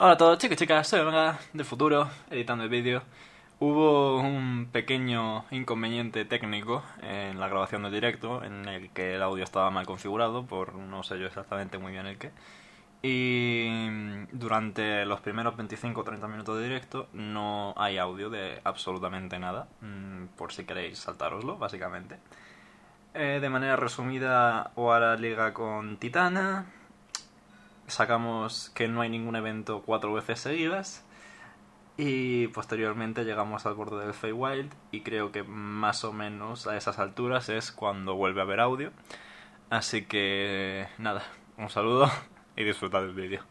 Hola a todos, chicos y chicas, soy Omega del futuro, editando el vídeo. Hubo un pequeño inconveniente técnico en la grabación del directo, en el que el audio estaba mal configurado, por no sé yo exactamente muy bien el qué. Y durante los primeros 25 o 30 minutos de directo no hay audio de absolutamente nada, mm, por si queréis saltaroslo, básicamente. Eh, de manera resumida, Oara liga con Titana, sacamos que no hay ningún evento cuatro veces seguidas y posteriormente llegamos al borde del Feywild y creo que más o menos a esas alturas es cuando vuelve a haber audio. Así que nada, un saludo y disfrutad del vídeo.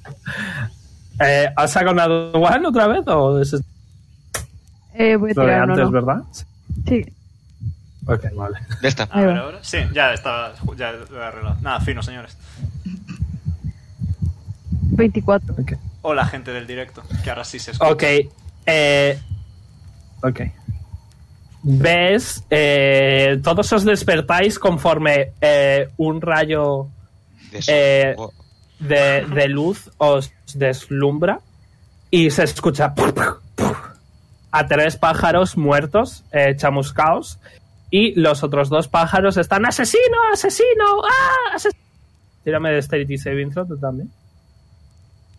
Eh, ¿Has sacado una one otra vez o es Eh, voy a lo de antes, no. verdad? Sí. Ok, vale. Ya está. A ver, ahora. Sí, ya está. Ya lo he arreglado. Nada, fino, señores. 24. Ok. Hola, gente del directo. Que ahora sí se escucha. Ok. Eh, ok. ¿Ves? Eh, todos os despertáis conforme eh, un rayo De. De, de luz os deslumbra y se escucha a tres pájaros muertos, eh, chamuscaos, y los otros dos pájaros están ¡Asesino! ¡Asesino! ¡Ah! ases-". Tírame de Dexterity Saving Throw tú también.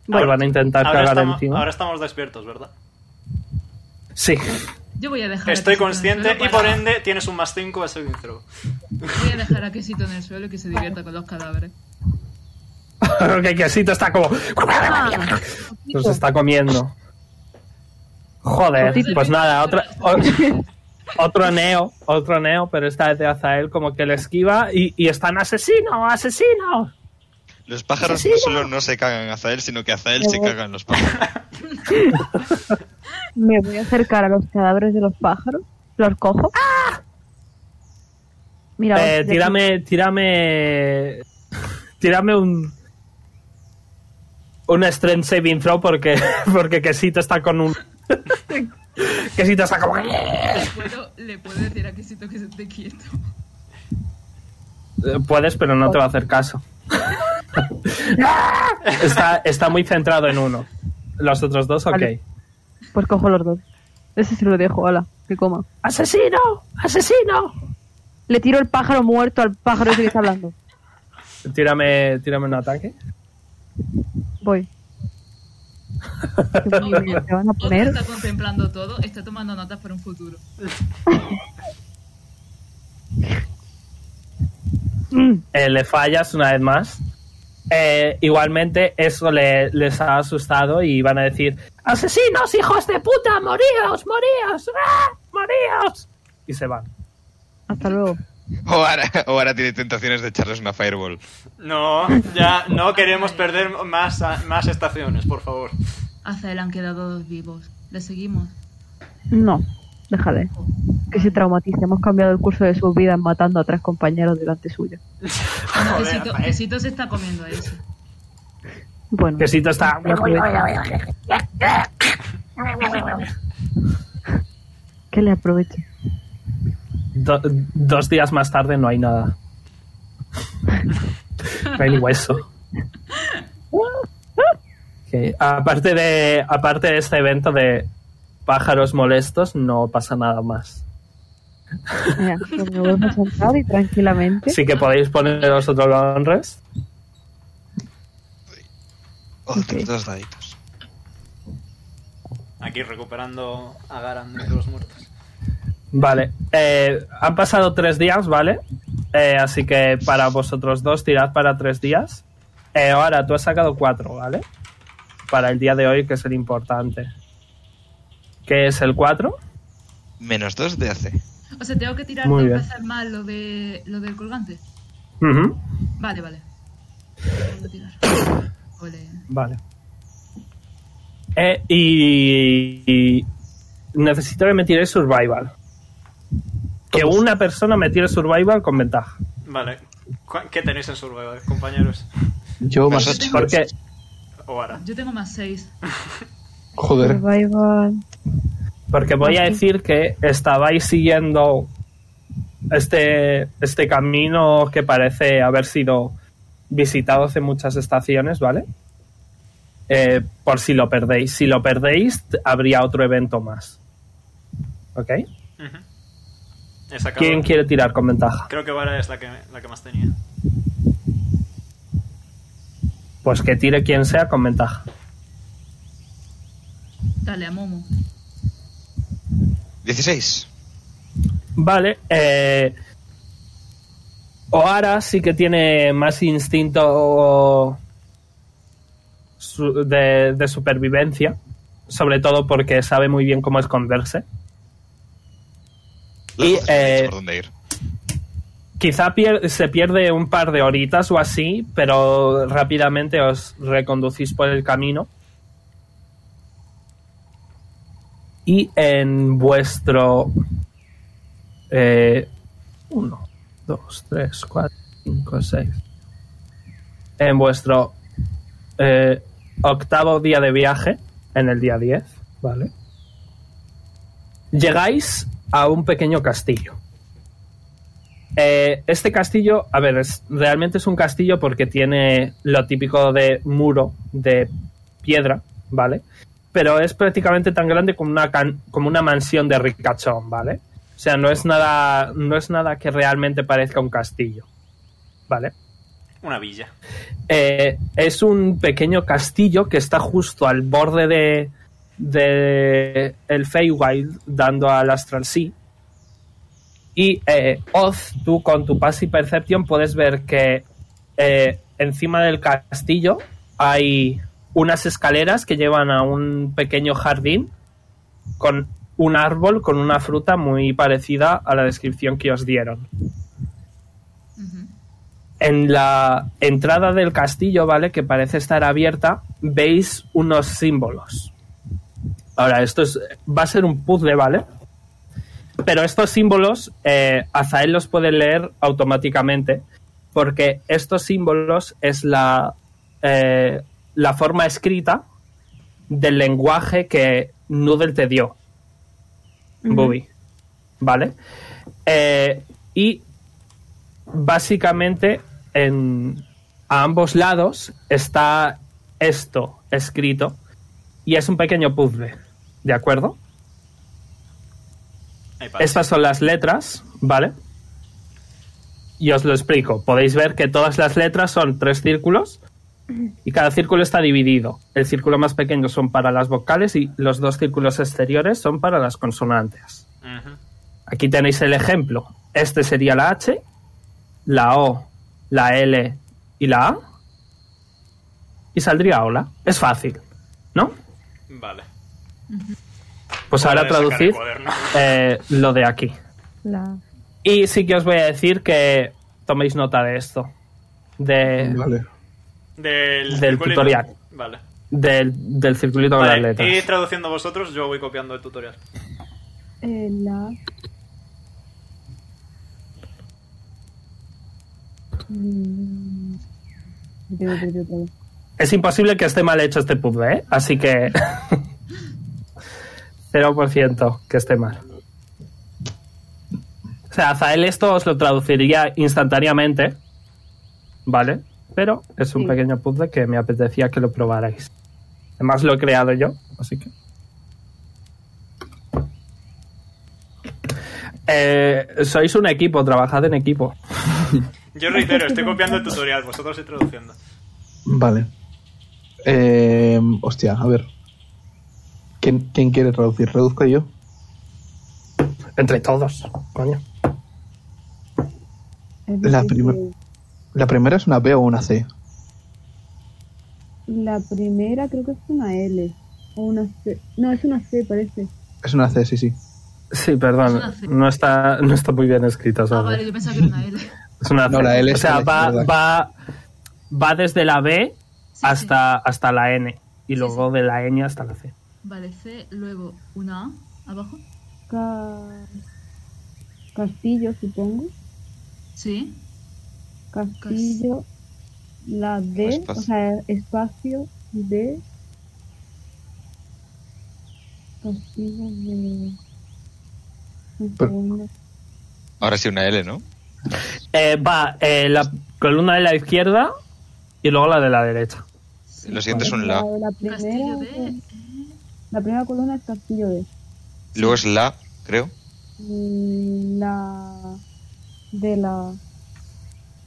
Bueno, van a intentar ahora, cagar estamos, encima. ahora estamos despiertos, ¿verdad? Sí. Yo voy a dejar Estoy consciente y por ende tienes un más 5 a saving throw. Voy a dejar a Quesito en el suelo y que se divierta con los cadáveres. Que quesito está como. Los está comiendo. Joder, pues nada, otra, otro neo, otro neo, pero esta vez de Azael como que le esquiva y, y están asesino, asesino. Los pájaros asesino. no solo no se cagan a Azael, sino que Azael se caga en los pájaros. Me voy a acercar a los cadáveres de los pájaros. Los cojo. Mira, Eh, tírame, tírame, tírame un un strength saving throw porque porque quesito está con un quesito está como Le puedo, le puedo decir a Quesito que se esté quieto. Eh, Puedes, pero no te va a hacer caso. está, está muy centrado en uno. Los otros dos, ok. Vale. Pues cojo los dos. Ese se lo dejo, ala, que coma. ¡Asesino! ¡Asesino! Le tiro el pájaro muerto al pájaro ese que está hablando. Tírame, tírame un ataque. Voy. Qué bonito, ¿Te van a Otro poner? está contemplando todo, está tomando notas para un futuro. Eh, le fallas una vez más. Eh, igualmente, eso le- les ha asustado y van a decir: ¡Asesinos, hijos de puta! ¡Moríos, moríos! ¡Ah! ¡Moríos! Y se van. Hasta luego. O ahora, o ahora tiene tentaciones de echarles una fireball. No, ya no queremos perder más, más estaciones, por favor. Él han quedado dos vivos. ¿Le seguimos? No, déjale. Que se traumatice. Hemos cambiado el curso de sus vidas matando a tres compañeros delante suyo. Quesito, se está comiendo a ese. Bueno, Quesito está. que le aproveche. Do- dos días más tarde no hay nada. No hay ni hueso. Aparte de, aparte de este evento de pájaros molestos, no pasa nada más. Mira, pues me vuelvo a sentar y tranquilamente. Así que podéis poneros otro long rest. Otros dos daditos. Aquí recuperando a Garan de los muertos. Vale, eh, han pasado tres días, ¿vale? Eh, así que para vosotros dos, tirad para tres días. Eh, ahora, tú has sacado cuatro, ¿vale? Para el día de hoy, que es el importante. ¿Qué es el cuatro? Menos dos de AC. O sea, tengo que tirar Muy que hacer mal lo, de, lo del colgante. Vale, vale. Tengo que tirar. Ole. Vale. Eh, y, y necesito que me tire survival. Que una persona me tire survival con ventaja. Vale. ¿Cu- ¿Qué tenéis en Survival, compañeros? Yo más Más ocho. Porque. Yo tengo más 6. Joder. Survival. porque voy a decir que estabais siguiendo este, este camino que parece haber sido visitado hace muchas estaciones, ¿vale? Eh, por si lo perdéis. Si lo perdéis, habría otro evento más. ¿Ok? Sacado- ¿Quién quiere tirar con ventaja? Creo que Vara es la que, la que más tenía. Pues que tire quien sea con ventaja. Dale, a Momo. 16. Vale. Eh, Oara sí que tiene más instinto de supervivencia. Sobre todo porque sabe muy bien cómo esconderse. Y, eh, por dónde ir. quizá pier- se pierde un par de horitas o así, pero rápidamente os reconducís por el camino. Y en vuestro... Eh, uno, dos, tres, cuatro, cinco, seis. En vuestro eh, octavo día de viaje, en el día 10, ¿vale? Llegáis a un pequeño castillo. Eh, este castillo, a ver, es- realmente es un castillo porque tiene lo típico de muro de piedra, ¿vale? Pero es prácticamente tan grande como una, can- como una mansión de ricachón, ¿vale? O sea, no es nada, no es nada que realmente parezca un castillo, ¿vale? Una villa. Eh, es un pequeño castillo que está justo al borde de, de el Feywild, dando al Astral Sea. Y eh, Oz, tú con tu Pass y Perception puedes ver que eh, encima del castillo hay unas escaleras que llevan a un pequeño jardín con un árbol con una fruta muy parecida a la descripción que os dieron en la entrada del castillo, ¿vale? Que parece estar abierta, veis unos símbolos. Ahora, esto es, va a ser un puzzle, ¿vale? Pero estos símbolos, eh, Azael los puede leer automáticamente, porque estos símbolos es la, eh, la forma escrita del lenguaje que Noodle te dio, Bobby. ¿Vale? Eh, y básicamente en, a ambos lados está esto escrito y es un pequeño puzzle, ¿de acuerdo? Estas son las letras, ¿vale? Y os lo explico. Podéis ver que todas las letras son tres círculos y cada círculo está dividido. El círculo más pequeño son para las vocales y los dos círculos exteriores son para las consonantes. Aquí tenéis el ejemplo. Este sería la H, la O, la L y la A. Y saldría hola. Es fácil, ¿no? Pues Hora ahora traducid eh, lo de aquí. La... Y sí que os voy a decir que toméis nota de esto. De, Vale. Del, tutorial. Vale. del, del circulito con Vale, las letras. y traduciendo vosotros, yo voy copiando el tutorial. eh, la... Es imposible que esté mal hecho este puzzle, ¿eh? Así que... 0% que esté mal. O sea, Azael esto os lo traduciría instantáneamente, ¿vale? Pero es un Sí. pequeño puzzle que me apetecía que lo probarais. Además lo he creado yo, así que... Eh, sois un equipo, trabajad en equipo. Yo reitero, estoy copiando el tutorial, vosotros estoy traduciendo. Vale. Eh, hostia, a ver. ¿Quién, quién quiere traducir? ¿Reduzco yo? Entre todos, coño. La primer- ¿La primera es una B o una C? La primera creo que es una L. O una C. No, es una C, parece. Es una C, sí, sí. Sí, perdón, Es no está, no está muy bien escrito. Ah, vale, yo pensaba que era una L. Es una No, C. la L o sea, L, va, va, va desde la B Sí, hasta, hasta la N y Sí, luego sí. de la N hasta la C. sí. Vale, C, luego una A abajo. Ca- Castillo, supongo. Sí. Castillo. La D, Espacio. o sea, espacio D. Castillo de. Un. Ahora sí una L, ¿no? Eh, va eh, la columna de la izquierda y luego la de la derecha. Lo siguiente es un La, la. la Castillo de. La primera columna es Castillo D. Luego es la, creo. La de la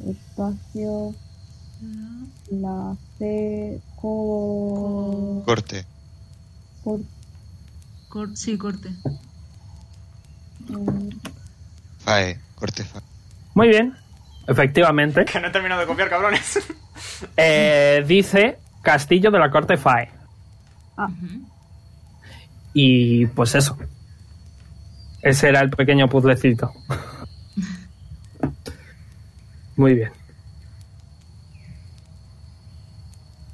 espacio la C co, Corte. Cor- sí, corte. eh, Fae. Corte fae. Muy bien, efectivamente. Que no he terminado de copiar, cabrones. Eh, dice Castillo de la Corte Fae. Ujú. Y pues eso. Ese era el pequeño puzzlecito. Muy bien.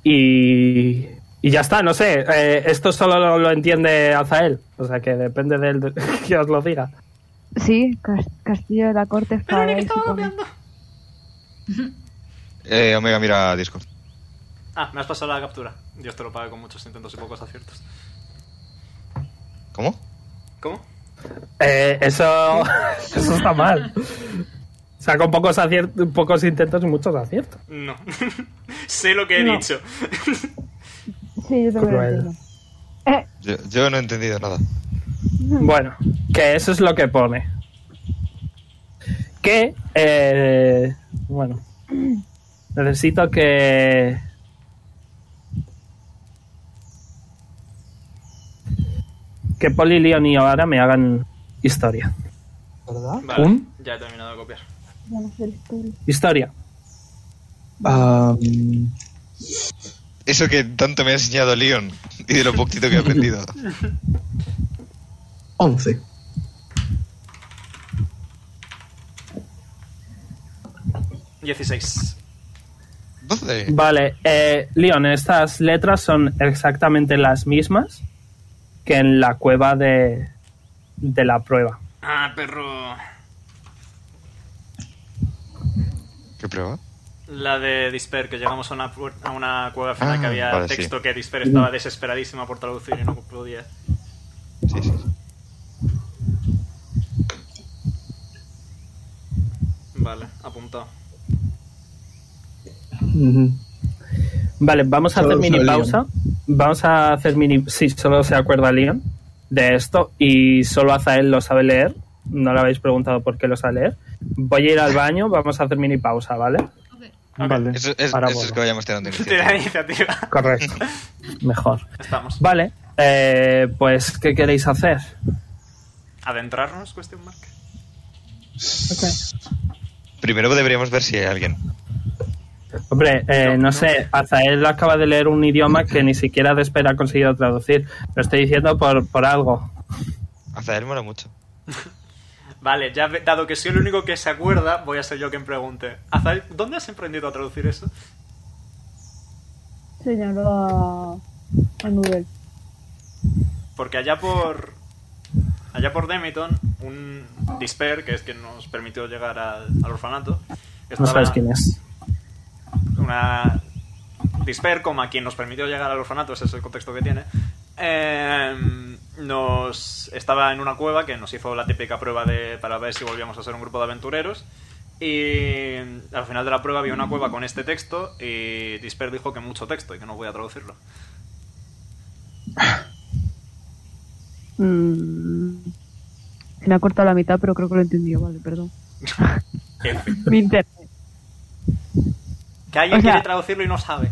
Y, y ya está, no sé. eh, esto solo lo, lo entiende Azael. O sea que depende de él de- que os lo diga. Sí, Cas- Castillo de la Corte Espada. y supone- Eh, Omega, mira Discord. Ah, me has pasado la captura. Dios te lo pague con muchos intentos y pocos aciertos. ¿Cómo? ¿Cómo? Eh, eso, eso está mal. O sea, con pocos, pocos intentos y muchos aciertos. No. sé lo que he No. dicho. Sí, yo también lo entiendo. Eh, Yo, yo no he entendido nada. Bueno, que eso es lo que pone. Que, eh, bueno, necesito que... Que Poli, Leon y ahora me hagan historia. ¿Verdad? Vale, ¿Un? ya he terminado de copiar. vamos a hacer historia. Historia. Ah, Eso que tanto me ha enseñado Leon y de lo poquito que he aprendido. 11. Dieciséis. 12. Vale, eh, Leon, estas letras son exactamente las mismas que en la cueva de, de la prueba. Ah, perro. ¿Qué prueba? La de Disper, que llegamos a una, a una cueva final Ah, que había vale, sí. texto que Disper estaba desesperadísima por traducir y no podía. Sí, sí. Vale, apuntado. Vale, vamos a hacer mini pausa. Vamos a hacer mini. Si solo se acuerda Leon de esto y solo Azael lo sabe leer. No le habéis preguntado por qué lo sabe leer. Voy a ir al baño, vamos a hacer mini pausa, ¿vale? Vale. Eso, es, ahora eso es que vayamos teniendo Tira la iniciativa. iniciativa. Correcto. Mejor. Estamos. Vale, eh, pues, ¿qué queréis hacer? ¿Adentrarnos? Cuestión mark. Primero deberíamos ver si hay alguien. Hombre, eh, no sé, Azael acaba de leer un idioma que ni siquiera de espera ha conseguido traducir. Lo estoy diciendo por, por algo. Él mola mucho. Vale, ya ve- dado que soy el único que se acuerda, voy a ser yo quien pregunte. Azael, ¿dónde has aprendido a traducir eso? Señaló a, a Nubel. Porque allá por. Allá por Demiton, un Disper, que es quien nos permitió llegar al, al orfanato, No sabes quién es. Una Disper, como a quien nos permitió llegar al orfanato, ese es el contexto que tiene, eh, nos estaba en una cueva que nos hizo la típica prueba de para ver si volvíamos a ser un grupo de aventureros. Y al final de la prueba había una cueva con este texto y Disper dijo que mucho texto y que no voy a traducirlo. Mm, me ha cortado la mitad, pero creo que lo he entendido. Vale, perdón. Mi internet. Que alguien O sea- quiere traducirlo y no sabe.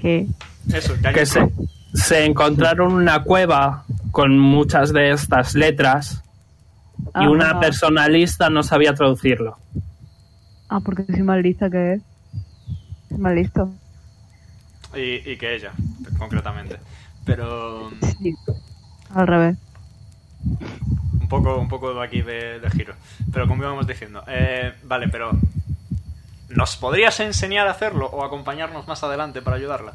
¿Qué? Eso, que alguien... Que se, se encontraron una cueva con muchas de estas letras y Ah, una persona lista no sabía traducirlo. Ah, porque soy más lista que él. Es más listo. Y, y que ella, concretamente. Pero Sí. Al revés. Poco, un poco de aquí de, de giro. Pero como íbamos diciendo, eh, vale, pero ¿nos podrías enseñar a hacerlo o acompañarnos más adelante para ayudarla?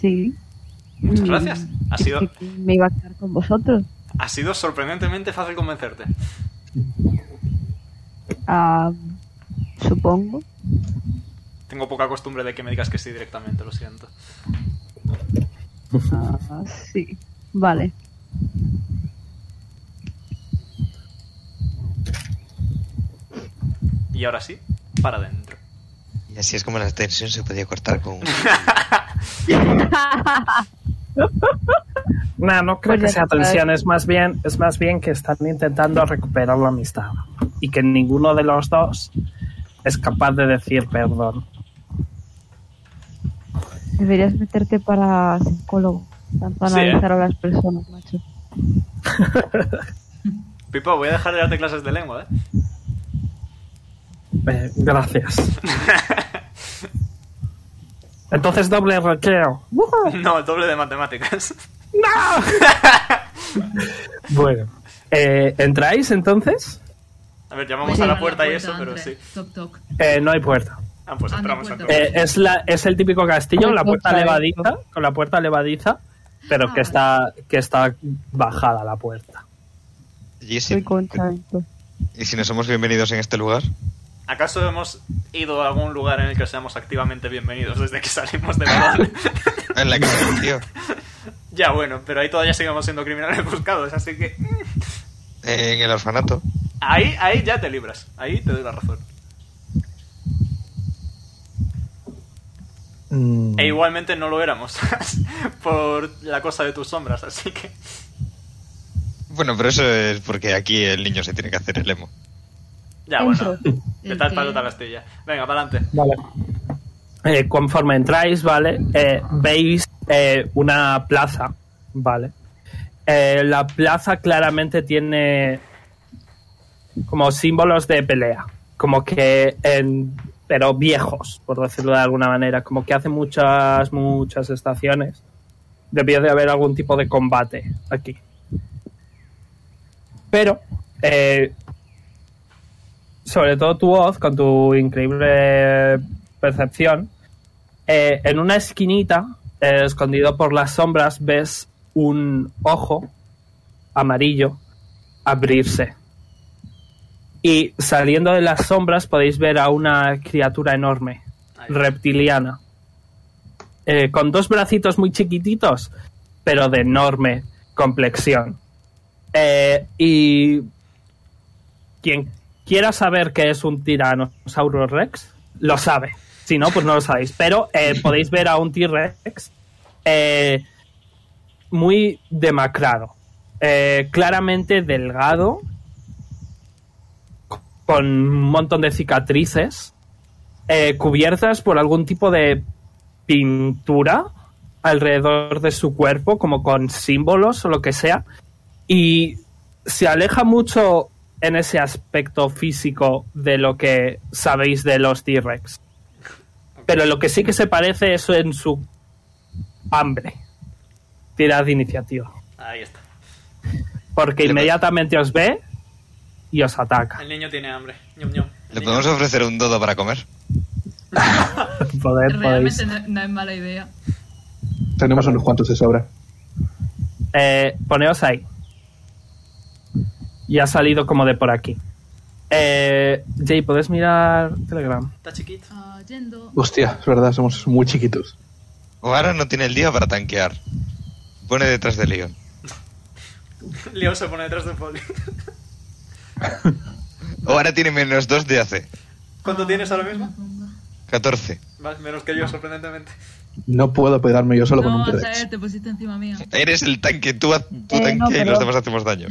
Sí. Muchas Mm, gracias. Ha sido, Me iba a quedar con vosotros. ha sido sorprendentemente fácil convencerte. Ah, supongo. Tengo poca costumbre de que me digas que sí directamente, lo siento. Ah, sí. Vale. Y ahora sí, para adentro. Y así es como la tensión se podía cortar con... No, no creo Pues que sea tensión, es más bien, es más bien que están intentando recuperar la amistad y que ninguno de los dos es capaz de decir perdón. Deberías meterte para psicólogo. Tanto Sí, ¿eh? analizar a las personas, macho. Pipo, voy a dejar de darte clases de lengua, ¿eh? Eh, gracias. Entonces doble recreo. No, el doble de matemáticas. Bueno, Eh, ¿Entráis entonces? A ver, llamamos a la la puerta y eso, pero sí. Toc, toc. Eh, no hay puerta. Ah, pues Ah, no, entramos puerta. entonces. Eh, es, la, es el típico castillo, la puerta puerta, levadiza, con la puerta levadiza, pero que Ah. está, que está bajada la puerta. Y si, Soy concha. entonces. y si no somos bienvenidos en este lugar, ¿Acaso hemos ido a algún lugar en el que seamos activamente bienvenidos desde que salimos de Badal? en la casa del tío, ya, bueno, pero ahí todavía seguimos siendo criminales buscados, así que... en el orfanato. Ahí, ahí ya te libras. Ahí te doy la razón. Mm, E igualmente no lo éramos. por la cosa de tus sombras, así que... Bueno, pero eso es porque aquí el niño se tiene que hacer el emo. Ya, bueno. ¿Qué tal palota la astilla? Venga, para adelante. Vale. Eh, conforme entráis, ¿vale? Eh, veis eh, una plaza, ¿vale? Eh, la plaza claramente tiene como símbolos de pelea, como que en, pero viejos, por decirlo de alguna manera, como que hace muchas, muchas estaciones. Debió de haber algún tipo de combate aquí. Pero, eh, sobre todo tu voz, con tu increíble percepción, eh, en una esquinita, eh, escondido por las sombras, ves un ojo amarillo abrirse. Y saliendo de las sombras podéis ver a una criatura enorme, reptiliana, eh, con dos bracitos muy chiquititos, pero de enorme complexión. Eh, y quien quiera saber qué es un tiranosaurio rex, lo sabe. Si no, pues no lo sabéis. Pero eh, podéis ver a un T-Rex eh, muy demacrado. Eh, claramente delgado, con un montón de cicatrices, eh, cubiertas por algún tipo de pintura alrededor de su cuerpo, como con símbolos o lo que sea. Y se aleja mucho en ese aspecto físico de lo que sabéis de los T-Rex. Pero lo que sí que se parece es en su hambre. Tirad iniciativa. Ahí está. Porque inmediatamente os ve y os ataca. El niño tiene hambre. Ñom, ñom. El ¿Le niño- podemos ofrecer un dodo para comer? Poder. Realmente no, no es mala idea. tenemos unos cuantos de sobra. Eh, poneos ahí. Y ha salido como de por aquí. Eh, Jay, ¿puedes mirar Telegram? Está chiquito. Ah, yendo. Hostia, es verdad, somos muy chiquitos. Ohara no tiene el día para tanquear. Pone detrás de Leon. Leon se pone detrás de Poli. Ohara tiene menos 2 de AC. ¿Cuánto tienes ahora mismo? 14. Más, menos que yo, sorprendentemente. No puedo pegarme yo solo con No, un Azael, T-Rex. te pusiste encima mía. Eres el tanque, tú, tú Eh, tanquea no, y pero- los demás hacemos daño.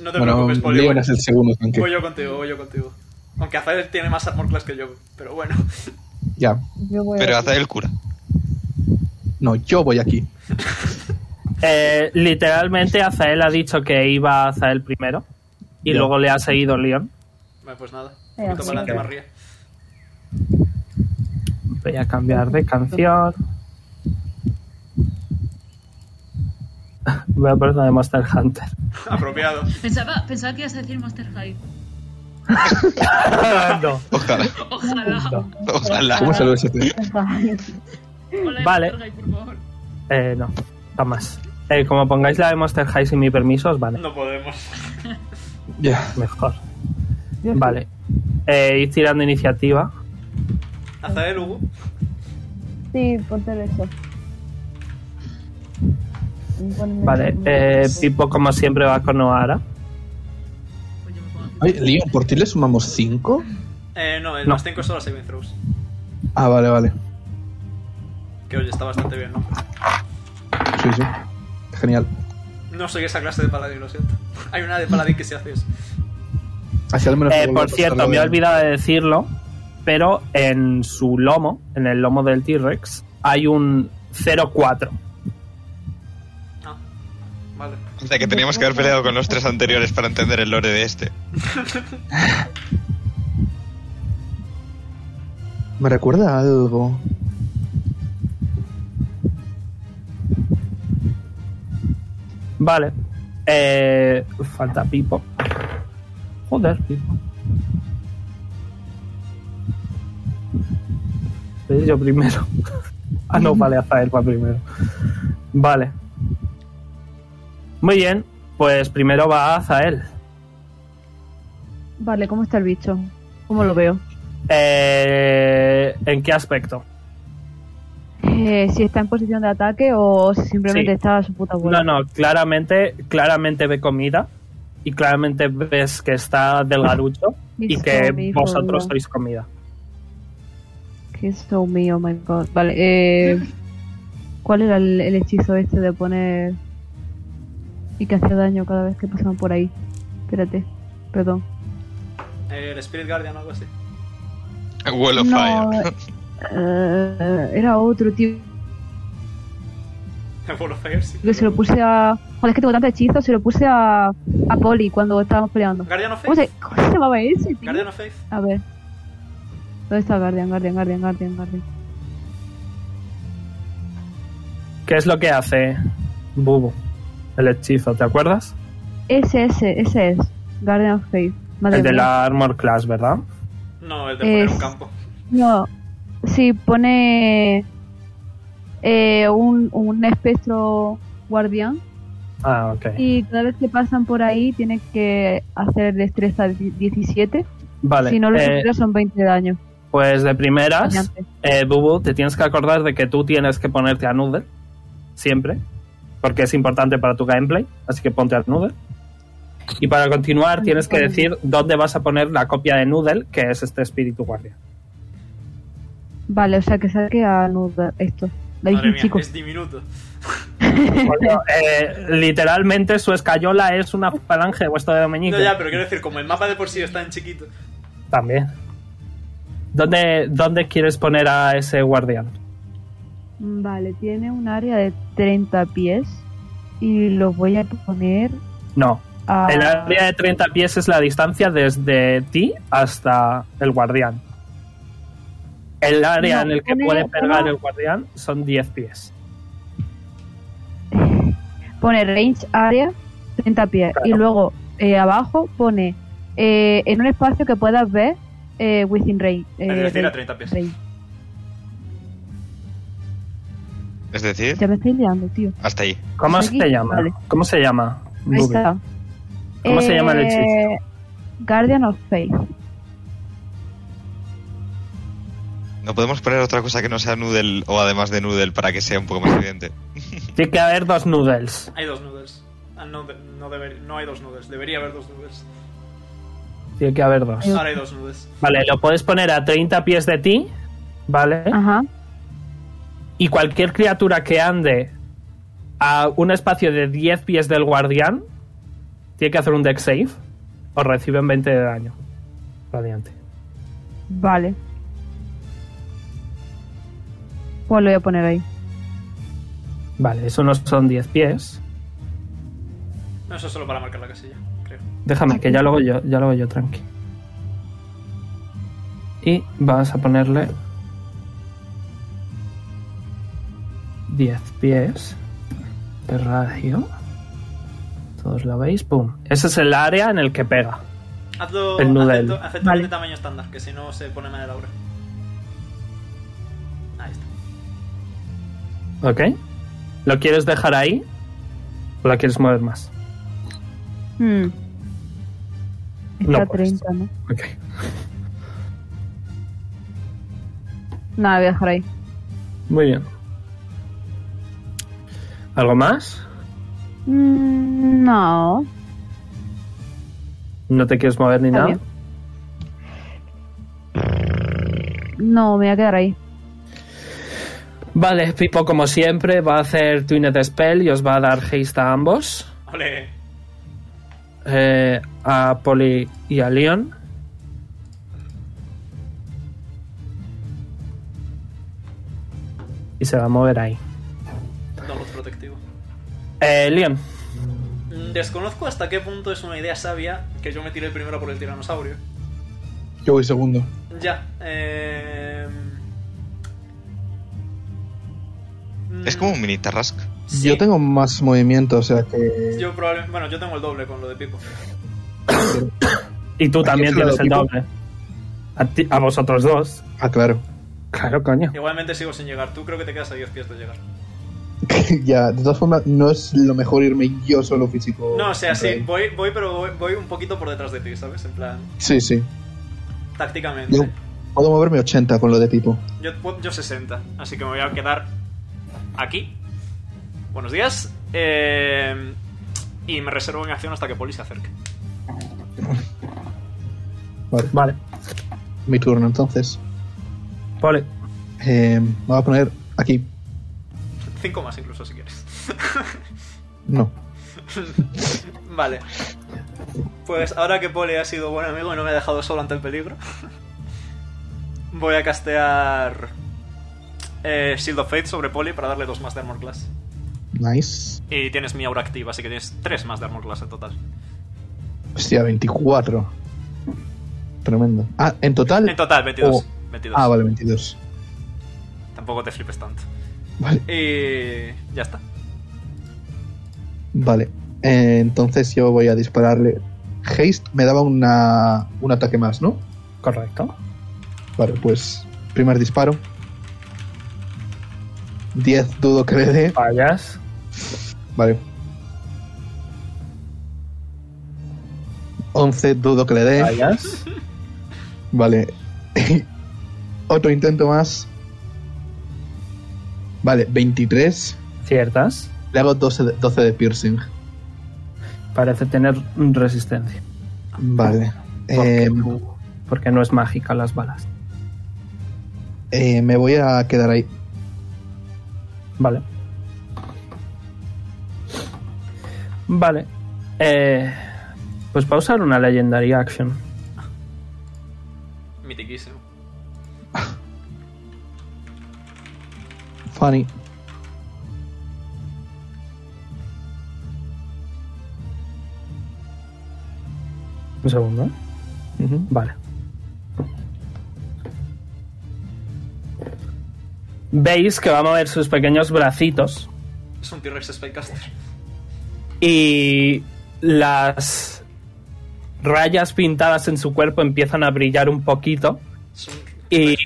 No te Bueno, preocupes, Poli. Leon Voy, es el segundo tanque. voy yo contigo, voy yo contigo. Aunque Azael tiene más armor class que yo, pero bueno. Ya. Yo voy Pero a- hace el cura. No, yo voy aquí. Eh, literalmente Azael ha dicho que iba a Azael primero. Y luego le ha seguido Leon. Bueno, pues nada. Adelante. Voy a cambiar de canción. Voy a poner la de Monster Hunter. Apropiado. Pensaba, pensaba que ibas a decir Monster High. no. Ojalá. Ojalá. Ojalá. ¿Cómo se lo Hola, Vale. Monster High, por favor. Eh, no, jamás. Eh, como pongáis la de Monster High sin mi permiso, os vale. No podemos. Ya. Mejor. Vale. Eh, ir tirando iniciativa. Azael, Hugo. Sí, ponte eso. Ponme- Vale. Eh, Pipo, como siempre, va con Noara. Ay, Leon, ¿por ti le sumamos 5? Eh, no, el No. más 5 es solo saving throws. Ah, vale, vale. Que oye, está bastante bien, ¿no? Sí, sí. Genial. No soy esa clase de paladín, lo siento. Hay una de paladín que se hace eso. Así al menos Eh, por cierto, me he olvidado de decirlo, pero en su lomo, en el lomo del T-Rex, hay un 04. Ah, vale. O sea que teníamos que haber peleado con los tres anteriores para entender el lore de este. Me recuerda a algo. Vale. Eh, falta Pipo. Joder, Pipo. Yo primero. ah, no, vale, Azael va primero. Vale. Muy bien, pues primero va Azael. Vale, ¿cómo está el bicho? ¿Cómo lo veo? Eh, ¿En qué aspecto? Eh, si está en posición de ataque o si simplemente Sí. está a su puta bola. No, no, claramente, claramente ve comida y claramente ves que está delgaducho y que vosotros sois comida. so me, oh my god. Vale, eh, ¿cuál era el, el hechizo este de poner y que hacía daño cada vez que pasaban por ahí? Espérate, perdón. Eh, el Spirit Guardian o algo así. Wall of No, Fire. eh, era otro, tío. Que se lo puse a. Joder, es que tengo tantos hechizos, se lo puse a. a Poli cuando estábamos peleando. Guardian of ¿Cómo Faith. se, cómo se llamaba ese, tío? Guardian of Faith. A ver. ¿Dónde está Guardian, Guardian, Guardian, Guardian, Guardian? ¿Qué es lo que hace Bubu? El hechizo, ¿te acuerdas? Ese, ese, ese es. Guardian of Faith. Madre el de mía. la Armor Class, ¿verdad? No, el de poner Es- un campo. No, sí, pone. eh, un, un espectro guardián. Ah, ok. Y cada vez que pasan por ahí, tiene que hacer destreza di- 17. Vale, si no lo eh, son 20 de daño. pues de primeras, eh, Bubu, te tienes que acordar de que tú tienes que ponerte a Noodle, siempre, porque es importante para tu gameplay, así que ponte a Noodle. Y para continuar tienes que decir dónde vas a poner la copia de Noodle, que es este espíritu guardia. Vale, o sea que saque a Nuda esto. Madre mía, chicos. es diminuto. Coño, eh, literalmente su escayola es una falange de vuestro dedo meñique. No, ya, pero quiero decir, como el mapa de por sí está en chiquito. También. ¿Dónde, ¿Dónde quieres poner a ese guardián? Vale, tiene un área de 30 pies. Y lo voy a poner No. a. El área de 30 pies es la distancia desde ti hasta el guardián. El área No, en el que pone puede pegar el guardián son 10 pies. Pone range area 30 pies. Claro. Y luego eh, abajo pone eh, en un espacio que puedas ver eh, within range. eh, Es decir, a range- 30 pies. range. Es decir, Ya me estoy liando, tío. hasta ahí. ¿Cómo Aquí, se llama? vale. ¿Cómo se llama? Ahí está. ¿Cómo se llama el Eh, hechizo? Guardian of Faith. No podemos poner otra cosa que no sea Noodle o además de Noodle para que sea un poco más evidente. Tiene que haber dos noodles. Hay dos noodles. Ah, no, de- no, deber- no hay dos noodles. Debería haber dos noodles. Tiene que haber dos. Ahora hay dos noodles. Vale, lo puedes poner a 30 pies de ti, ¿vale? Ajá. Y cualquier criatura que ande a un espacio de 10 pies del guardián tiene que hacer un deck save o reciben 20 de daño. Radiante. Vale. Pues lo voy a poner ahí. Vale, eso no son 10 pies. No, eso es solo para marcar la casilla, creo. Déjame, que ya lo hago yo, ya lo hago yo, tranqui. Y vas a ponerle 10 pies de radio. Todos lo veis, pum. Ese es el área en el que pega. Hazlo, El noodle. acepto, acepto Vale. de tamaño estándar, que si no se pone mal el aura. Ahí ¿Ok? ¿Lo quieres dejar ahí? ¿O la quieres mover más? Hmm. Está No a puedes. 30, ¿no? Ok. Nada, voy a dejar ahí. Muy bien. ¿Algo más? Mm, no. ¿No te quieres mover ni Está nada? bien. No, me voy a quedar ahí. Vale, Pipo, como siempre, va a hacer Twined Spell y os va a dar haste a ambos. Ole. eh, a Poli y a Leon. Y se va a mover ahí. Download protectivo. Eh, Leon, Desconozco hasta qué punto es una idea sabia que yo me tiré primero por el tiranosaurio. Yo voy segundo. Ya. Eh... Es como un mini Tarrasque. Sí. Yo tengo más movimiento, o sea que. Yo probablemente... Bueno, yo tengo el doble con lo de Pipo. Y tú ¿A también tienes el doble. A, ti- a vosotros dos. Ah, claro. Claro, coño. Igualmente sigo sin llegar. Tú creo que te quedas a 10 pies de llegar. ya, de todas formas, no es lo mejor irme yo solo físico. No, o sea, sí, voy, voy pero voy, voy un poquito por detrás de ti, ¿sabes? En plan, Sí, sí. tácticamente. Yo puedo moverme 80 con lo de tipo. Yo, yo 60, así que me voy a quedar aquí. Buenos días. Eh, y me reservo mi acción hasta que Poli se acerque. Vale, Vale. mi turno entonces. Poli. Eh, me voy a poner aquí. 5 más incluso si quieres. No. vale. Pues ahora que Poli ha sido buen amigo y no me ha dejado solo ante el peligro, voy a castear eh, Shield of Faith sobre Poli para darle 2 más de Armor Class. Nice. Y tienes mi aura activa, así que tienes 3 más de Armor Class en total. Hostia, 24. Tremendo. Ah, en total. En total, 22. Oh. 22. Ah, vale, 22. Tampoco te flipes tanto. Vale. Y ya está. Vale. Eh, entonces yo voy a dispararle. Haste me daba una, un ataque más, ¿no? Correcto. Vale, pues. Primer disparo. 10 dudo que le dé. Fallas. Vale. 11 dudo que le dé. Fallas. Vale. Otro intento más. Vale, 23. Ciertas. Le hago 12 de, 12 de piercing. Parece tener resistencia. Vale. Porque, Eh, porque no es mágica las balas. eh, me voy a quedar ahí. Vale. Vale. Eh, pues va a usar una Legendary Action. Mitiquísimo. Funny. Un segundo. ¿eh? Ujú. Vale. Veis que va a mover sus pequeños bracitos Es un T-Rex Spellcaster. y las rayas pintadas en su cuerpo empiezan a brillar un poquito. Y-.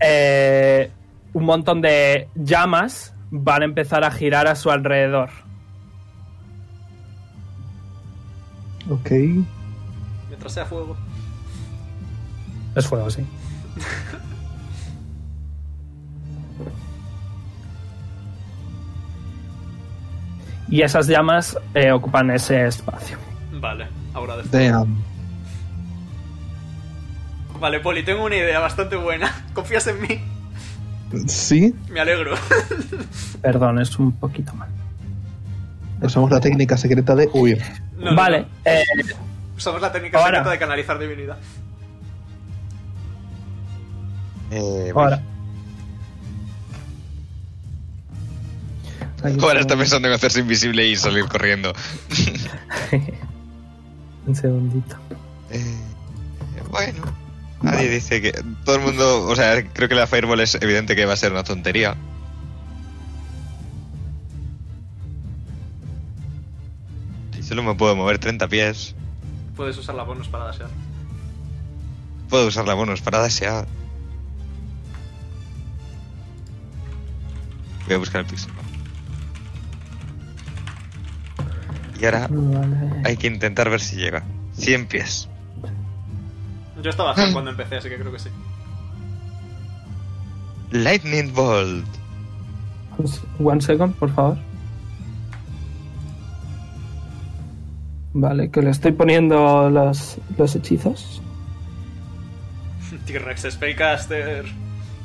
Eh, un montón de llamas van a empezar a girar a su alrededor. Ok. Mientras sea fuego. Es fuego, sí. Y esas llamas eh, ocupan ese espacio. Vale, ahora de fuego. Damn. Vale, Poli, tengo una idea bastante buena. ¿Confías en mí? Sí, Me alegro. Perdón, es un poquito mal. usamos la técnica secreta de huir. No, no, vale, no. eh, Usamos la técnica Ahora. secreta de canalizar divinidad. Eh, ahora. Ahora está pensando en hacerse invisible y salir corriendo. un segundito. Eh, bueno. Nadie dice que... Todo el mundo... O sea, creo que la Fireball es evidente que va a ser una tontería. Y solo me puedo mover 30 pies. Puedes usar la bonus para dasear. Puedo usar la bonus para dasear. Voy a buscar el pixel. Y ahora Vale. hay que intentar ver si llega. 100 pies. Yo estaba haciendo cuando empecé, así que creo que sí. Lightning Bolt. One second, por favor. Vale, que le estoy poniendo los, los hechizos. T-Rex Spellcaster.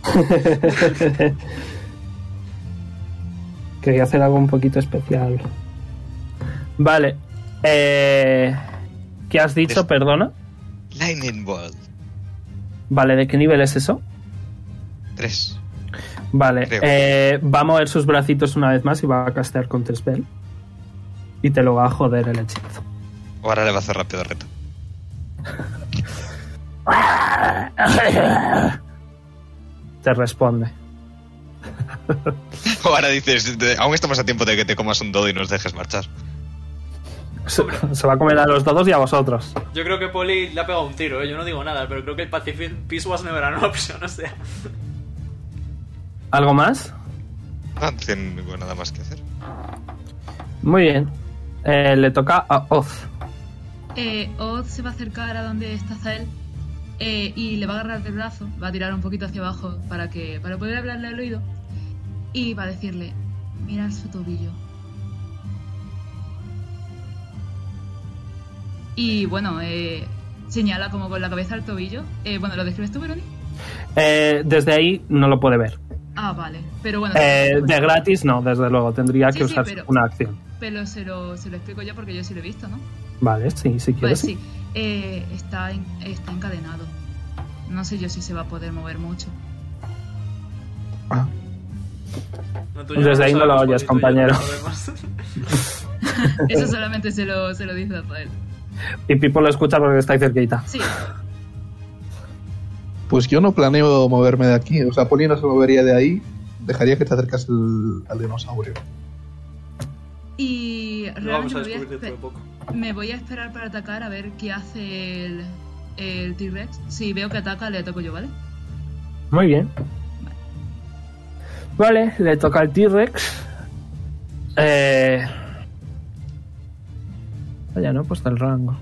Quería hacer algo un poquito especial. Vale. Eh, ¿Qué has dicho? Perdona. Lightning Bolt. Vale, ¿de qué nivel es eso? 3. Vale. Eh, va a mover sus bracitos una vez más y va a castear Counter Spell. Y te lo va a joder el hechizo. Ahora le va a hacer rápido reto. Te responde. O ahora dices, aún estamos a tiempo de que te comas un dodo y nos dejes marchar. Se, se va a comer a los todos y a vosotros. Yo creo que Poli le ha pegado un tiro, ¿eh? yo no digo nada, pero creo que el Pacific Peace was never an option, o sea. ¿Algo más? No tengo nada más que hacer. Muy bien. Eh, le toca a Oz. Eh, Oz se va a acercar a donde está Zael eh, y le va a agarrar del brazo, va a tirar un poquito hacia abajo para que para poder hablarle al oído y va a decirle, mira su tobillo. Y bueno, eh, señala como con la cabeza al tobillo. Eh, bueno, ¿lo describes tú, Veroni? Eh, desde ahí no lo puede ver. Ah, vale. Pero bueno, Eh, de gratis no, desde luego. Tendría Sí, que sí, usar pero- una acción. pero se lo, se lo explico yo porque yo sí lo he visto, ¿no? Vale, sí, si Pues quieres. sí, eh, está, en- está encadenado. No sé yo si se va a poder mover mucho. Ah, No, Desde ahí no lo oyes, compañero. Eso solamente se lo, se lo dice a Zael. Y Pipo lo escucha porque está ahí cerquita. Sí, Pues yo no planeo moverme de aquí. O sea, Poli no se movería de ahí. Dejaría que te acercas al, al dinosaurio. y Lo vamos realmente a me voy de poco. me voy a esperar para atacar a ver qué hace el, el T-Rex. Si veo que ataca, le ataco yo, ¿vale? Muy bien. Vale, le toca al T-Rex. Eh... Vaya, no he puesto el rango.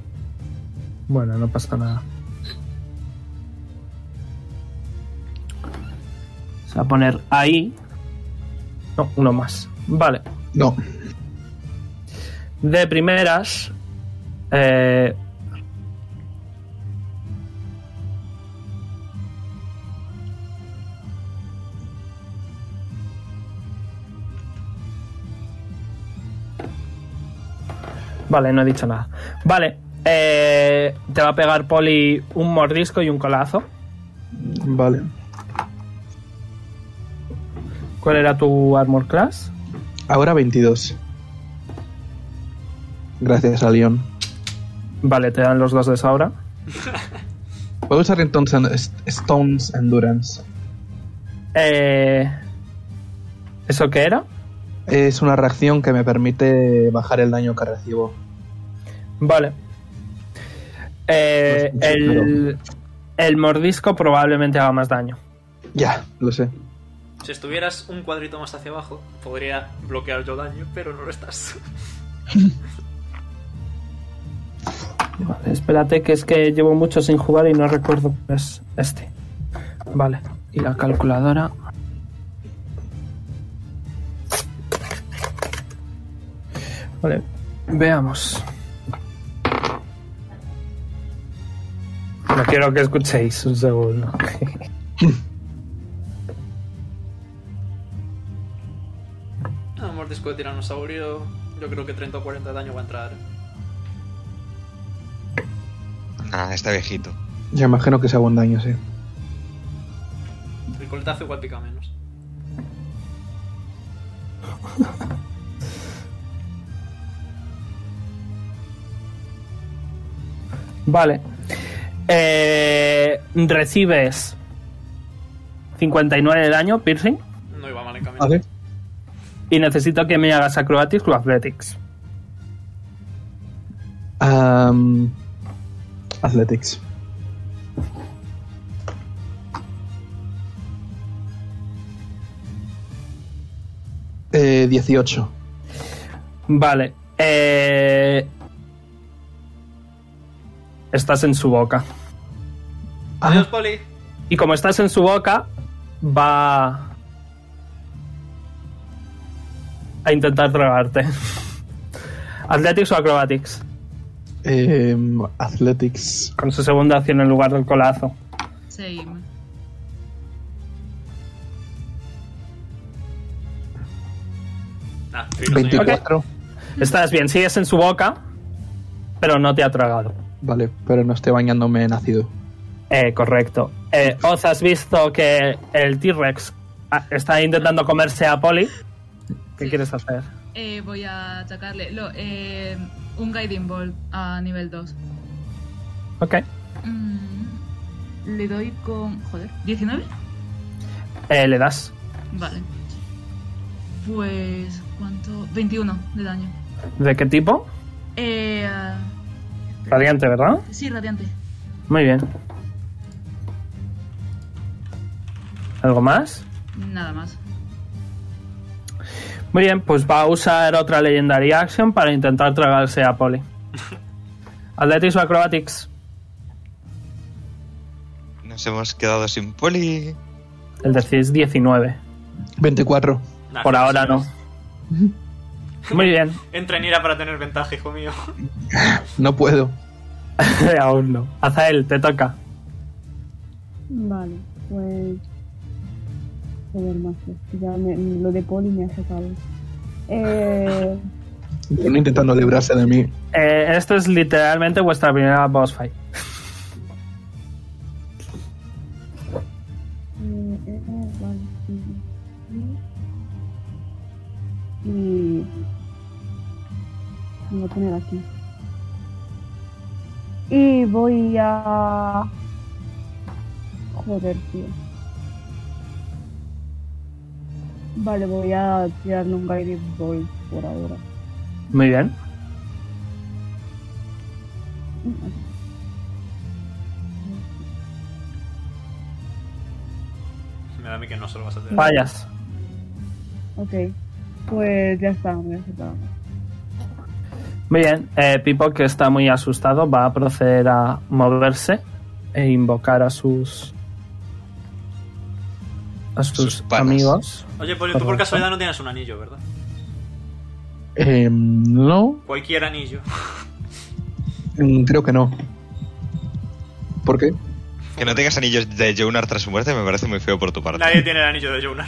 Bueno, no pasa nada. Se va a poner ahí. No, uno más. Vale. No. De primeras. Eh... Vale, no he dicho nada. Vale, eh, te va a pegar Poli un mordisco y un colazo. Vale. ¿Cuál era tu armor class? Ahora 22. Gracias a Leon. Vale, te dan los dos de Saura. Puedo usar entonces Stones Endurance. Eh, ¿Eso qué era? Es una reacción que me permite bajar el daño que recibo. Vale. Eh, No el, el mordisco probablemente haga más daño. Ya, lo sé. Si estuvieras un cuadrito más hacia abajo, podría bloquear yo daño, pero no lo estás. Vale, espérate, que es que llevo mucho sin jugar y no recuerdo cuál es este. Vale, y la calculadora. Vale, veamos. No quiero que escuchéis un segundo. Mordisco de tiranosaurio, yo creo que 30 o 40 de daño va a entrar. Ah, está viejito. Ya imagino que sea buen daño, sí. El coletazo igual pica menos. Vale. Eh, recibes 59 de daño, piercing. No iba mal en camino. Vale. Y necesito que me hagas acrobatics o athletics. Am, athletics. Eh, 18. Vale. Eh... Estás en su boca. Adiós, Poli. Y como estás en su boca, va a intentar tragarte. Athletics o acrobatics. Em, athletics. Con su segunda acción en lugar del colazo. Same. Ah, filo, señor. 24. Estás bien, sigues en su boca, pero no te ha tragado. Vale, pero no estoy bañándome en ácido. Eh, correcto. Eh, Oz, has visto que el T-Rex ah, está intentando comerse a Polly. ¿Qué Sí. quieres hacer? Eh, voy a atacarle. Lo, eh, un Guiding Bolt a nivel 2. Ok. Mm, le doy con. Joder, ¿19? Eh, le das. Vale. pues. ¿Cuánto? 21 de daño. ¿De qué tipo? Eh. Radiante, ¿verdad? sí, radiante. Muy bien. ¿Algo más? Nada más. Muy bien, pues va a usar otra Legendary Action para intentar tragarse a Polly. Athletics o Acrobatics. Nos hemos quedado sin poli. El DC es 19. 24. Nah, Por ahora no. Muy bien. Entra en ira para tener ventaja, hijo mío. No puedo. Aún no. Azael, te toca. Vale, pues. Joder, macho. Ya me- lo de poli me ha sacado. Eh. Están intentando librarse de mí. Eh, esto es literalmente vuestra primera boss fight. Me voy a poner aquí. Y voy a. Joder, tío. Vale, voy a tirarle un Guiding Bolt por ahora. Muy bien. Me da a mí que no se lo vas a tener. Fallas. Ok, pues ya está, me voy a bien. Eh, Pipo, que está muy asustado, va a proceder a moverse e invocar a sus. a sus, amigos. Oye, Poli, tú por casualidad no tienes un anillo, ¿verdad? Eh, no, Cualquier anillo. mm, creo que no. ¿Por qué? Que no tengas anillos de Jonar tras su muerte me parece muy feo por tu parte. Nadie tiene el anillo de Jonar.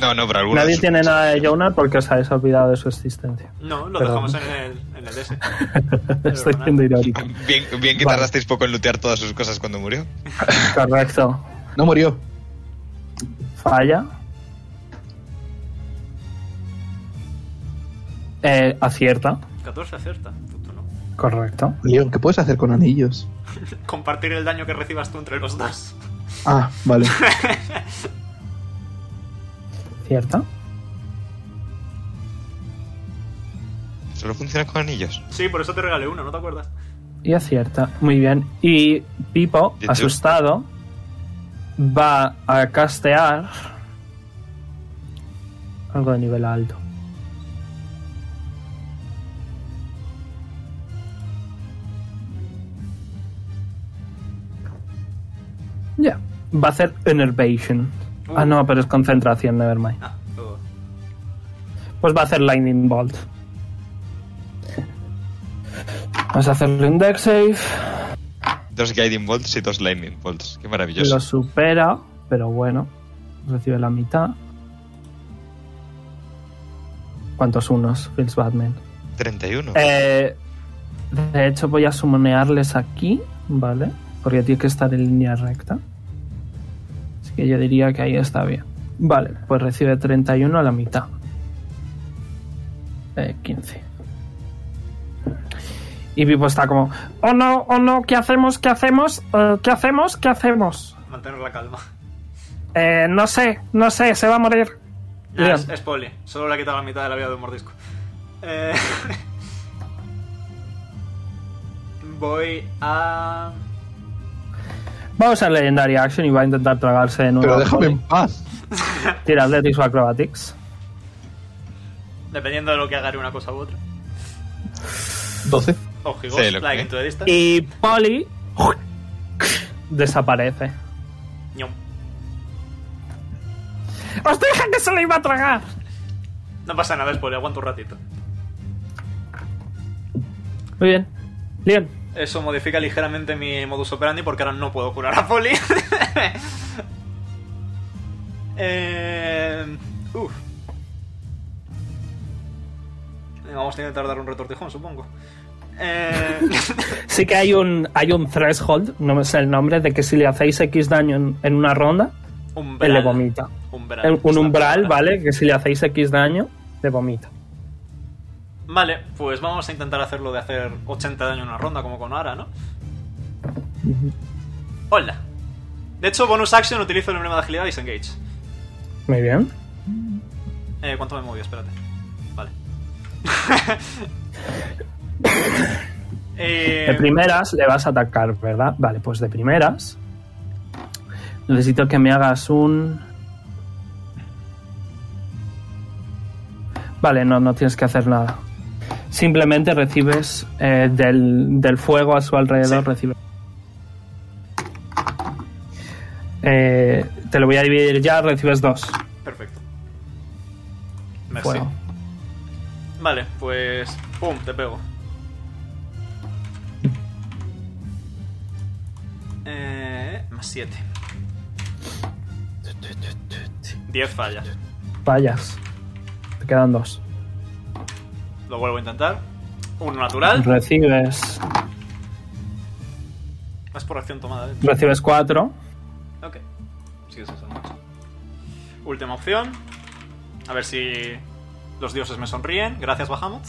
No, no, pero algunos. Nadie tiene nada de Jonar porque os habéis olvidado de su existencia. No, lo Perdón. dejamos en el, en el DS. Estoy siendo irónico. Bien, bien que Vale. tardasteis poco en lootear todas sus cosas cuando murió. Correcto. No murió. Falla. Eh, acierta. 14 acierta. Puto, no. Correcto. Leon, ¿qué puedes hacer con anillos? Compartir el daño que recibas tú entre los dos. Ah, vale. Cierta. Solo funciona con anillos. Sí, por eso te regalé uno, ¿no te acuerdas? Y acierta. Muy bien. Y Pipo, asustado, va a castear algo de nivel alto. Ya. Va a hacer Enervation. Ah, no, pero es concentración, nevermind. Ah, oh. Pues va a hacer Lightning Bolt. Vas a hacerle un deck save. Dos Guiding Bolts y dos Lightning Bolts. Qué maravilloso. Lo supera, pero bueno. Recibe la mitad. ¿Cuántos unos? Feels Batman. 31. Eh, de hecho, voy a sumonearles aquí, ¿vale? Porque tiene que estar en línea recta. Así que yo diría que ahí está bien. Vale, pues recibe 31 a la mitad. Eh, 15. Y Pipo está como, oh no, oh no, ¿qué hacemos? ¿Qué hacemos? Eh, ¿Qué hacemos? ¿Qué hacemos? Mantener la calma. Eh, no sé, no sé, se va a morir. Es, es poli. Solo le ha quitado la mitad de la vida de un mordisco. Eh, Voy a... Vamos a Legendary Action y va a intentar tragarse de nuevo. Pero déjame en Polly. paz. Tira Athletics o Acrobatics. Dependiendo de lo que haga, una cosa u otra. 12. Oh, he Sí, lo like. Y Polly desaparece. Ñom. ¡Os dije que se le iba a tragar! No pasa nada, es poli. Aguanto un ratito. Muy bien. Bien. Eso modifica ligeramente mi modus operandi porque ahora no puedo curar a Poli. eh, uf. Vamos a intentar dar un retortijón, supongo. Eh, Sí que hay un, hay un threshold, no me sé el nombre, de que si le hacéis X daño en, en una ronda, umbral. él le vomita. Umbral. Un, un Está umbral. ¿vale? Que si le hacéis X daño, le vomita. Vale, pues vamos a intentar hacerlo de hacer 80 daño en una ronda, como con Ara, ¿no? Hola. De hecho, bonus action utilizo el emblema de agilidad y disengage. Muy bien. Eh, ¿Cuánto me movió? Espérate. Vale. eh, De primeras le vas a atacar, ¿verdad? Vale, pues de primeras. Necesito que me hagas un. Vale, no, no tienes que hacer nada. Simplemente recibes eh, del, del fuego a su alrededor, Sí. recibes. Eh, te lo voy a dividir ya, recibes dos. Perfecto. Merci. Fuego. Vale, pues. ¡Pum! Te pego. Eh, más 7. 10 fallas. Fallas. Te quedan dos. Lo vuelvo a intentar. Uno natural. Recibes. Es por acción tomada. ¿eh? Recibes cuatro. Ok. Sí, eso es mucho. Última opción. A ver si los dioses me sonríen. Gracias, Bahamut.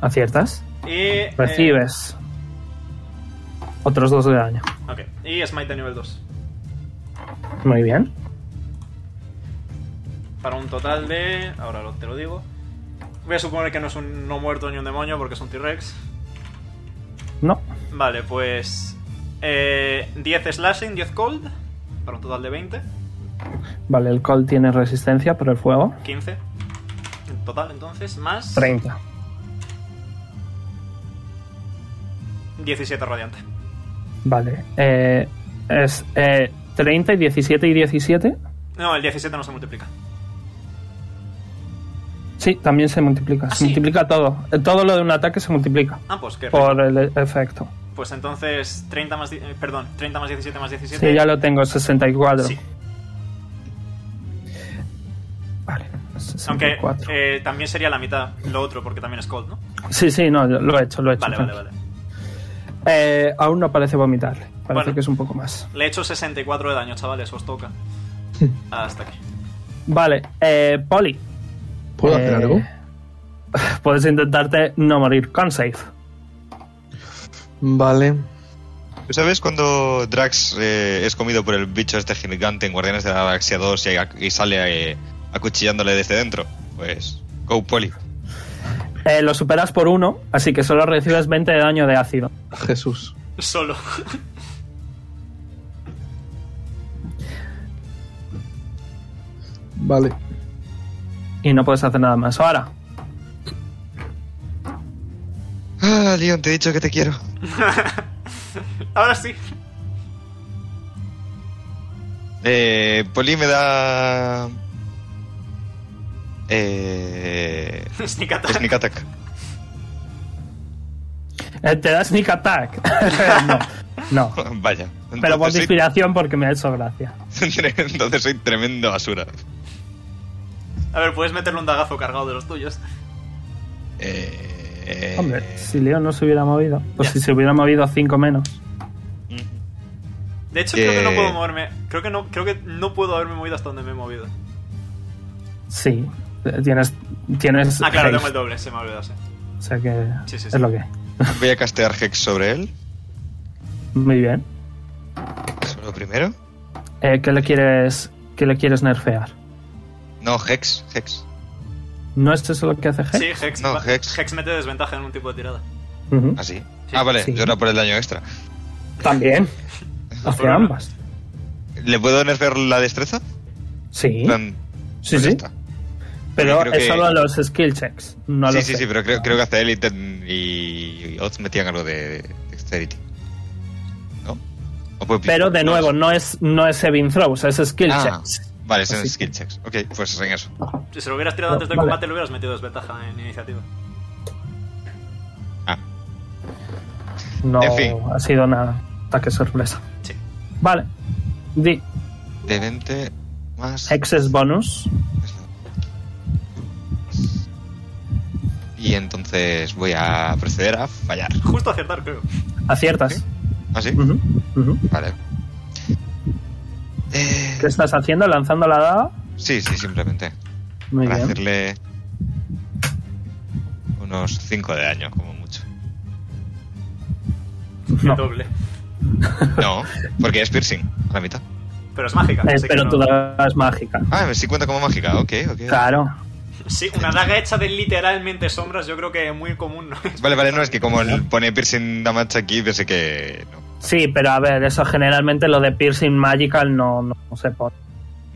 Aciertas. Y. eh, Recibes. Otros dos de daño. ok. Y Smite de nivel 2. Muy bien. Para un total de. Ahora te lo digo. Voy a suponer que no es un no muerto ni un demonio porque es un T-Rex. No. Vale, pues. eh, 10 slashing, 10 cold. Para un total de 20. Vale, el call tiene resistencia por el fuego. 15. En total, entonces, más. 30. 17 radiante. Vale. eh, es eh, 30 y 17 y 17. No, el 17 no se multiplica. Sí, también se multiplica. ¿Ah, se sí? multiplica todo. Eh, Todo lo de un ataque se multiplica Ah, pues qué rico. por el efecto. Pues entonces 30 más... eh, Perdón, 30 más 17 más 17. Sí, ya lo tengo, 64. Sí. Vale, Aunque 64. eh, también sería la mitad lo otro porque también es cold, ¿no? Sí, sí, no, lo he hecho, lo he hecho. Vale, vale, vale. Eh, aún no parece vomitarle. Parece Bueno. que es un poco más. Le he hecho 64 de daño, chavales, os toca. Hasta aquí. Vale, eh, Poli. ¿Puedo hacer eh, algo? Puedes intentarte no morir con save. Vale. ¿Tú sabes cuando Drax eh, es comido por el bicho este gigante en Guardianes de la Galaxia 2 y, y sale eh, acuchillándole desde dentro? Pues, go Poli. Eh, lo superas por uno, así que solo recibes 20 de daño de ácido. Jesús. Solo. Vale. Y no puedes hacer nada más. Ahora, Ah, Leon, te he dicho que te quiero. Ahora sí. Eh, Poli me da... Eh... Sneak attack. Sneak Attack. eh, te da sneak attack. no, no. Vaya. Pero por soy, inspiración porque me ha hecho gracia. entonces soy tremendo basura. A ver, puedes meterle un dagazo cargado de los tuyos. Eh... Hombre, si Leo no se hubiera movido, pues Ya. si se hubiera movido 5 menos. De hecho, creo que no puedo moverme. Creo que no, creo que no puedo haberme movido hasta donde me he movido. Sí, tienes. tienes Ah, claro, tengo el doble, se me ha olvidado. sí. O sea que Sí, sí, es sí. lo que. Voy a castear Hex sobre él. Muy bien. Eso es lo primero. Eh, ¿qué, le quieres, ¿Qué le quieres nerfear? No, Hex. Hex. ¿No es eso lo que hace Hex? Sí, Hex, No, va- Hex. mete desventaja en un tipo de tirada. Ujú. Así. Sí. ah, vale. Sí. Yo era por el daño extra. También. Hace problema. ambas. ¿Le puedo nerfear la destreza? Sí. Plan, Sí, pues sí. está. Pero es que- solo los skill checks. No sí, los sí, sí, pero creo, creo que hasta él y, Oz metían algo de, de Dexterity. ¿No? ¿O puedo- Pero de nuevo, no es, no es saving throws, es skill Ah, checks. Vale, son Así skill checks. Ok, pues en eso. Si se lo hubieras tirado antes del vale. combate, le hubieras metido desventaja en iniciativa. Ah, No En fin. ha sido una ataque sorpresa. Sí. Vale. Di de 20 más. excess bonus. Y entonces voy a proceder a fallar. Justo acertar, creo. Aciertas. ¿Ah, sí? Vale. Eh, ¿Qué estás haciendo? ¿Lanzando la daga? sí, sí, simplemente. Muy para bien. hacerle unos 5 de daño, como mucho. No. Doble. No, porque es piercing, a la mitad. Pero es mágica. Eh, pero no- tu daga es mágica. Ah, sí cuenta como mágica, ok, ok. Claro. Sí, una daga hecha de literalmente sombras, yo creo que muy común, ¿no? Vale, vale, no, es que como el- pone piercing damage aquí, pensé que... no. Sí, pero a ver, eso generalmente lo de piercing magical no, no, no se pone.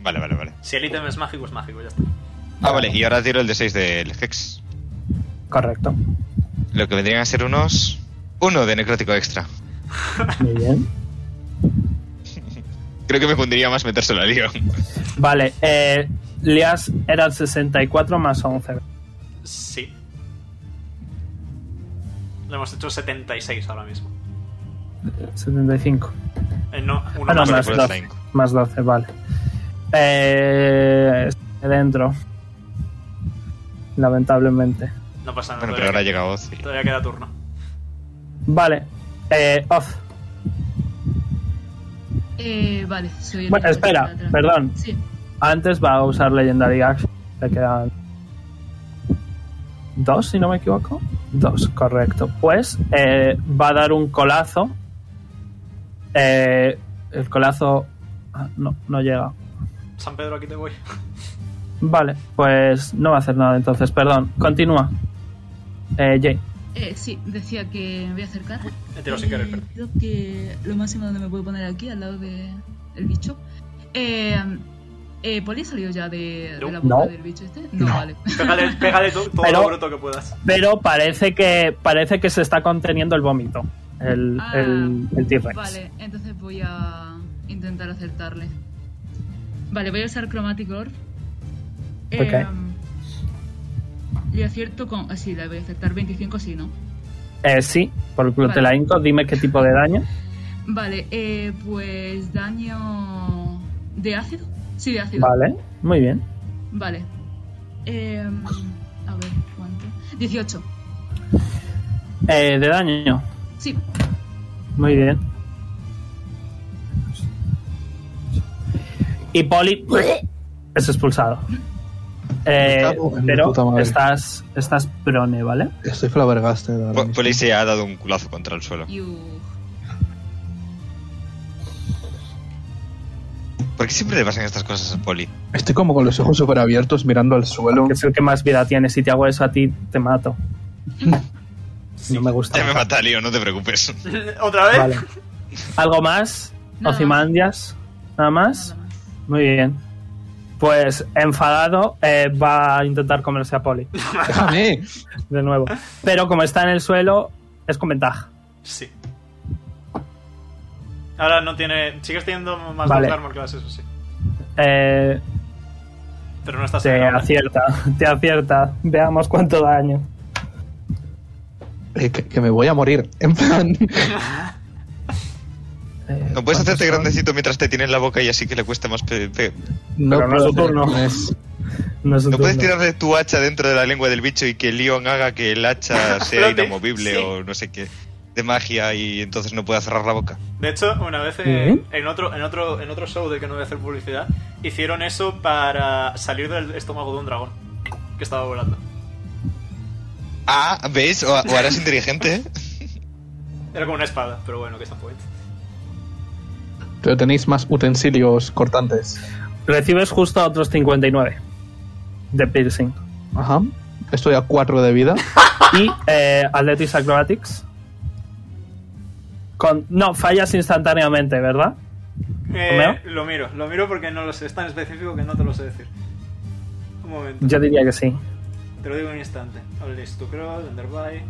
Vale, vale, vale. Si el ítem es mágico, es mágico, ya está. Ah, vale, y ahora tiro el de 6 del Hex. Correcto. Lo que vendrían a ser unos... Uno de necrótico extra. Muy bien. Creo que me pondría más metérselo a Leon. Vale, eh, Lias era 64 más 11. Sí. Le hemos hecho 76 ahora mismo. 75. Eh, no, uno Ah, no, más. más por el 12. flank. Más 12, vale. Eh, estoy dentro. Lamentablemente. No pasa nada. Bueno, pero ahora todavía, llega Oz. y- todavía queda turno. Vale. Eh, Oz. Eh, vale, soy el Bueno, espera, perdón. Sí. Antes va a usar Legendary Action. Le quedan. Dos, si no me equivoco. Dos, correcto. Pues eh, va a dar un colazo. Eh, el colazo. ah, no, no llega. San Pedro, aquí te voy. Vale, pues no va a hacer nada entonces, perdón. Continúa. Eh, Jay. Eh, sí, decía que me voy a acercar. Me tiro sin querer, Eh, perdón. Creo que lo máximo donde me puedo poner aquí, al lado de, del bicho. Eh, eh, ¿Poli ha salido ya de, de la boca No. del bicho este? No, No. vale. Pégale, pégale to- todo Pero- lo bruto que puedas. Pero parece que parece que se está conteniendo el vómito. El, Ah, el, el T-Rex. Vale, entonces voy a intentar acertarle. Vale, voy a usar Chromatic Orb. Eh, le acierto con... ah, sí, le voy a acertar 25, sí, ¿no? Eh, sí, por el culo te la hinco. Dime qué tipo de daño. Vale, eh, pues daño de ácido. Sí, de ácido. Vale, muy bien. Vale. Eh, a ver, ¿cuánto? 18. Eh, de daño. Sí, Muy bien. Y Poli es expulsado. Eh, pero estás, estás prone, ¿vale? Estoy mismo. Poli se ha dado un culazo contra el suelo. you. ¿Por qué siempre le pasan estas cosas a Poli? Estoy como con los ojos súper abiertos mirando al suelo. Que es el que más vida tiene. Si te hago eso a ti, te mato. No me gusta. Ya me mata Leon, no te preocupes. ¿Otra vez? Vale. ¿Algo más? Nada Ozymandias. ¿Nada más? Nada más. Muy bien. Pues enfadado eh, va a intentar comerse a Poli ¡Déjame! de nuevo. Pero como está en el suelo, es con ventaja. Sí. Ahora no tiene. Sigues teniendo más Vale. dos armor class, eso sí. Eh, Pero no estás te en el- acierta, te acierta. Veamos cuánto daño. Eh, que, que me voy a morir. En plan. Eh, No puedes ¿cuántos hacerte son? grandecito mientras te tiene en la boca y así que le cueste más... pe- pe- No, Pero no es puedo su turno. es- No, es un ¿No puedes turno. tirarle tu hacha dentro de la lengua del bicho y que Leon haga que el hacha sea inamovible sí. o no sé qué de magia y entonces no pueda cerrar la boca? De hecho, una vez eh, en, otro, en, otro, en otro show del que no voy a hacer publicidad, hicieron eso para salir del estómago de un dragón que estaba volando. Ah, ¿ves? O, o harás inteligente, ¿eh? Era como una espada, pero bueno, que está point. Pero tenéis más utensilios cortantes. Recibes justo otros 59 de piercing. Ajá. Estoy a 4 de vida. Y eh, Athletics Acrobatics. Con, no, fallas instantáneamente, ¿verdad? Eh, lo miro, lo miro porque no lo sé, es tan específico que no te lo sé decir. Un momento, Yo diría que sí. te lo digo en un instante. List to crawl, underby,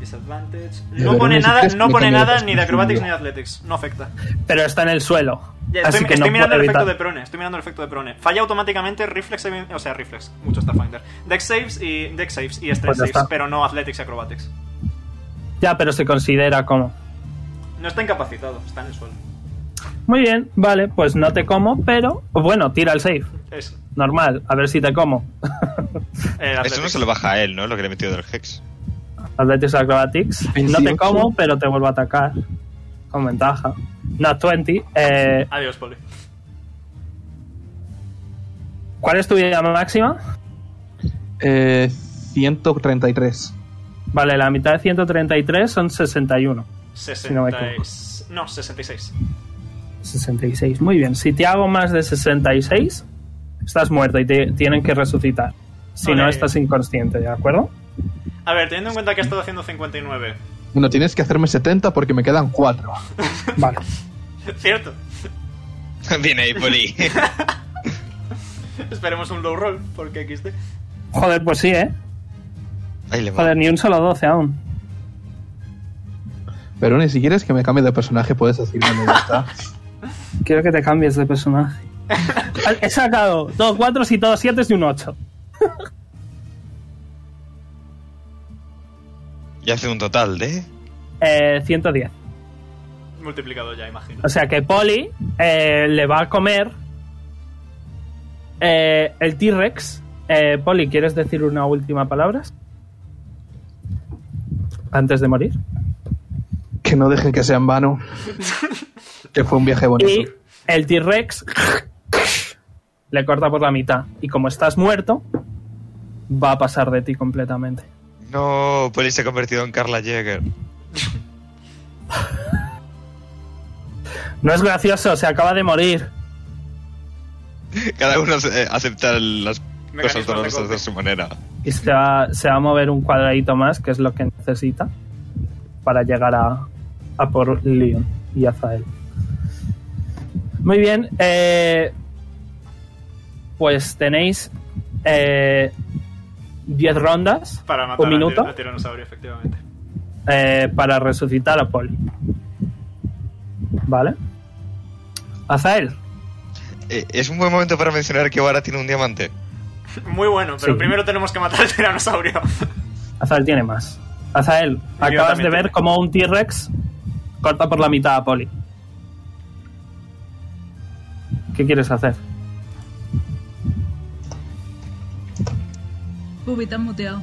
disadvantage. No pone nada, no pone nada ni de acrobatics ni de athletics, no afecta. Pero está en el suelo. Ya, así estoy, que estoy no mirando el efecto de prone, estoy mirando el efecto de prone. Falla automáticamente reflex, o sea, reflex, mucho Starfinder. Dex saves y dex saves y strength Pues saves, pero no athletics y acrobatics. Ya, pero se considera como. No está incapacitado, está en el suelo. Muy bien, vale, pues no te como, pero. Bueno, tira el save. Eso. Normal, a ver si te como. Eso no se lo baja a él, ¿no? Lo que le he metido del Hex. Athletics Acrobatics. No te 28. como, pero te vuelvo a atacar. Con ventaja. Not 20. Eh, Adiós, Poli. ¿Cuál es tu vida máxima? Eh, 133. Vale, la mitad de 133 son 61. 60... no No, me equivoco. 66. 66. Muy bien. Si te hago más de 66, estás muerto y te tienen que resucitar. Si no, estás inconsciente, ¿de acuerdo? A ver, teniendo en cuenta que he estado haciendo 59. Bueno, tienes que hacerme 70 porque me quedan 4. Vale. Cierto. Viene ahí, Poli. Esperemos un low roll, porque XD. Joder, pues sí, ¿eh? Ahí le va. Joder, ni un solo 12 aún. Pero ni si quieres que me cambie de personaje, puedes decirme ya está. Quiero que te cambies de personaje. He sacado dos 4 y todos 7 y un 8. Y hace un total de. Eh, 110. Multiplicado ya, imagino. O sea que Polly eh, le va a comer eh, el T-Rex. Eh, Polly, ¿quieres decir una última palabra? Antes de morir. Que no dejen que sea en vano. que fue un viaje Y bonito. el T-Rex le corta por la mitad. Y como estás muerto, va a pasar de ti completamente. No, Poli se ha convertido en Carla Jäger. No es gracioso, se acaba de morir. Cada uno eh, acepta las Mecanismos cosas de dolorosas de su manera. Y se va, se va a mover un cuadradito más, que es lo que necesita para llegar a, a por Leon y Azael. Muy bien. eh, pues tenéis eh, 10 rondas Para matar un minuto tiranosaurio, efectivamente. eh, para resucitar a Polly. ¿Vale? Azael. Eh, es un buen momento para mencionar que Vara tiene un diamante. Muy bueno, pero Sí. primero tenemos que matar al tiranosaurio. Azael tiene más. Azael, acabas de ver tiene. cómo un T-Rex corta por la mitad a Polly. ¿Qué quieres hacer? Pubi, te has muteado.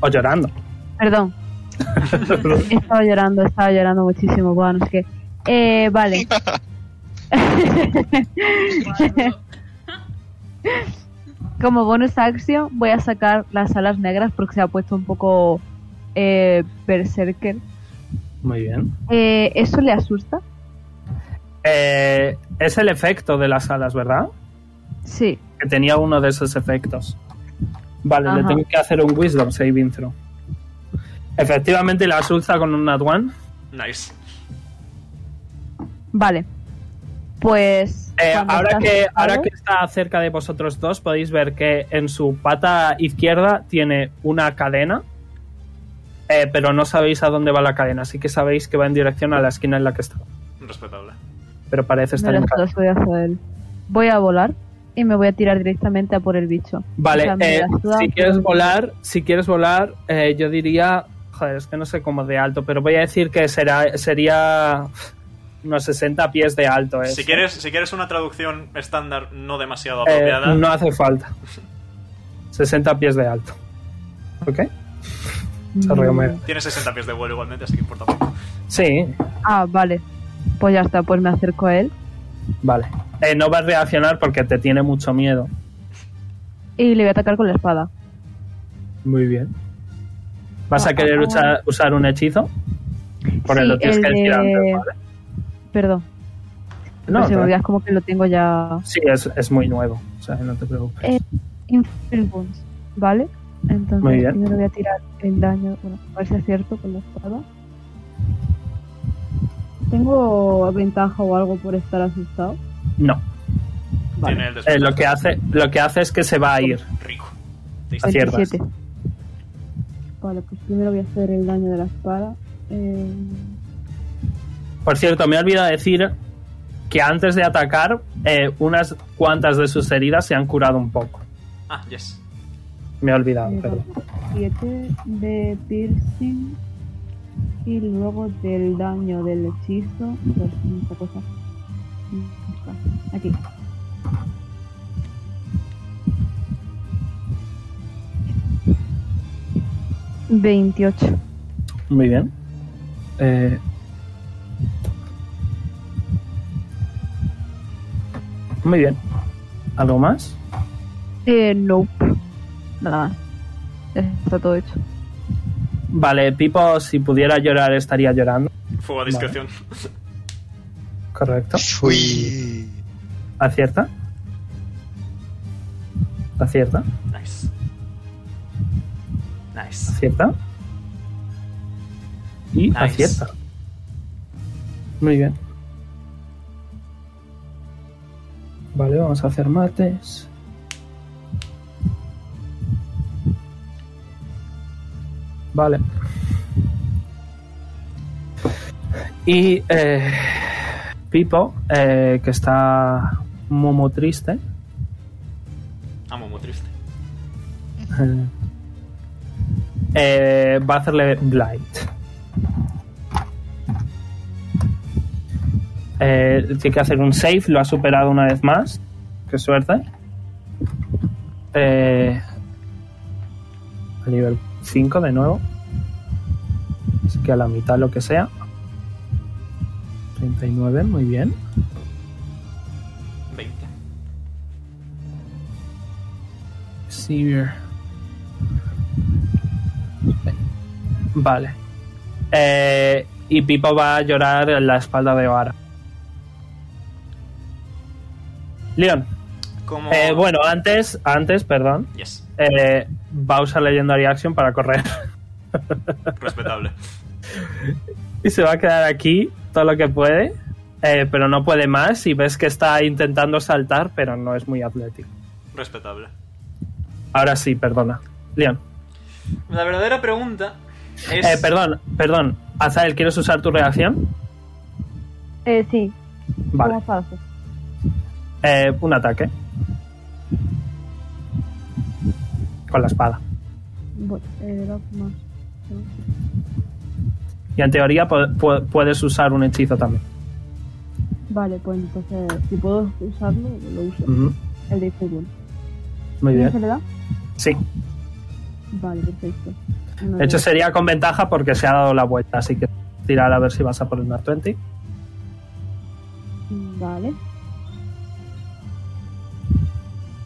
O llorando. Perdón. estaba llorando, estaba llorando muchísimo. Bueno, no sé qué. Eh, vale. Como bonus action voy a sacar las alas negras porque se ha puesto un poco eh, berserker. Muy bien. Eh, ¿Eso le asusta? Eh, es el efecto de las alas, ¿verdad? Sí. Que tenía uno de esos efectos. Vale, le tengo que hacer un Wisdom Saving Throw. Efectivamente, la asusta con un Nat One. Nice. Vale. Pues. Eh, ahora, que, ahora que está cerca de vosotros dos, podéis ver que en su pata izquierda tiene una cadena, eh, pero no sabéis a dónde va la cadena, así que sabéis que va en dirección a la esquina en la que está. Respetable. Pero parece estar en jodas, voy a hacer. Voy a volar y me voy a tirar directamente a por el bicho. Vale, O sea, me eh, si quieres volar, si quieres volar, eh, yo diría, joder, es que no sé cómo de alto, pero voy a decir que será, sería unos 60 pies de alto. Si eso. quieres, si quieres una traducción estándar no demasiado Eh, apropiada, no hace falta. 60 pies de alto. ¿Ok? Mm. Tienes 60 pies de vuelo igualmente, así que importa poco. Sí, Ah, vale. Pues ya está, pues me acerco a él vale. Eh, no vas a reaccionar porque te tiene mucho miedo. y le voy a atacar con la espada. Muy bien. ¿Vas a Ah, querer ah, usar, usar un hechizo? Porque Sí, lo tienes el que decir de- antes, ¿vale? Perdón. No, me no. olvida, es como que lo tengo ya. Sí, es, es muy nuevo. O sea, no te preocupes. Eh, Infernal Wounds, ¿vale? Entonces, Muy bien. primero voy a tirar el daño. Bueno, a ver si acierto con la espada. ¿Tengo ventaja o algo por estar asustado? No. Vale. Tiene el Eh, lo, que hace, lo que hace es que se va a ir. Rico. Aciertas. 27. Vale, pues primero voy a hacer el daño de la espada. Eh, Por cierto, me he olvidado decir que antes de atacar, eh, unas cuantas de sus heridas se han curado un poco. Ah, yes. Me he olvidado, eh, perdón. 7 de piercing. Y luego del daño del hechizo. Esta cosa. Está, Aquí. Veintiocho. Muy bien. Eh, muy bien. ¿Algo más? Eh, nope. Nada más. Está todo hecho. Vale, Pipo, si pudiera llorar, estaría llorando. Fuego a discreción. Correcto. Uy. Acierta. Acierta. Nice. Nice. Acierta. Y Nice. acierta. Muy bien. Vale, vamos a hacer mates. Vale. Y eh, Pipo, eh, que está muy triste, Amo, muy triste. eh, eh, va a hacerle Blight. Eh, tiene que hacer un save, lo ha superado una vez más. Qué suerte. Eh, a nivel 5 de nuevo. Así que a la mitad lo que sea. 39, muy bien. 20. Severe. Vale. Eh, y Pipo va a llorar en la espalda de Vara. Leon. Eh, bueno, antes, antes, perdón. Yes. eh, va a usar Legendary Action para correr. Respetable. y se va a quedar aquí todo lo que puede. eh, pero no puede más. Y ves que está intentando saltar, pero no es muy atlético. Respetable. Ahora sí, perdona. Leon. La verdadera pregunta es... Eh, perdón, perdón. Azael, ¿quieres usar tu reacción? Eh, sí. Vale. Eh, un ataque. Con la espada. Bueno, dos más. Y en teoría pu- pu- puedes usar un hechizo también. Vale, pues entonces, si puedo usarlo, lo uso. El de fútbol. Muy ¿Tienes bien. se le da? Sí. Vale, perfecto. Uno De hecho, sería con ventaja porque se ha dado la vuelta. Así que tirar a ver si vas a poner una 20. Vale.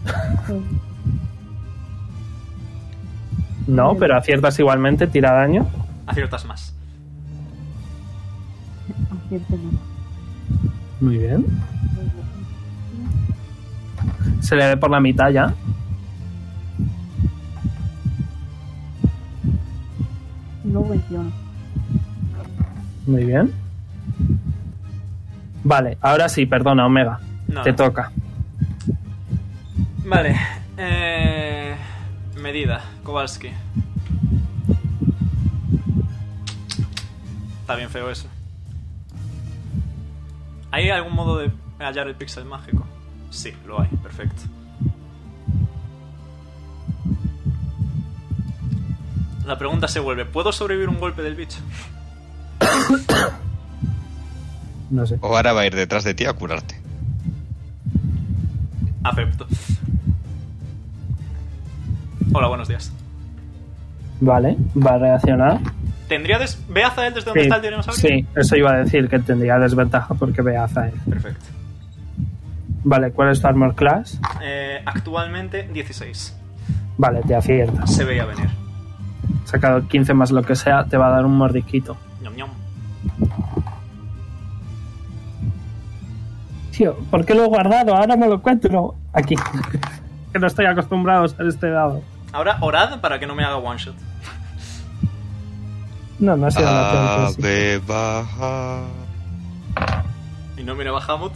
No, pero aciertas igualmente, tira daño. Aciertas más. acierto más. Muy bien. Se le ve por la mitad ya. Luego 21. Muy bien. Vale, ahora sí, perdona, Omega. No, Te no. toca. Vale. Eh... Medida. Kowalski. Está bien feo eso. ¿Hay algún modo de hallar el píxel mágico? Sí, lo hay. Perfecto. La pregunta se vuelve, ¿puedo sobrevivir un golpe del bicho? No sé. O ahora va a ir detrás de ti a curarte. Acepto. Hola, buenos días. Vale, va a reaccionar. ¿Tendría des... ¿Ve a Zael desde donde Sí, está el dinosaurio? sí, eso iba a decir que tendría desventaja porque ve a Zael. Perfecto. Vale, ¿cuál es tu armor class? Eh, actualmente 16. Vale, te aciertas. Se veía venir. Sacado 15 más lo que sea, te va a dar un mordisquito. Ñom, ñom. Tío, ¿por qué lo he guardado? Ahora me lo encuentro. Aquí. que no estoy acostumbrado a usar este dado. Ahora orad para que no me haga one shot. No, no ha sido una. Ave baja. Y no mire Bahamut.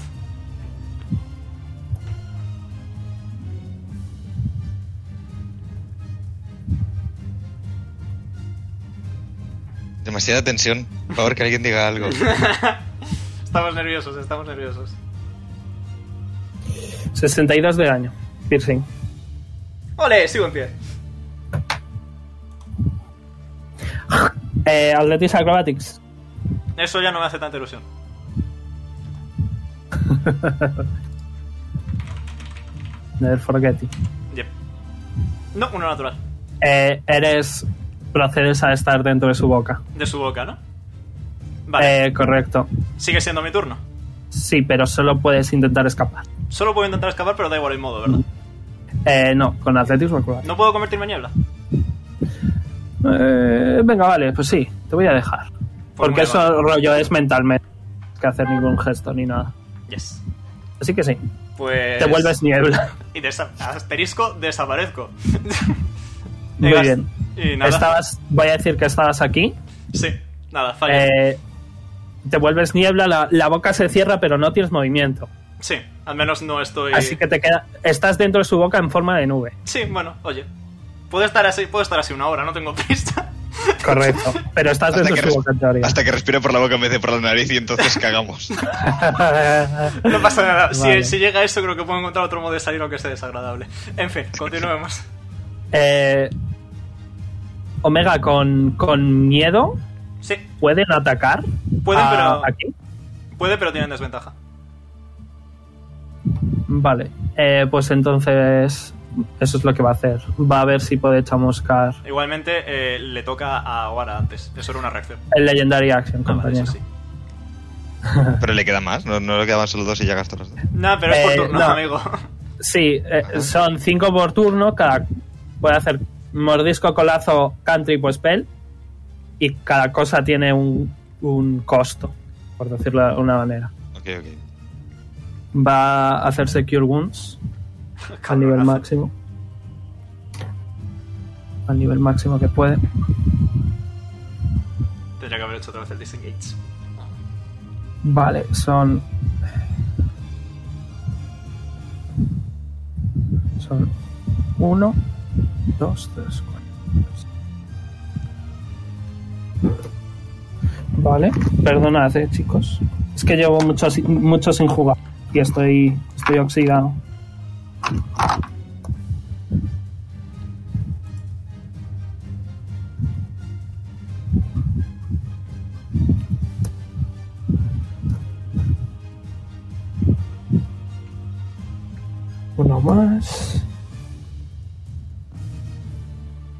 Demasiada tensión. Por favor, que alguien diga algo. Estamos nerviosos, estamos nerviosos. 62 de daño. Piercing. ¡Ole! Sigo en pie. Eh, Athletics Acrobatics. Eso ya no me hace tanta ilusión. Never forget it. Yep. No, uno natural. Eh, eres. Procedes a estar dentro de su boca. De su boca, ¿no? Vale. Eh, correcto. Sigue siendo mi turno. Sí, pero solo puedes intentar escapar. Solo puedo intentar escapar, pero da igual el modo, ¿verdad? Eh, no, con Athletics o Acrobatics. ¿No puedo convertirme en niebla? Eh, venga, vale, pues sí, te voy a dejar. Porque eso rollo es mentalmente. que hacer ningún gesto ni nada. Yes. Así que sí, Pues. te vuelves niebla. Y desa- asterisco, desaparezco. Muy bien. Y nada. Estabas, voy a decir que estabas aquí. Sí, nada, fallo. Eh, te vuelves niebla, la, la boca se cierra, pero no tienes movimiento. Sí, al menos no estoy. Así que te queda. Estás dentro de su boca en forma de nube. Sí, bueno, oye. Puedo estar así, puedo estar así una hora, no tengo prisa. Correcto. Pero estás Hasta que, de su boca en teoría. res- hasta que respire por la boca en vez de por la nariz y entonces cagamos. No pasa nada. Si- Vale. Si, llega eso, creo que puedo encontrar otro modo de salir aunque sea desagradable. En fin, continuemos. Eh, Omega, con, con miedo, Sí, ¿pueden atacar? pueden, a- pero. Aquí. Puede, pero tienen desventaja. Vale. Eh, pues entonces. Eso es lo que va a hacer. Va a ver si puede chamuscar Igualmente, eh, le toca a Oara antes. Eso era una reacción. el Legendary Action, Ah, vale, compañero. eso sí. Pero le queda más, no, no le quedaban solo dos y ya gastó los dos. Nada, pero es por Eh, turno, no. amigo. Sí, eh, son cinco por turno. Cada puede hacer mordisco, colazo, country o spell. Y cada cosa tiene un, un costo, por decirlo de alguna manera. Ok, ok. Va a hacerse Cure Wounds al nivel máximo. Al nivel máximo que puede. Tendría que haber hecho otra vez el disengage. Vale, son. Son. Uno, dos, tres, cuatro. Vale, perdonad, eh, chicos. Es que llevo mucho, mucho sin jugar y estoy, estoy oxidado. Uno más.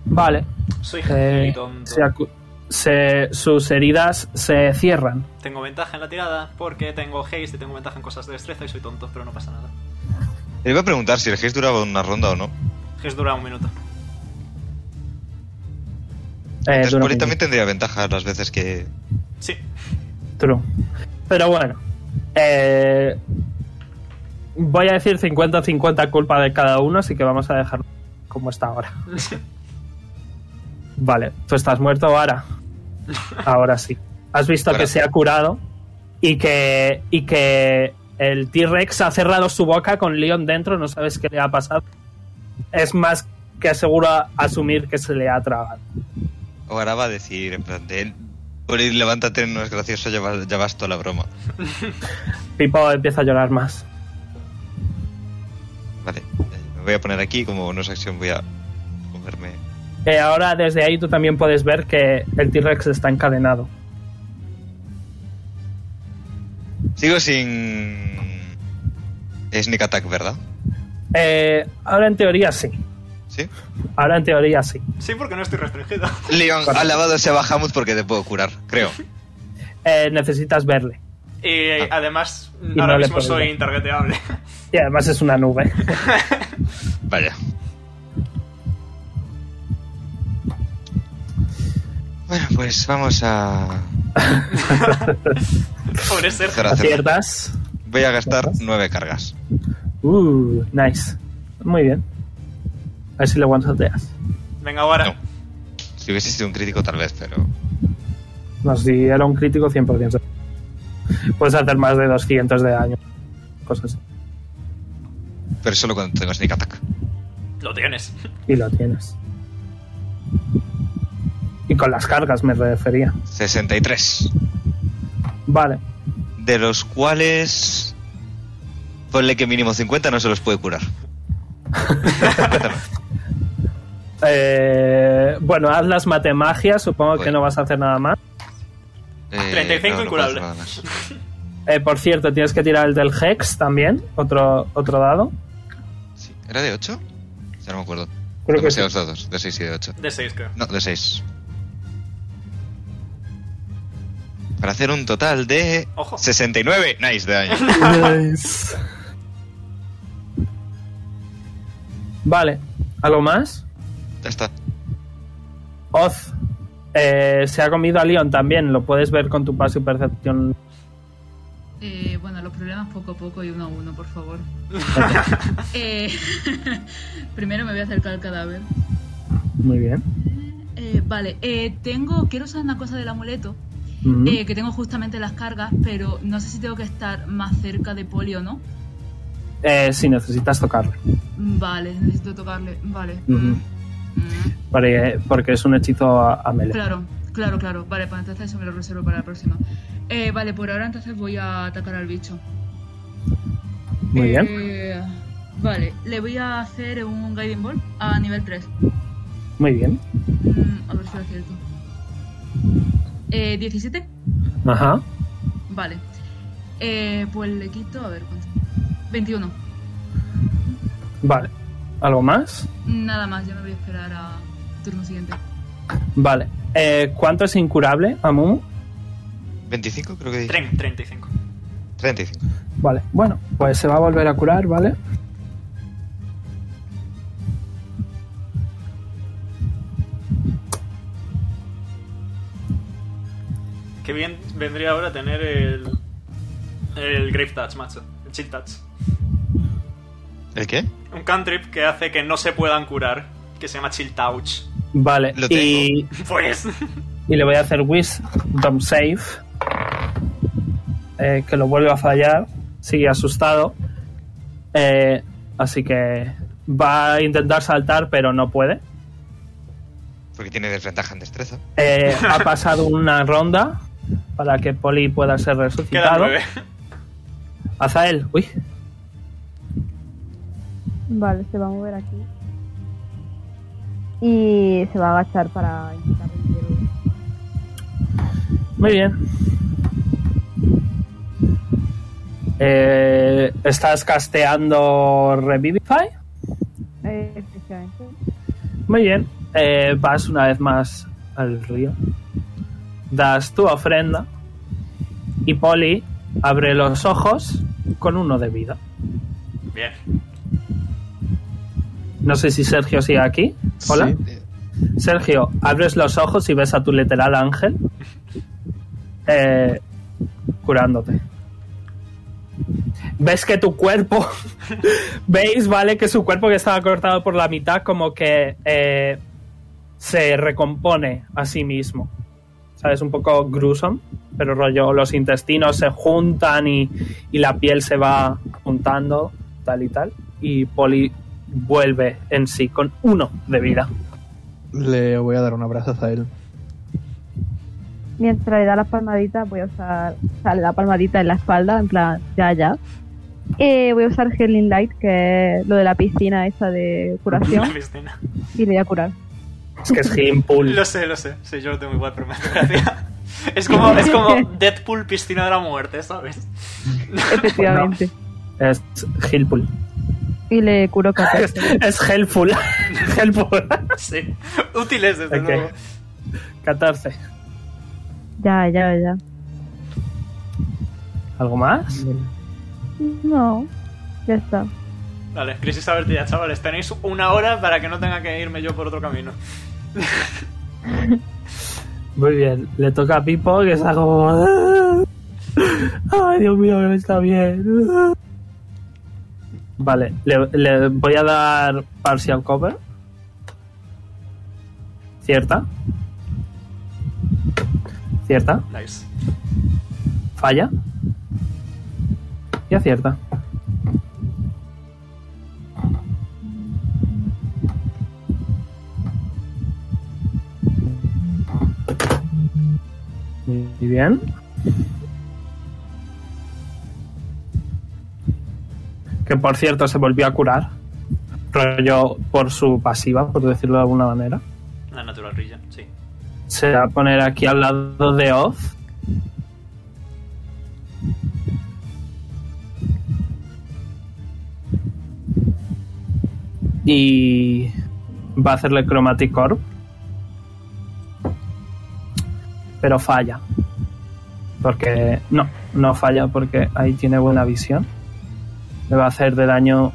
Vale. Soy eh, muy tonto. se acu- se- sus heridas se cierran. Tengo ventaja en la tirada porque tengo haste y tengo ventaja en cosas de destreza y soy tonto, pero no pasa nada. Le iba a preguntar si el haste duraba una ronda o no. Haste dura un minuto. Eh, Entonces, dura por ahí un también tendría ventaja las veces que. Sí, True. Pero bueno. eh, voy a decir 50-50 culpa de cada uno, así que vamos a dejar como está ahora. Vale, tú estás muerto ahora. Ahora sí. Has visto que se ha curado y que, y que el T-Rex ha cerrado su boca con Leon dentro, no sabes qué le ha pasado. Es más que seguro asumir que se le ha tragado. Ahora va a decir, en plan de. Uri, levántate, no es gracioso, ya, va- ya bastó la broma. Pipo empieza a llorar más. Vale, eh, me voy a poner aquí, como bonus acción voy a comerme. Eh, ahora desde ahí tú también puedes ver que el T-Rex está encadenado. Sigo sin. Sneak attack, ¿verdad? Eh, ahora en teoría sí. Sí. Ahora en teoría sí. sí, porque no estoy restringido. Leon, ha lavado ese Bahamut porque te puedo curar, creo. Eh, necesitas verle. Y Ah. además, Y ahora no mismo soy ver. intargeteable. Y además es una nube. Vaya. Bueno, pues vamos a. Pobre ser. ¿Aciertas? Voy a gastar nueve cargas. Uh, nice. Muy bien. A ver si le one-shoteas. Venga, ahora. No. Si hubiese sido un crítico, tal vez, pero. No, si era un crítico 100%. Puedes hacer más de 200 de daño. Cosas así. Pero solo cuando tengo sneak attack. Lo tienes. Y lo tienes. Y con las cargas me refería. 63. Vale. De los cuales. Ponle que mínimo 50 no se los puede curar. Eh, bueno, haz las matemagias. Supongo que Bueno. no vas a hacer nada más. Eh, 35 no, no más. Eh, por cierto, tienes que tirar el del Hex también. Otro, otro dado. Sí. ¿Era de 8? Ya no me acuerdo. Creo que sí. Dados, de 6 y de 8. De 6, creo. No, de 6. Para hacer un total de Ojo. 69. Nice de daño. Nice. Vale. ¿Algo más? Ya está. Oz. eh, se ha comido a Leon también. Lo puedes ver con tu paso y percepción. Eh, bueno, los problemas poco a poco y uno a uno, por favor. Eh, primero me voy a acercar al cadáver. Muy bien. Eh, vale, eh, tengo. Quiero usar una cosa del amuleto. Eh, que tengo justamente las cargas, pero no sé si tengo que estar más cerca de Poli o no. Eh, si necesitas tocarle. Vale, necesito tocarle. Vale. Mm. Porque, porque es un hechizo a, a melee. Claro, claro, claro. Vale, pues entonces eso me lo reservo para la próxima. Eh, vale, por ahora entonces voy a atacar al bicho. Muy bien. Eh, Vale, le voy a hacer un Guiding Ball a nivel 3. Muy bien. Mm, a ver si lo acierto. Eh, 17. Ajá. Vale. Eh, pues le quito, a ver cuánto. 21. Vale. ¿Algo más? Nada más, ya me voy a esperar a turno siguiente. Vale. Eh, ¿Cuánto es incurable, Amumu? 25 creo que dije. Tren, 35. 35. Vale. Bueno, pues se va a volver a curar, ¿vale? Qué bien vendría ahora tener el. El Grave Touch, macho. El Chill Touch. ¿El qué? Un cantrip que hace que no se puedan curar. Que se llama Chill Touch. Vale. Lo Y, Pues. y le voy a hacer Wisdom Save. Eh, que lo vuelve a fallar. Sigue asustado. Eh, así que va a intentar saltar, pero no puede. Porque tiene desventaja en destreza. Eh, ha pasado una ronda para que Poli pueda ser resucitado. Azael, uy, Vale, se va a mover aquí. Y se va a agachar para intentar revivirlo. muy bien. Eh, ¿Estás casteando Revivify? Eh, efectivamente. Muy bien. Eh, vas una vez más al río. Das tu ofrenda. Y Poli abre los ojos con uno de vida. Bien. No sé si Sergio sigue aquí. Hola. Sí. Sergio, abres los ojos y ves a tu literal ángel eh, curándote. Ves que tu cuerpo, veis, vale, que su cuerpo que estaba cortado por la mitad como que eh, se recompone a sí mismo. ¿Sabes? Un poco gruesome, pero rollo, los intestinos se juntan y, y la piel se va juntando, tal y tal. Y Poli vuelve en sí con uno de vida. Le voy a dar un abrazo a él. Mientras le da la palmadita, voy a usar. O sea, le da palmadita en la espalda, en plan, ya, ya. Eh, voy a usar Healing Light, que es lo de la piscina esa de La curación, piscina. y le voy a curar. Es que es Pool. Lo sé, lo sé. Sí, yo lo tengo igual, pero me hace gracia. Es como, es como Deadpool piscina de la muerte, ¿sabes? Efectivamente. Es Heal Pool. Y le curo Es, 14. es Helpful. Helpful. Sí. Útiles, desde Ok. luego. 14. ya, ya, ya. ¿Algo más? No, ya está. Vale, crisis avertida, chavales. Tenéis una hora para que no tenga que irme yo por otro camino. Muy bien. Le toca a Pipo, que está como. Ay, Dios mío, no está bien. Vale, le, le voy a dar partial cover. Cierta. Cierta. Nice. Falla. Y acierta. Muy bien. Que por cierto se volvió a curar. Rollo por su pasiva, por decirlo de alguna manera. La natural rilla, sí. Se va a poner aquí al lado de Oz. Y va a hacerle Chromatic Orb. Pero falla. Porque. No, no falla porque ahí tiene buena visión. Le va a hacer de daño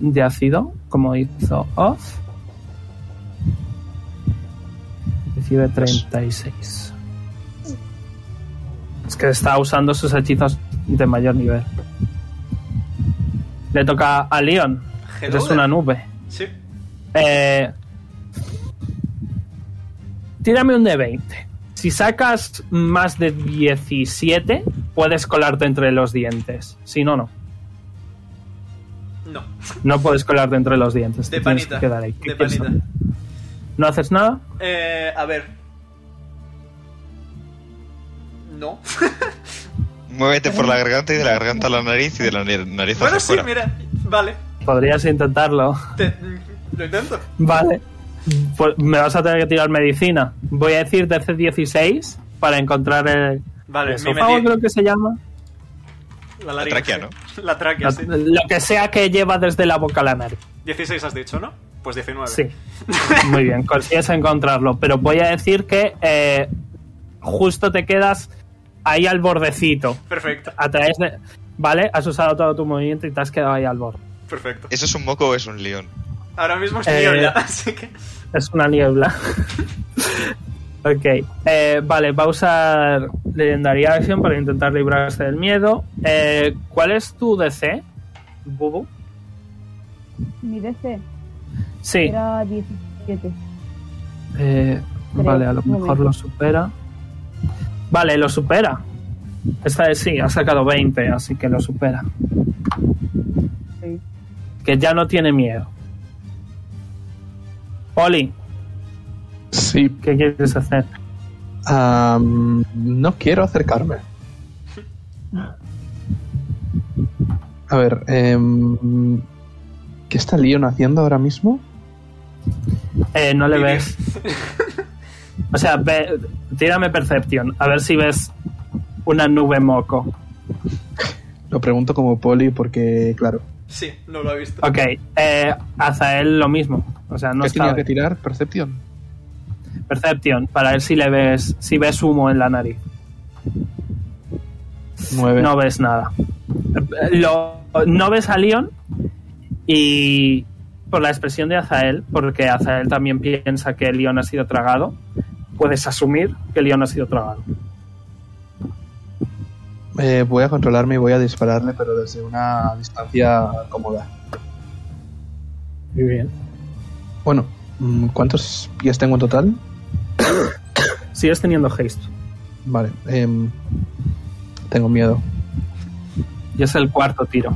de ácido, como hizo Oz. Recibe 36. Es que está usando sus hechizos de mayor nivel. Le toca a Leon. Es una nube. Sí. Eh, tírame un de 20. Si sacas más de 17, puedes colarte entre los dientes. Si no, no. No. No puedes colarte entre los dientes. De te tienes panita. que quedar ahí. ¿Qué De panita. ¿No haces nada? Eh, a ver. No. Muévete por la garganta y de la garganta a la nariz y de la nariz bueno, hacia sí, afuera. mira. Vale. Podrías intentarlo. Te- lo intento. Vale. Pues me vas a tener que tirar medicina. Voy a decir DC16 para encontrar el, Vale, el esófago, creo que se llama. La tráquea, ¿no? La tráquea, sí. Lo que sea que lleva desde la boca a la nariz. 16 has dicho, ¿no? Pues 19. Sí. Muy bien, consigues encontrarlo. Pero voy a decir que eh, justo te quedas ahí al bordecito. Perfecto, A través de. ¿Vale? Has usado todo tu movimiento y te has quedado ahí al borde. perfecto. ¿Eso es un moco o es un león? Ahora mismo es Eh, niebla, así que... Es una niebla. ok. Eh, vale, va a usar Legendaria Action para intentar librarse del miedo. Eh, ¿Cuál es tu DC, Bubu? Mi DC Sí. era 17. Eh, vale, a lo mejor lo supera. Vale, lo supera. Esta vez sí, ha sacado 20, así que lo supera. Sí. Que ya no tiene miedo. Oli, Sí, ¿qué quieres hacer? no quiero acercarme. A ver, em, ¿qué está Leon haciendo ahora mismo? Eh, no le ves. O sea, ve, tírame Perception, a ver si ves una nube moco. Lo pregunto como poli porque, claro, Sí, no lo ha visto. Ok, eh, Azael lo mismo. O sea, no ¿qué tenía que tirar? Percepción. Perception, para ver si le ves, si ves humo en la nariz. Nueve. No ves nada. Lo, no ves a Leon y por la expresión de Azael, porque Azael también piensa que Leon ha sido tragado, puedes asumir que Leon ha sido tragado. Eh, voy a controlarme y voy a dispararle, pero desde una distancia cómoda. Muy bien. Bueno, mm, ¿cuántos pies tengo en total? Sigues teniendo haste. Vale, em, tengo miedo. Y es el cuarto tiro.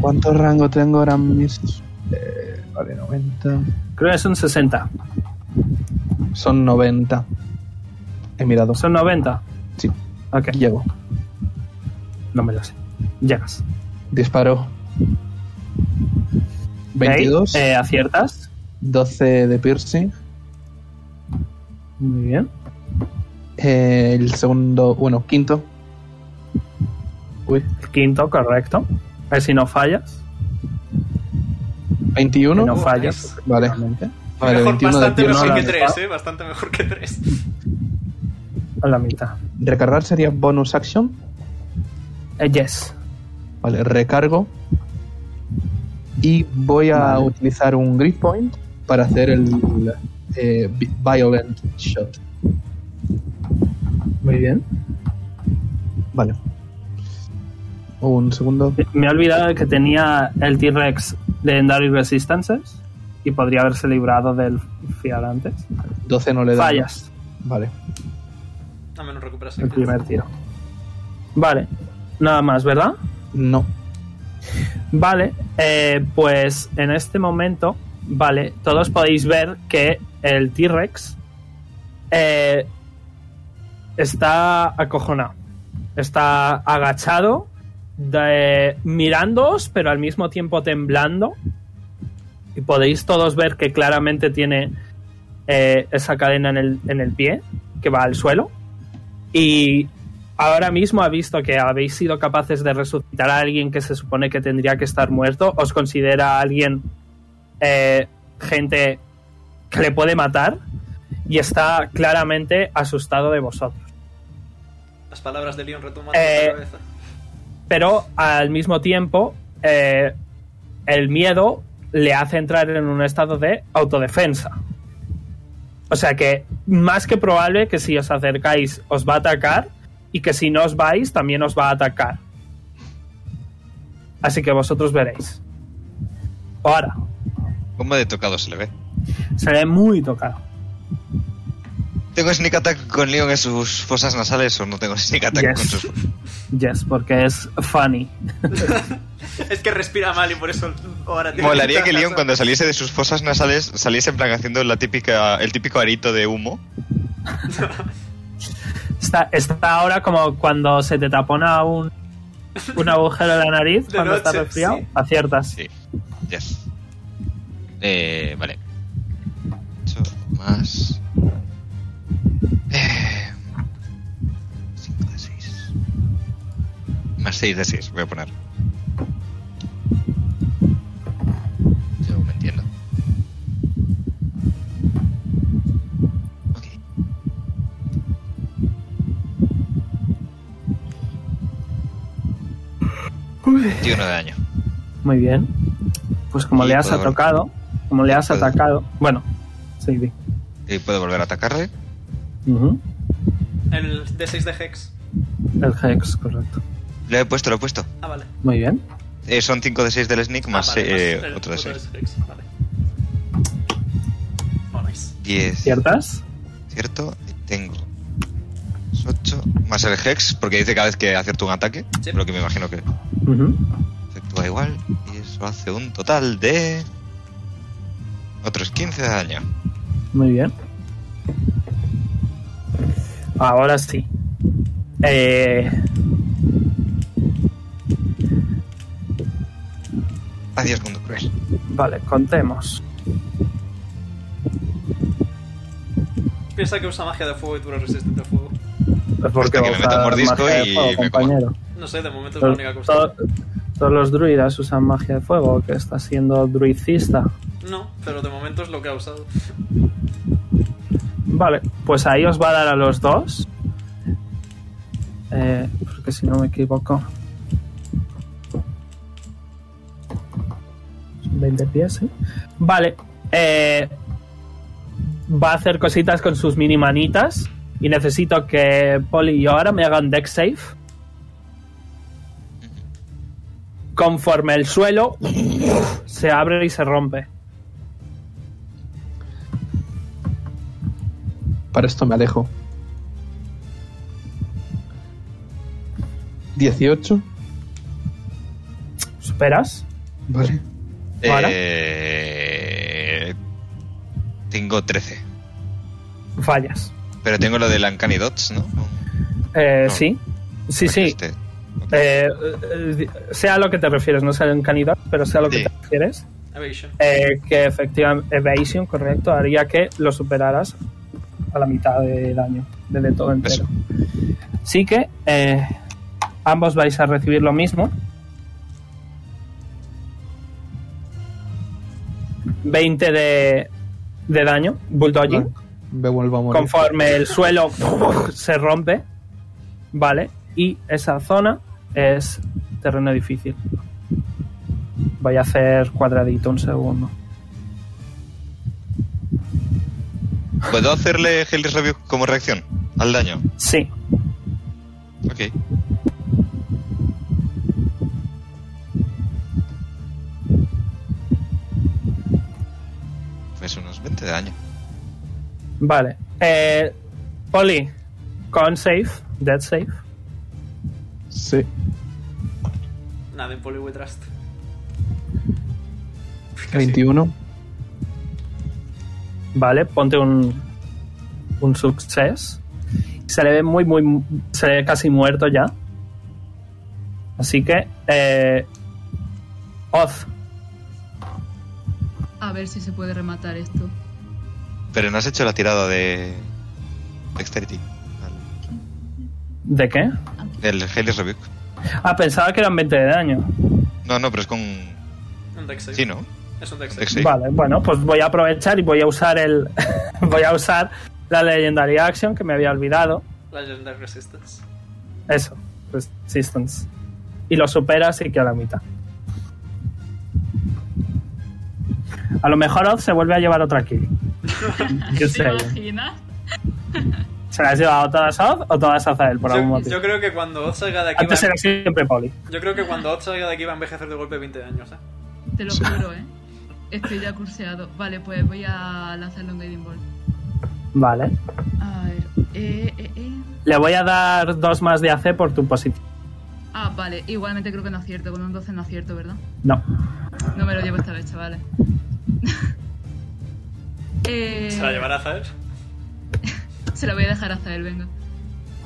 ¿Cuánto rango tengo ahora mismo? Eh, vale, 90. Creo que son 60. Son 90. He mirado. ¿Son 90? Sí, Ok, llego. No me lo sé. Llegas. Disparo. 22, Ok, eh, aciertas. 12 de piercing. Muy bien. Eh, el segundo, bueno, quinto. Uy, El quinto, correcto. A ver si no fallas. 21. Que no Oh, fallas. nice. Vale. Vale, mejor, 21 de bastante piercing. mejor que la 3, mitad. ¿eh? Bastante mejor que 3. A la mitad. Recargar sería bonus action. Eh, yes. Vale, recargo. Y voy a Vale. utilizar un grip point para hacer el eh, vi- violent shot. Muy bien. Vale. Un segundo. Me he olvidado de que tenía el T-Rex Legendary Resistances y podría haberse librado del fiar antes. 12 no le da. Fallas Vale. A menos recuperas el primer tiro. Vale, nada más, ¿verdad? No. Vale, eh, pues en este momento, vale, todos podéis ver que el T-Rex eh, está acojonado. Está agachado, de- mirándoos, pero al mismo tiempo temblando. Y podéis todos ver que claramente tiene eh, esa cadena en el, en el pie que va al suelo. Y ahora mismo ha visto que habéis sido capaces de resucitar a alguien que se supone que tendría que estar muerto, os considera a alguien eh, gente que le puede matar y está claramente asustado de vosotros. Las palabras de Leon retoman Eh, la cabeza. Pero al mismo tiempo, eh, el miedo le hace entrar en un estado de autodefensa. O sea que más que probable que si os acercáis os va a atacar, y que si no os vais también os va a atacar. Así que vosotros veréis. Ahora, ¿Cómo de tocado se le ve? se ve muy tocado. ¿Tengo sneak attack con Leon en sus fosas nasales o no tengo sneak attack Yes. con sus... Yes, porque es funny. Es que respira mal y por eso ahora tiene Molaría que Leon cuando saliese de sus fosas nasales saliese en plan haciendo la típica, el típico arito de humo. Está, está ahora como cuando se te tapona un, un agujero de la nariz De cuando noche, estás resfriado. sí. Aciertas. Sí. Yes. Eh, vale. 8 más... Eh, 5 de 6. Más 6 de 6, voy a poner. 21 de daño. Muy bien. Pues como y le has atacado, como le has puedo. atacado, bueno, sí, sí. Y puede volver a atacarle. Uh -huh. El D6 de Hex. El Hex, correcto. Lo he puesto, lo he puesto. Ah, vale. Muy bien. Eh, son 5 de 6 del Sneak ah, más, vale, eh, más el, otro de 6. Vale. 10. ¿Ciertas? Cierto, tengo 8 más el Hex, porque dice cada vez que acierto un ataque, sí. pero que me imagino que Ujú. efectúa igual. Y eso hace un total de. Otros 15 de daño. Muy bien. Ahora sí. Eh, Adiós, mundo cruel. vale, contemos. Piensa que usa magia de fuego y tú eres resistente a fuego. Pues porque Hasta que me un mordisco y me compañero. No sé, de momento es la única cosa. to- todos los druidas usan magia de fuego, que está siendo druidista. No, pero de momento es lo que ha usado. Vale, pues ahí os va a dar a los dos. Eh, porque si no me equivoco. Son 20 pies, ¿sí? Vale. eh, va a hacer cositas con sus mini manitas. Y necesito que Polly y yo ahora me hagan deck save. Conforme el suelo se abre y se rompe. Para esto me alejo. 18. ¿Superas? Vale. Eh, tengo 13. Fallas. Pero tengo lo del Uncanny Dots, ¿no? Eh, No. Sí, sí, sí. Este. Ok. Eh, eh, sea a lo que te refieres, no sea en canidad, pero sea a lo que te refieres, Evasion. eh, que efectivamente Evasion, correcto, haría que lo superaras a la mitad de daño, de todo entero. Así que eh, ambos vais a recibir lo mismo. 20 de, de daño, bulldogging. Vale. Me vuelvo a morir. Conforme el suelo se rompe, ¿vale? Y esa zona es terreno difícil. Voy a hacer cuadradito un segundo. ¿Puedo hacerle Hellish Review como reacción al daño? Sí, Ok. Pues unos 20 de daño. vale. Eh, Poli, con safe, dead safe. Sí. Nada, en Poly We Trust. 21. Vale, ponte un, un success. Se le ve muy, muy. Se le ve casi muerto ya. Así que. Eh, Oz, A ver si se puede rematar esto. Pero no has hecho la tirada de Dexterity. ¿de qué? El Hellish Rebuke. Ah, pensaba que eran 20 de daño. No, no, pero es con. Un deck save. Sí, ¿no? Es un deck save. Dex save. Vale, bueno, pues voy a aprovechar y voy a usar el. voy a usar la Legendary Action que me había olvidado. Legendary Resistance. Eso, Resistance. Y lo superas y que a la mitad. A lo mejor Oz se vuelve a llevar otra kill. Yo ¿Te sé. imaginas? ¿Se las has llevado todas a Oz o todas a Zael por algún motivo? yo creo que cuando Oz salga de aquí Antes va, era siempre Poli. yo creo que cuando Oz salga de aquí va a envejecer de golpe 20 años, ¿eh? Te lo juro, ¿eh? Estoy ya curseado. Vale, pues voy a lanzarle un Guiding Ball. Vale. A ver. Eh, eh, eh. Le voy a dar dos más de AC por tu posición. Ah, vale. Igualmente creo que no acierto. Con un 12 no acierto, ¿verdad? No. No me lo llevo esta vez, chavales. eh, ¿Se la llevará a Zael? se la voy a dejar hasta él, venga.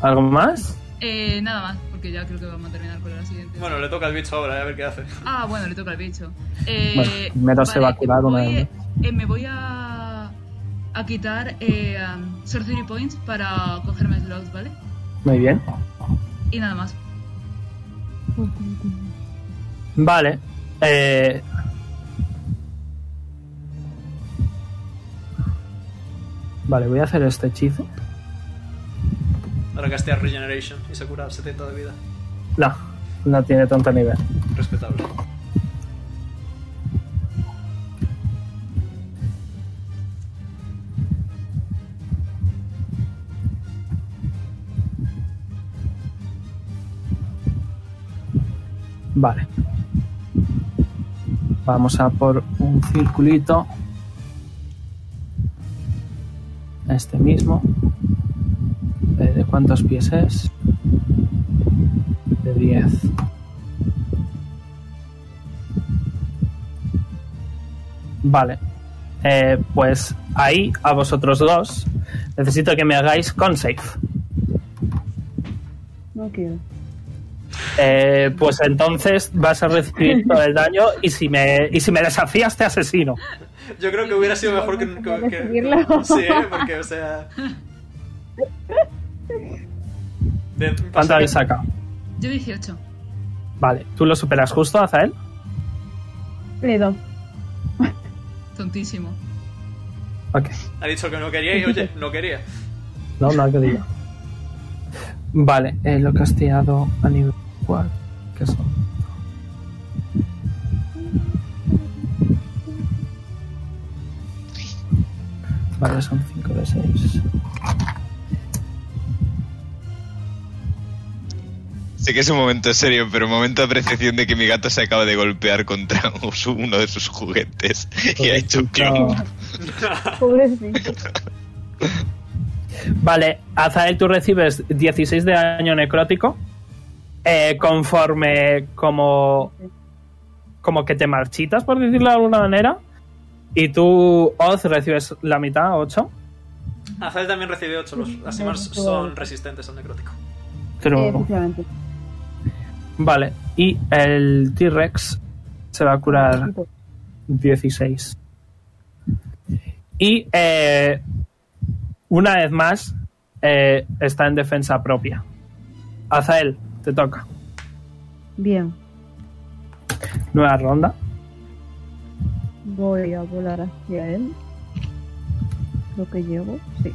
¿Algo más? Eh, nada más, porque ya creo que vamos a terminar con la siguiente. Bueno, le toca al bicho ahora, a ver qué hace. Ah, bueno, le toca al bicho. Eh, Bueno, se va a curar una vez, eh, me voy a, a quitar eh, um, Sorcery Points para cogerme slots, ¿vale? Muy bien. Y nada más. Vale. Eh, Vale, voy a hacer este hechizo. Ahora castear Regeneration y se cura 70 de vida. No, no tiene tanto nivel. Respetable. Vale. Vamos a por un circulito. Este mismo. ¿De cuántos pies es? De 10. Vale. Eh, pues ahí, a vosotros dos, necesito que me hagáis con save. No quiero. Eh, pues entonces vas a recibir todo el daño y si me, y si me desafías te asesino. Yo creo que hubiera sido mejor que... que, que- sí, porque, o sea... De, ¿Cuánto habéis que- sacado? Yo 18. Vale, ¿tú lo superas justo, Azael? Le doy. Tontísimo. Ok. Ha dicho que no quería y oye, no quería. No, no que diga. Vale, eh, lo he casteado a nivel 4. ¿Qué son? Vale, son 5 de 6. Sé que es un momento serio, pero un momento de apreciación de que mi gato se acaba de golpear contra uno de sus juguetes y ha hecho clon. Pobrecito. Vale, Azael, tú recibes 16 de daño necrótico. eh, conforme como. Como que te marchitas, por decirlo de alguna manera. Y tú, Oz, recibes la mitad, 8. Azael también recibe 8. Los, las Simars son resistentes al necrótico. Pero, Eh, efectivamente. vale, y el T-Rex se va a curar 16. Y eh, una vez más eh, está en defensa propia. Azael, te toca. Bien. Nueva ronda. Voy a volar hacia él. Lo que llevo, sí.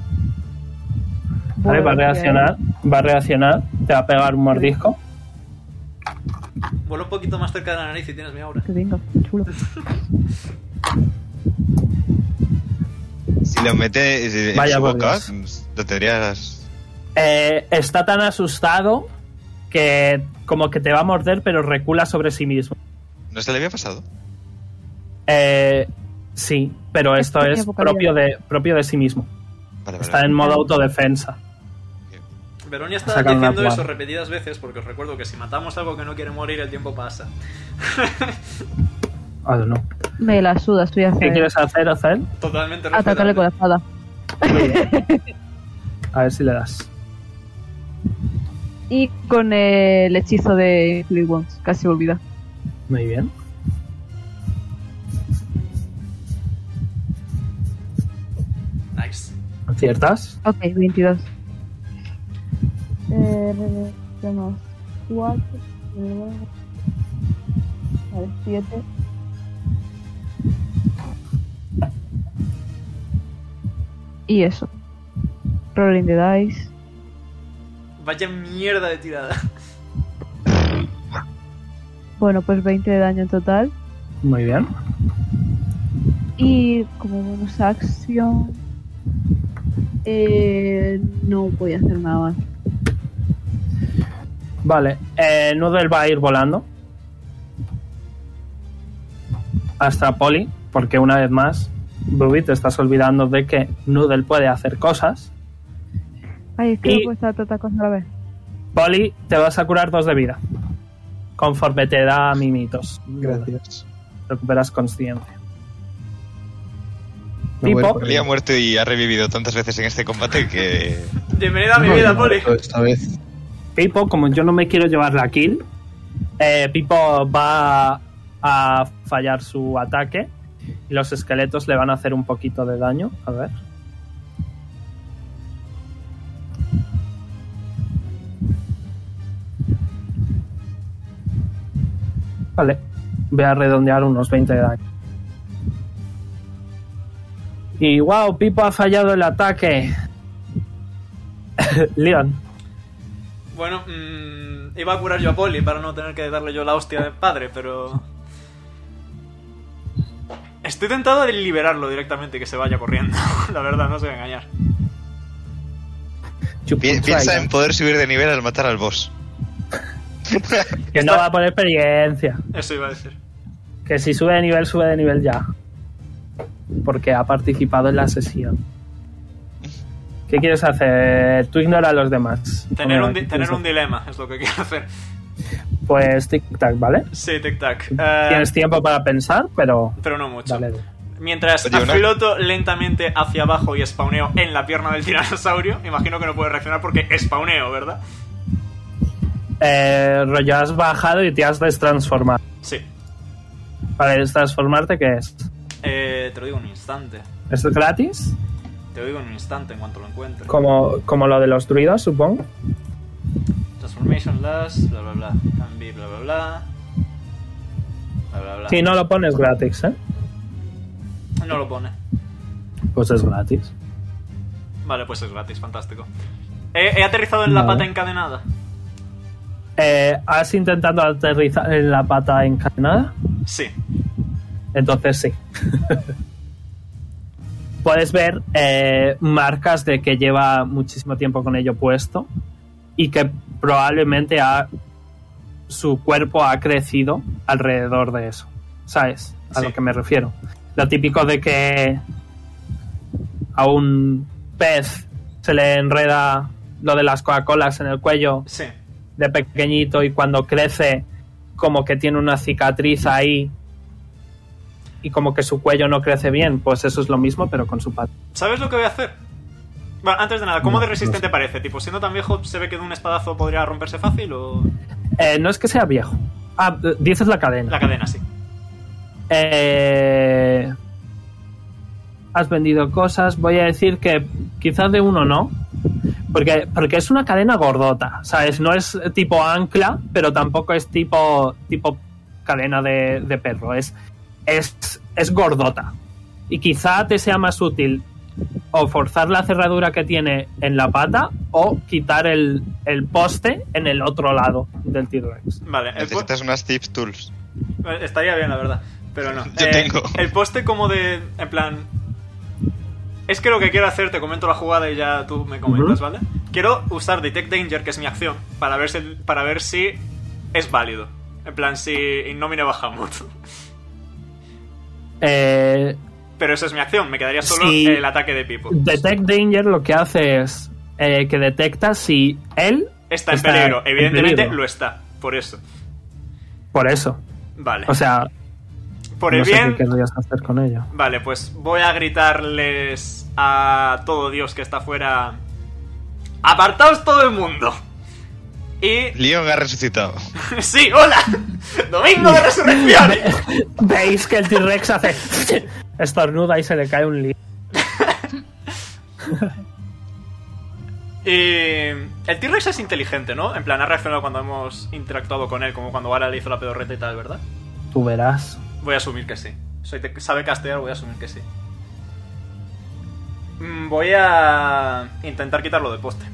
Vale, va a reaccionar. Va a reaccionar. Te va a pegar un mordisco. Vuela un poquito más cerca de la nariz y tienes mi aura. Que venga, qué chulo. Si lo mete en Vaya su por boca, Dios. lo tendrías. Eh, está tan asustado que como que te va a morder, pero recula sobre sí mismo. ¿No se le había pasado? Eh, sí, pero esto es propio de, propio de sí mismo. Vale, vale. Está en modo autodefensa. Veronia está diciendo eso repetidas veces porque os recuerdo que si matamos algo que no quiere morir, el tiempo pasa. I don't know. Me la suda, estoy hacia ¿Qué quieres hacer, Azael? Totalmente Atacarle con la espada. A ver si le das. Y con el hechizo de Fleet Wounds, casi olvida. Muy bien. ¿Aciertas? Ok, 22. Eh, tenemos 4, 9, a ver, 7. Y eso. Rolling the dice. Vaya mierda de tirada. Bueno, pues 20 de daño en total. Muy bien. Y como bonus acción. Eh, no voy a hacer nada más. Vale, eh, Noodle va a ir volando hasta Polly, porque una vez más, Ruby, te estás olvidando de que Noodle puede hacer cosas. Ay, es que Y- no puedo estar tanta cosa a. Polly, te vas a curar dos de vida. Conforme te da mimitos. Gracias. Recuperas consciencia. Por Poli ha muerto y ha revivido tantas veces en este combate que. Bienvenida a mi No, vida, Poli. Esta vez. Pipo, como yo no me quiero llevar la kill, eh, Pipo va a fallar su ataque y los esqueletos le van a hacer un poquito de daño. A ver. Vale, voy a redondear unos 20 de daño. Y wow, Pipo ha fallado el ataque. Leon. Bueno, mm, iba a curar yo a Poli para no tener que darle yo la hostia de padre, pero... Estoy tentado de liberarlo directamente y que se vaya corriendo. La verdad, no se voy a engañar. Pi- piensa en poder subir de nivel al matar al boss. Que no va por experiencia. Eso iba a decir. Que si sube de nivel, sube de nivel ya. Porque ha participado en la sesión. ¿Qué quieres hacer? Tú ignora a los demás. Tener un, di- ¿qué tener quieres un dilema es lo que quiero hacer. Pues tic-tac, ¿vale? Sí, tic-tac. Eh, Tienes tiempo para pensar, pero... pero no mucho. Dale. Mientras Oye, una- floto lentamente hacia abajo y spawneo en la pierna del tiranosaurio, imagino que no puede reaccionar porque spawneo, ¿verdad? Eh, rollo, has bajado y te has destransformado. Sí. Para destransformarte, ¿qué es? Eh, te lo digo en un instante. ¿Es gratis? Te lo digo en un instante en cuanto lo encuentre. Como, como lo de los druidos, supongo. Transformation last, bla bla bla. Can be, bla bla bla. Bla bla bla. Si no lo pones gratis, ¿eh? No lo pone. Pues es gratis. Vale, pues es gratis, fantástico. He, he aterrizado en la Vale. pata encadenada. Eh, ¿Has intentado aterrizar en la pata encadenada? Sí. Entonces sí. Puedes ver eh, marcas de que lleva muchísimo tiempo con ello puesto y que probablemente ha, su cuerpo ha crecido alrededor de eso. ¿Sabes? A Sí. lo que me refiero. Lo típico de que a un pez se le enreda lo de las Coca-Colas en el cuello Sí. de pequeñito y cuando crece como que tiene una cicatriz ahí y como que su cuello no crece bien, pues eso es lo mismo pero con su pata. ¿Sabes lo que voy a hacer? Bueno, antes de nada, ¿cómo de resistente parece? Tipo, siendo tan viejo, ¿se ve que de un espadazo podría romperse fácil o...? Eh, no es que sea viejo. Ah, eh, dices la cadena. La cadena, sí. Eh, has vendido cosas, voy a decir que quizás de uno no. Porque, porque es una cadena gordota, ¿sabes? No es tipo ancla, pero tampoco es tipo, tipo cadena de, de perro. Es, es, es gordota. Y quizá te sea más útil o forzar la cerradura que tiene en la pata o quitar el, el poste en el otro lado del T-Rex. Vale, Necesitas unas tips tools. Eh, Estaría bien, la verdad. Pero no. Yo Eh, tengo. El poste como de... En plan... Es que lo que quiero hacer, te comento la jugada y ya tú me comentas. ¿vale? Quiero usar Detect Danger, que es mi acción, para ver si, para ver si es válido. En plan, si Innomine Bahamut. Eh, Pero esa es mi acción, me quedaría solo el ataque de Pipo. Detect Danger lo que hace es eh, que detecta si él Está en peligro, en evidentemente peligro. lo está, por eso. Por eso. Vale. O sea, por no el sé bien, qué querrías hacer con ello. Vale, pues voy a gritarles a todo Dios que está afuera. ¡Apartaos todo el mundo! Y. Leon ha resucitado. ¡Sí, hola! ¡Domingo de resurrección! Veis que el T-Rex hace estornuda y se le cae un lío. Y. El T-Rex es inteligente, ¿no? En plan, ha reaccionado cuando hemos interactuado con él, como cuando Vara le hizo la pedorreta y tal, ¿verdad? Tú verás. Voy a asumir que sí. Soy te- sabe castear, voy a asumir que sí. Mm, Voy a intentar quitarlo de poste.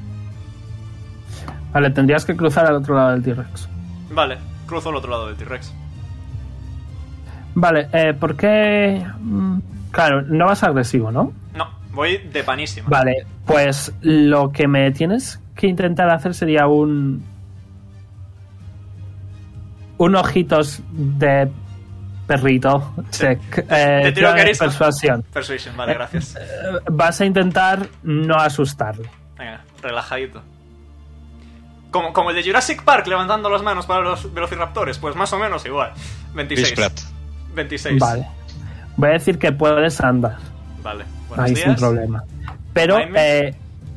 Vale, tendrías que cruzar al otro lado del T-Rex. Vale, cruzo al otro lado del T-Rex. Vale, eh, ¿por qué...? Mm, Claro, no vas agresivo, ¿no? No, voy de panísima. Vale, Pues lo que me tienes que intentar hacer sería un. Un ojitos de perrito. check. Eh, ¿Te tiro carisma? persuasión. Persuasion, vale, gracias. Eh, Vas a intentar no asustarle. Venga, relajadito. Como, como el de Jurassic Park levantando las manos para los velociraptores, pues más o menos igual. 26. Chris Pratt. 26. Vale. Voy a decir que puedes andar. Vale. Buenos Ahí sin problema. Pero eh,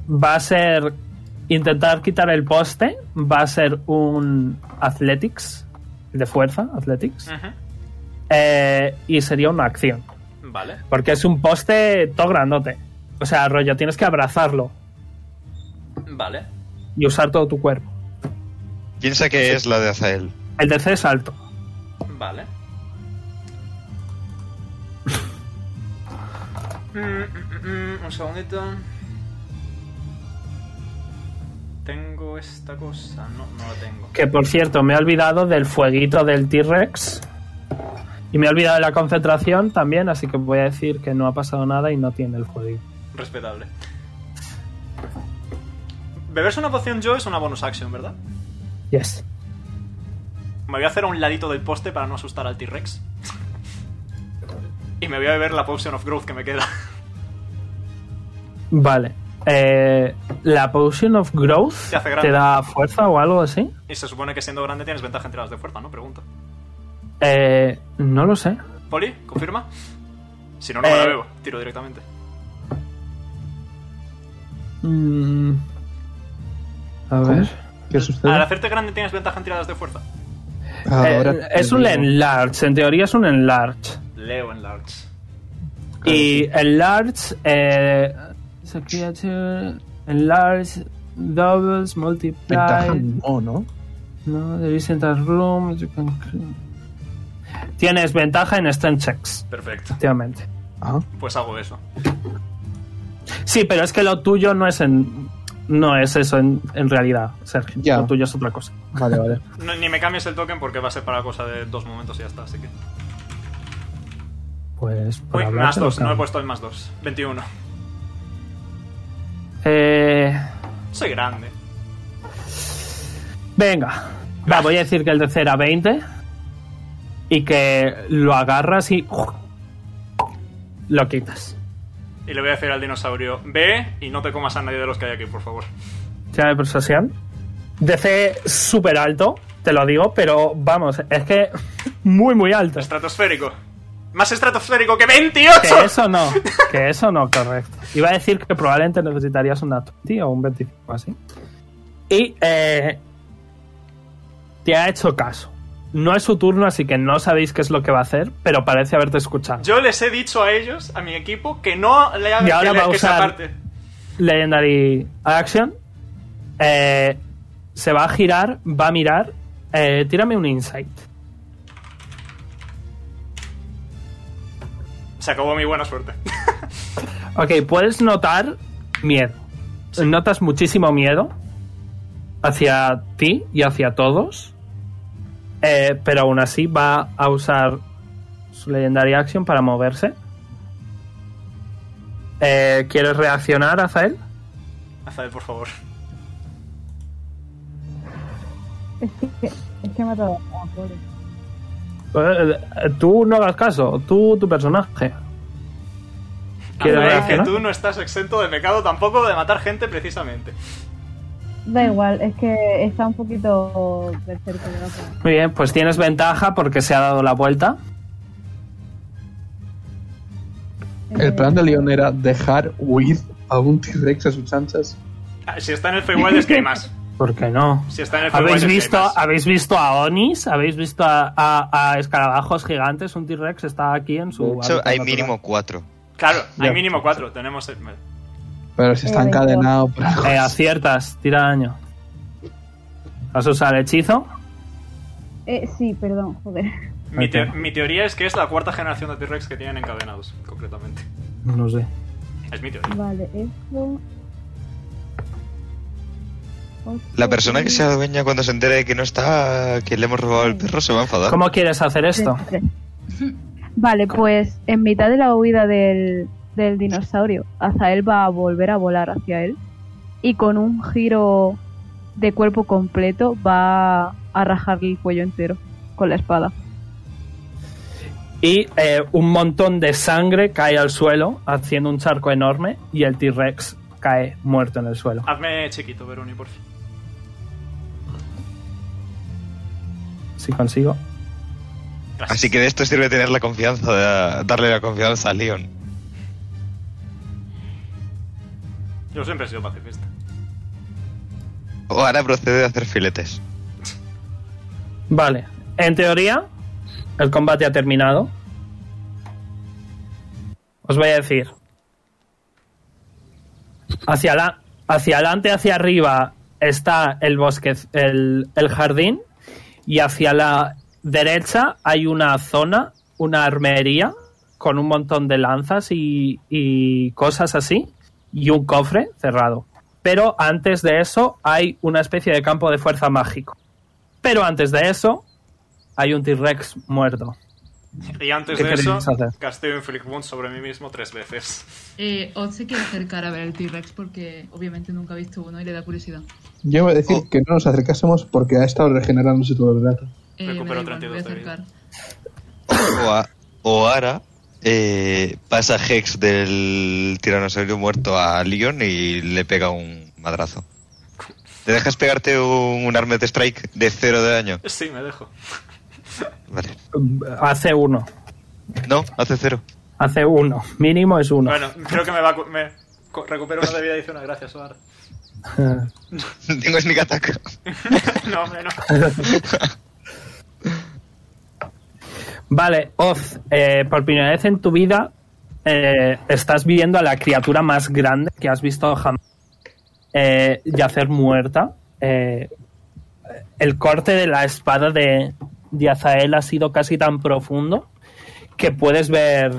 va a ser. Intentar quitar el poste. Va a ser un Athletics. De fuerza, Athletics. Eh, y sería una acción. Vale. Porque es un poste todo grandote. O sea, rollo, tienes que abrazarlo Vale. Y usar todo tu cuerpo. Piensa que es la de Azael. El DC es alto. Vale. Mm, mm, mm, un segundito. Tengo esta cosa. No, no la tengo. Que por cierto, me he olvidado del fueguito del T-Rex. Y me he olvidado de la concentración también, así que voy a decir que no ha pasado nada y no tiene el fueguito. Respetable. Beberse una poción yo es una bonus action, ¿verdad? Yes. Me voy a hacer a un ladito del poste para no asustar al T-Rex. Y me voy a beber la potion of growth que me queda. Vale. Eh, ¿La Potion of Growth Te da fuerza o algo así? Y se supone que siendo grande tienes ventaja en tiradas de fuerza, ¿no? Pregunto. Eh, no lo sé. ¿Poli? ¿Confirma? Si no, no me la Eh. bebo. Tiro directamente. Mm, a ¿Cómo? ver. ¿Qué sucede? Al hacerte grande tienes ventaja en tiradas de fuerza. Ahora Eh, es un digo. enlarge, en teoría es un enlarge. Leo en large. Y enlarge. Eh, a creature. Enlarge. Doubles, Ventaja multiply. no, ¿no? No, there isn't a room. you can- Tienes ventaja en strength checks, Perfecto. efectivamente. Ah, Pues hago eso. Sí, pero es que lo tuyo no es en. No es eso en, en realidad, Sergio. Ya. Lo tuyo es otra cosa. vale, vale. No- ni me cambies el token porque va a ser para cosa de dos momentos y ya está, así que. Pues. Uy, más dos, no he puesto el más dos. 21. Eh, Soy grande. venga. Va, voy a decir que el DC era 20. Y que lo agarras y. Lo quitas. Y le voy a decir al dinosaurio: Ve y no te comas a nadie de los que hay aquí, por favor. Tira de persuasión. DC súper alto, te lo digo, pero vamos, es que muy, muy alto. Estratosférico. Más estratosférico que 28. Que eso no, que eso no, correcto. Iba a decir que probablemente necesitarías una 20 o un 25 así. Y eh, te ha hecho caso. No es su turno, así que no sabéis qué es lo que va a hacer, pero parece haberte escuchado. Yo les he dicho a ellos, a mi equipo, que no le hagan Y ahora que, va a usar- aparte. Legendary Action. Eh, se va a girar, va a mirar. Eh, tírame un insight. Se acabó mi buena suerte. Ok, puedes notar miedo. Notas muchísimo miedo hacia ti y hacia todos. Eh, pero aún así va a usar su Legendary Action para moverse. Eh, ¿Quieres reaccionar, Azael? Azael, por favor. Es que, es que me ha dado. Ah, pobre. Eh, eh, tú no hagas caso, tú, tu personaje. ¿Quieres Azael, que tú no estás exento de pecado tampoco de matar gente precisamente. Da igual, es que está un poquito berserker de otra. Muy bien, pues tienes ventaja porque se ha dado la vuelta. El plan de León era dejar huir a un T-Rex a sus chanchas. Ah, Si está en el Feywild es que hay más. ¿Por qué no? Si está en el Feywild ¿Habéis es que hay visto, más. ¿Habéis visto a Onis? ¿Habéis visto a, a- a escarabajos gigantes? Un T-Rex está aquí en su. De hecho, hábitat hay natural. mínimo cuatro. Claro, hay Ya. mínimo cuatro. Tenemos. el- Pero si está encadenado por algo. Eh, aciertas, tira daño. ¿Vas a usar hechizo? Eh, sí, perdón, joder. Mi, te- mi teoría es que es la cuarta generación de T-Rex que tienen encadenados, concretamente. No sé. Es mi teoría. Vale, esto. La persona que se adueña cuando se entere de que no está, que le hemos robado el perro, se va a enfadar. ¿Cómo quieres hacer esto? Vale, pues en mitad de la huida del, del dinosaurio, Azael va a volver a volar hacia él y con un giro de cuerpo completo va a rajarle el cuello entero con la espada. Y eh, un montón de sangre cae al suelo, haciendo un charco enorme, y el T-Rex cae muerto en el suelo. Hazme chiquito, Veroni, por fin. Si consigo. Gracias. Así que de esto sirve tener la confianza, de darle la confianza a Leon. Yo siempre he sido pacifista. O ahora procede a hacer filetes. Vale. En teoría, el combate ha terminado. Os voy a decir. Hacia, la, hacia adelante, hacia arriba, está el bosque, el, el jardín. Y hacia la derecha hay una zona, una armería, con un montón de lanzas y, y cosas así. Y un cofre cerrado. Pero antes de eso hay una especie de campo de fuerza mágico. Pero antes de eso hay un T-Rex muerto. Y antes ¿Qué de eso, hacer? casteo Inflict sobre mí mismo tres veces. Eh, Oz se quiere acercar a ver el T-Rex porque obviamente nunca ha visto uno y le da curiosidad. Yo voy a decir Oh. que no nos acercásemos porque ha estado regenerándose todo el rato. Eh, Recupero da igual, me voy a 32 de acercar. O, a- o ahora eh, pasa Hex del tiranosaurio muerto a Leon y le pega un madrazo. ¿Te dejas pegarte un, un Armed Strike de cero de daño? Sí, me dejo. Vale. Hace uno. No, hace cero. Hace uno. Mínimo es uno. Bueno, creo que me va Me recupero una de vida adicional, gracias, Oar. Tengo sneak attack. no, hombre, no. Vale, Oz, eh, por primera vez en tu vida eh, estás viendo a la criatura más grande que has visto jamás eh, yacer muerta. Eh, el corte de la espada de, Azael ha sido casi tan profundo que puedes ver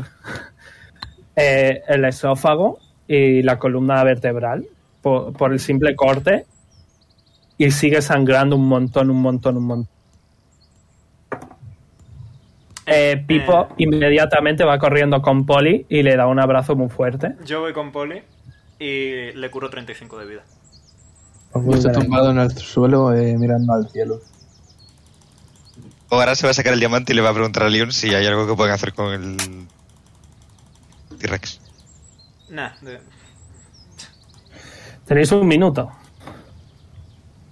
el esófago y la columna vertebral por el simple corte y sigue sangrando un montón, un montón, un montón. Eh, Pipo Eh. inmediatamente va corriendo con Polly y le da un abrazo muy fuerte. Yo voy con Poli y le curo 35 de vida. Yo estoy tumbado en el suelo eh, mirando al cielo. Ahora se va a sacar el diamante y le va a preguntar a Leon si hay algo que pueden hacer con el T-Rex. Nah, de- Tenéis un minuto.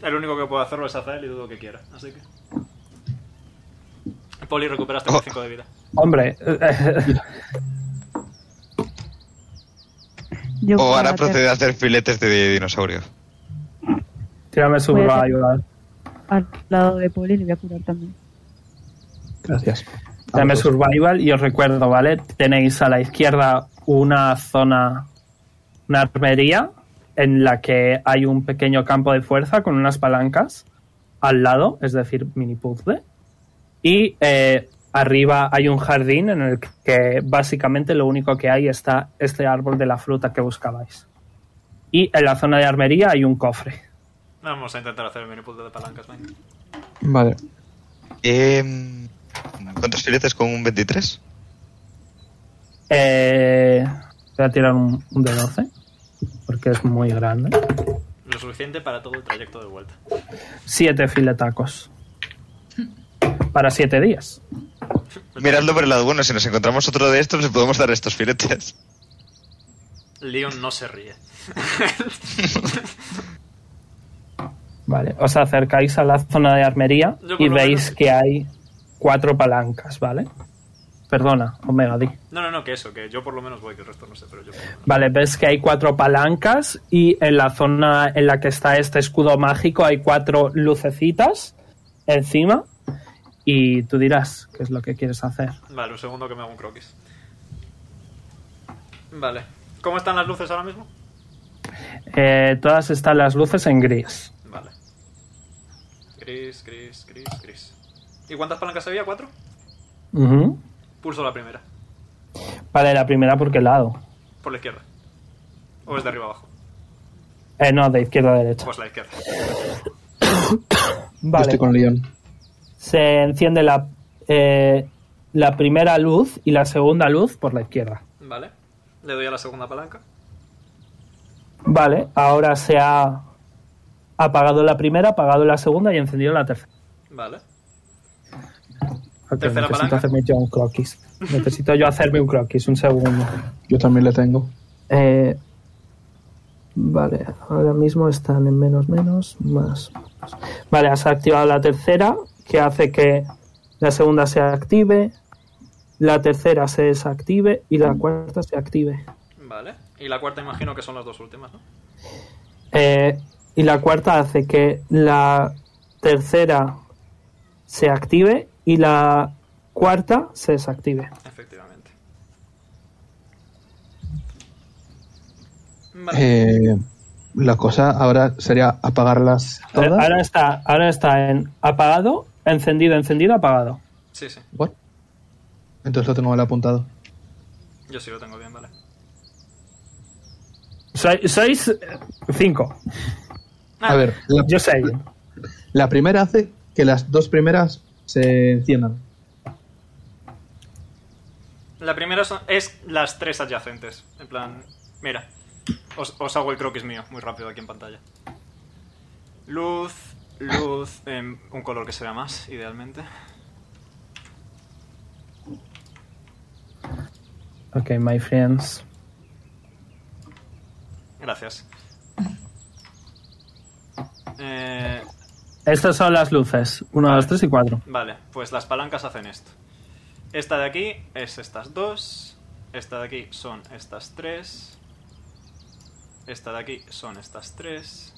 el único que puedo hacerlo es hacer y dudo que quiera, así que... Poli, recuperas Oh. 35 de vida. Hombre, Yo O ahora hacer- procede a hacer filetes de dinosaurio. tírame su a ayudar. al lado de Poli y le voy a curar también. Gracias. Dame Ambos. survival y os recuerdo, ¿vale? Tenéis a la izquierda una zona, una armería en la que hay un pequeño campo de fuerza con unas palancas al lado, es decir, mini puzzle. Y eh, arriba hay un jardín en el que básicamente lo único que hay está este árbol de la fruta que buscabais. Y en la zona de armería hay un cofre. Vamos a intentar hacer el mini puzzle de palancas, venga. Vale. Em, ¿Cuántos filetes con un 23? Eh, voy a tirar un, un de 12 porque es muy grande. Lo suficiente para todo el trayecto de vuelta. Siete filetacos. Para siete días. Miradlo por el lado bueno, si nos encontramos otro de estos, le podemos dar estos filetes. Leon no se ríe. Vale, os acercáis a la zona de armería Yo y veis menos- que hay cuatro palancas, ¿vale? Perdona, Omega, di. No, no, no, que eso, que yo por lo menos voy, que el resto no sé, pero yo por lo menos. Vale, ves que hay cuatro palancas y en la zona en la que está este escudo mágico hay cuatro lucecitas encima y tú dirás qué es lo que quieres hacer. Vale, un segundo que me hago un croquis. Vale. ¿Cómo están las luces ahora mismo? Eh, todas están las luces en gris. Vale. Gris, gris, gris, gris. ¿Y cuántas palancas había? ¿Cuatro? Ujú. Pulso la primera. Vale, la primera por qué lado. Por la izquierda. ¿O es de arriba abajo? Eh, no, de izquierda a derecha. Pues la izquierda. Yo Vale. estoy con Leon. Se enciende la, eh, la primera luz y la segunda luz por la izquierda. Vale. Le doy a la segunda palanca. Vale, ahora se ha apagado la primera, apagado la segunda y encendido la tercera. Vale. Tercera necesito palanca. hacerme yo un croquis. Necesito yo hacerme un croquis, un segundo. Yo también le tengo. Eh, vale, ahora mismo están en menos, menos, más. más. Vale, has activado la tercera, que hace que la segunda se active, la tercera se desactive y la cuarta se active. Vale. Y la cuarta imagino que son las dos últimas, ¿no? Eh, y la cuarta hace que la tercera se active y la cuarta se desactive. Efectivamente. Vale. Eh, la cosa ahora sería apagarlas todas. Ahora está, ahora está en apagado, encendido, encendido, apagado. Sí, sí. What? Entonces lo tengo mal apuntado. Yo sí lo tengo bien, vale. Soy- sois eh, cinco. Ah, A ver, la, Yo sé. la primera hace que las dos primeras se enciendan. La primera son- es las tres adyacentes. En plan, mira. Os, os hago el croquis mío, muy rápido aquí en pantalla. Luz, luz, em, un color que se vea más, idealmente. Ok, my friends. Gracias. Eh, Estas son las luces. Uno, Vale. dos, tres y cuatro. vale, pues las palancas hacen esto. Esta de aquí es estas dos. Esta de aquí son estas tres. Esta de aquí son estas tres.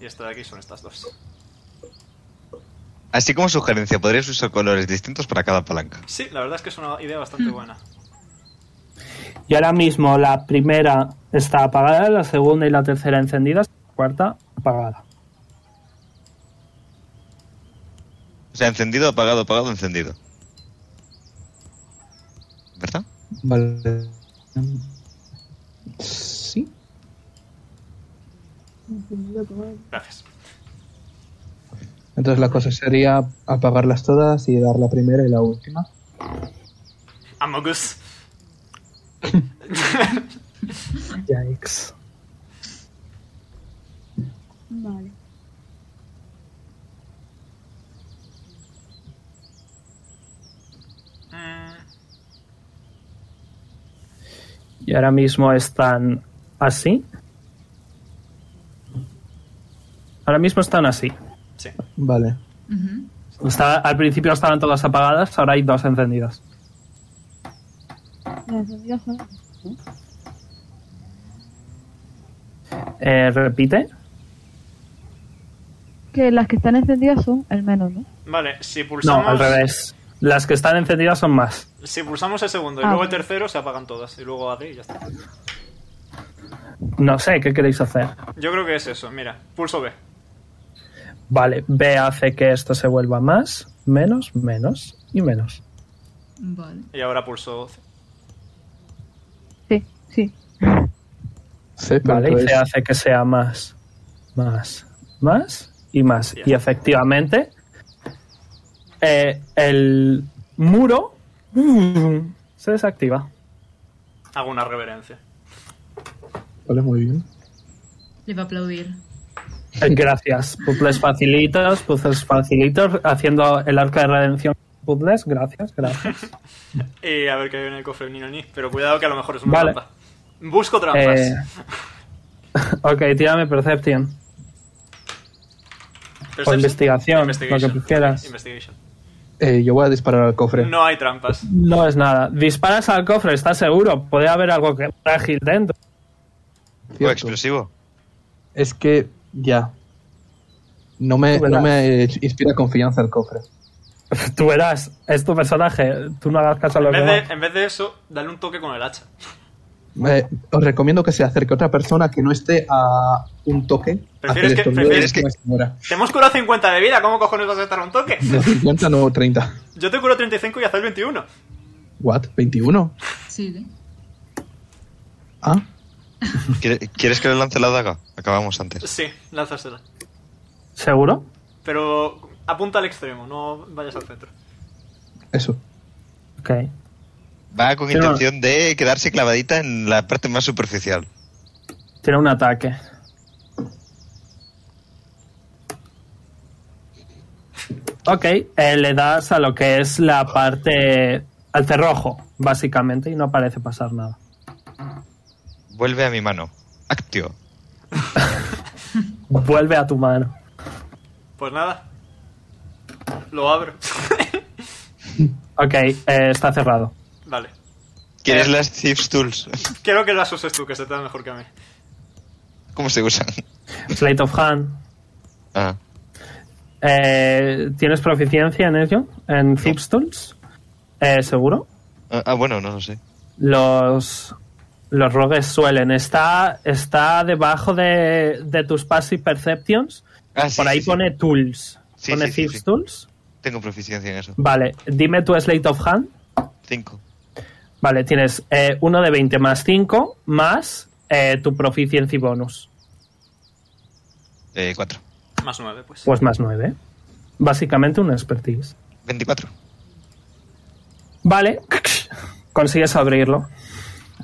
Y esta de aquí son estas dos. Así como sugerencia, podrías usar colores distintos para cada palanca. Sí, la verdad es que es una idea bastante buena. Y ahora mismo la primera está apagada, la segunda y la tercera encendidas, la cuarta apagada. O sea, encendido, apagado, apagado, encendido. ¿Verdad? Vale. Gracias. Entonces la cosa sería apagarlas todas y dar la primera y la última. Amogus. Yikes. Vale. Y ahora mismo están así. Ahora mismo están así. sí. Vale. Está- al principio estaban todas apagadas, ahora hay dos encendidas. Las encendidas son- Eh, repite. Que las que están encendidas son el menos, ¿no? Vale, si No, pulsamos. al revés. Las que están encendidas son más. Si pulsamos el segundo y Ah, luego el tercero, se apagan todas. Y luego AD y ya está. No sé, ¿qué queréis hacer? Yo creo que es eso. Mira, pulso B. Vale, B hace que esto se vuelva más, menos, menos y menos. Vale. Y ahora pulso C. Sí, sí. Sí, pero Vale, y C hace que sea más, más, más y más. Y efectivamente, eh, el muro se desactiva. Hago una reverencia. Vale, muy bien. Le va a aplaudir. Eh, Gracias. Puzzles facilitos, puzzles facilitos, haciendo el arco de redención. Puzzles, gracias, gracias. Y a ver qué hay en el cofre ni ni. Pero cuidado que a lo mejor es una Vale. trampa. Busco trampas. Eh, ok, tírame Perception. Perception, o investigación, Investigation. lo que. Investigation. Eh, yo voy a disparar al cofre. No hay trampas. No es nada. Disparas al cofre, ¿estás seguro? Puede haber algo que frágil dentro. ¿O explosivo? Es que ya. No me, no me eh, inspira confianza el cofre. Tú verás, es tu personaje. Tú no hagas caso a demás. de, en vez de eso, dale un toque con el hacha. Eh, os recomiendo que se acerque otra persona que no esté a un toque. ¿Prefieres que- prefieres que-. Te hemos curado 50 de vida. ¿Cómo cojones vas a estar a un toque? De 50 no 30. Yo te curo 35 y haces 21. ¿What? ¿21? Sigue. Ah, ¿Quiere- ¿Quieres que le lance la daga? Acabamos antes. Sí, lánzasela. ¿Seguro? Pero apunta al extremo, no vayas al centro. eso. Ok. Va con Pero- intención de quedarse clavadita en la parte más superficial. Tiene un ataque. Ok, eh, le das a lo que es la parte. al cerrojo, básicamente, y no parece pasar nada. Vuelve a mi mano. Actio. Vuelve a tu mano. Pues nada. Lo abro. Ok, eh, está cerrado. vale. ¿Quieres Eh. las Thieves Tools? Quiero que las uses tú, que se te da mejor que a mí. ¿Cómo se usan? Slate of Hand. Ah, Eh, ¿Tienes proficiencia en ello? ¿En Thieves Tools? Eh, ¿Seguro? ah, ah, bueno, no lo sé. Los, los rogues suelen. Está, está debajo de, de tus Passive Perceptions. Ah, sí, Por ahí sí, sí. pone Tools. Sí, pone sí, sí, Thieves sí. Tools. Tengo proficiencia en eso. Vale, dime tu Slate of Hand. Cinco. Vale, tienes eh, uno de 20 más 5 más eh, tu Proficiency bonus. Eh, cuatro. Más nueve, pues. Pues más 9. Básicamente un expertise. Veinticuatro. Vale, consigues abrirlo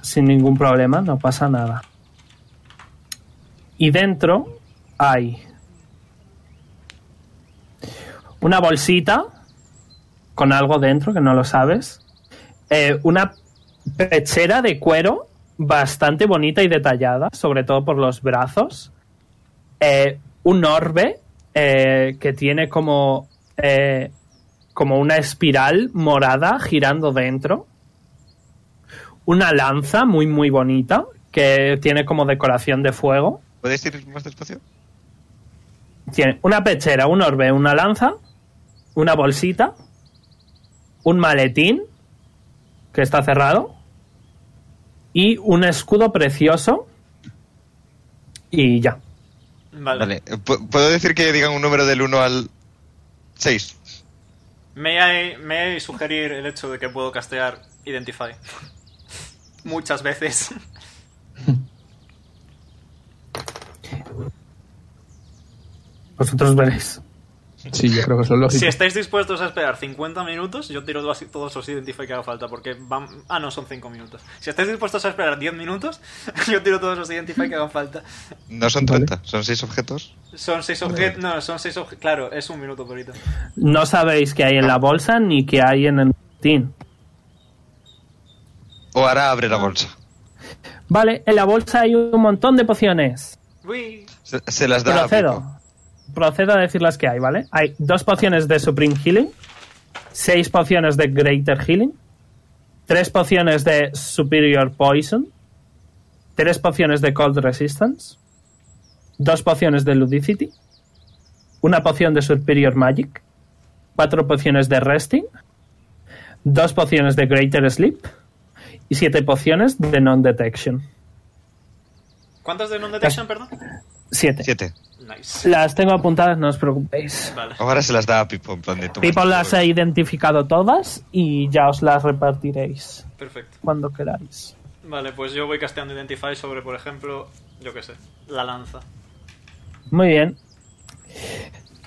sin ningún problema, no pasa nada. Y dentro hay una bolsita con algo dentro que no lo sabes, eh, una pechera de cuero bastante bonita y detallada, sobre todo por los brazos, eh, un orbe eh, que tiene como como una espiral morada girando dentro. Una lanza muy muy bonita que tiene como decoración de fuego. ¿Puedes ir más despacio? Tiene una pechera, un orbe, una lanza, una bolsita, un maletín que está cerrado y un escudo precioso y ya. Vale. Vale. pu- ¿Puedo decir que digan un número del 1 al 6? Me I, may I sugerir el hecho de que puedo castear Identify. Muchas veces. Vosotros veréis. Sí, yo creo que es lo lógico. Si estáis dispuestos a esperar 50 minutos, yo tiro todos todos los Identify que haga falta, porque van... Ah, no, son 5 minutos. Si estáis dispuestos a esperar 10 minutos, yo tiro todos los Identify que hagan falta. No son Vale. 30, son 6 objetos. Son 6 objetos... No, son 6 objetos... Claro, es un minuto por. No sabéis qué hay en la bolsa ni qué hay en el maletín. O ahora abre la bolsa. Vale, en la bolsa hay un montón de pociones. Uy. Se, se las da a Procedo. Pipo. Procedo a decir las que hay, ¿vale? Hay dos pociones de Supreme Healing, seis pociones de Greater Healing, tres pociones de Superior Poison, tres pociones de Cold Resistance, dos pociones de Ludicity, una poción de Superior Magic, cuatro pociones de Resting, dos pociones de Greater Sleep y siete pociones de Non-Detection. ¿Cuántas de non-detection, perdón? Siete. 7. Nice. Las tengo apuntadas, no os preocupéis. Vale. Ahora se las da a Pipo en plan de. People las he identificado todas y ya os las repartiréis Perfecto. cuando queráis. Vale, pues yo voy casteando Identify sobre, por ejemplo, yo qué sé, la lanza. Muy bien.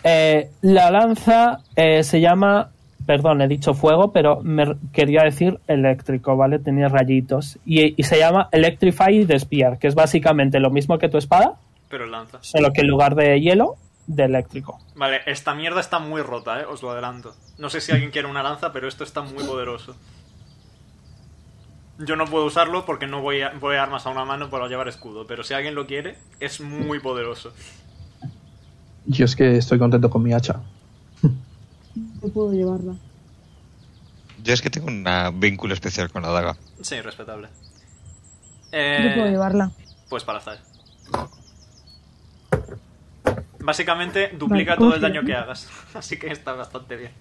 Eh, la lanza eh, se llama, perdón, he dicho fuego, pero me quería decir eléctrico, ¿vale? Tenía rayitos. Y, y se llama Electrified Spear, que es básicamente lo mismo que tu espada, Pero lanza. solo que en lugar de hielo, de eléctrico. Vale, esta mierda está muy rota, eh, os lo adelanto. No sé si alguien quiere una lanza, pero esto está muy poderoso. Yo no puedo usarlo porque no voy a, voy a armas a una mano para llevar escudo, pero si alguien lo quiere, es muy poderoso. Yo es que estoy contento con mi hacha. No puedo llevarla. Yo es que tengo un vínculo especial con la daga. Sí, respetable. Yo puedo Eh, llevarla. pues para hacer. Básicamente duplica Vale, todo ¿cómo el daño que hagas. Así que está bastante bien.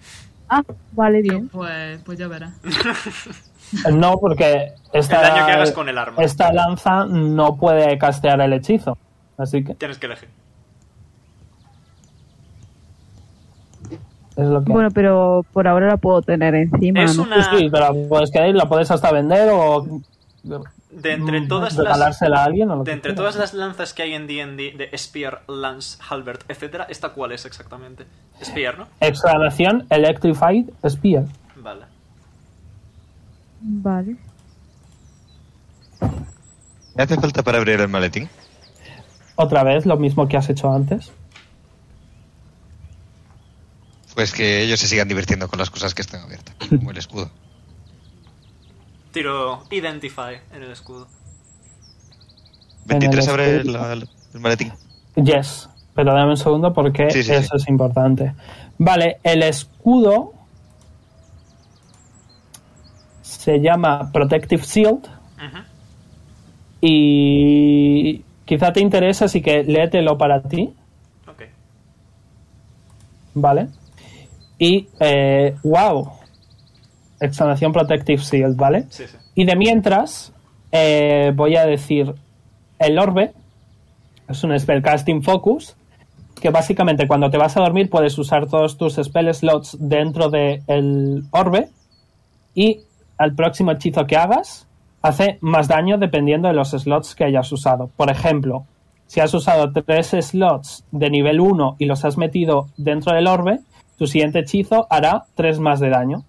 Ah, vale, bien. Pues, pues ya verás. No, porque esta, El daño que hagas con el arma. esta lanza no puede castear el hechizo. Así que Tienes que elegir. Es lo que... Bueno, pero por ahora la puedo tener encima, Es ¿no? una- Sí, sí, pero la puedes querer, la puedes hasta vender o De entre mm, todas las... a alguien o lo De que entre todas las lanzas que hay en D&D de Spear, Lance, Halbert, etcétera, ¿esta cuál es exactamente? Spear, ¿no? Exclamación Electrified Spear. Vale. Vale. ¿Me hace falta para abrir el maletín? Otra vez lo mismo que has hecho antes. Pues que ellos se sigan divirtiendo con las cosas que están abiertas, como el escudo. Tiro Identify en el escudo. En el 23 abre la- el maletín. Yes, pero dame un segundo porque Sí, sí, eso sí. es importante. Vale, el escudo se llama Protective Shield Ujú. y quizá te interesa, así que léetelo para ti, Ok. ¿vale? Y, eh, wow, exclamación Protective Shield, ¿vale? Sí, sí. Y de mientras, eh, voy a decir el orbe. Es un spellcasting focus. Que básicamente cuando te vas a dormir puedes usar todos tus spell slots dentro del orbe. Y al próximo hechizo que hagas, hace más daño dependiendo de los slots que hayas usado. Por ejemplo, si has usado tres slots de nivel 1 y los has metido dentro del orbe, tu siguiente hechizo hará 3 más de daño.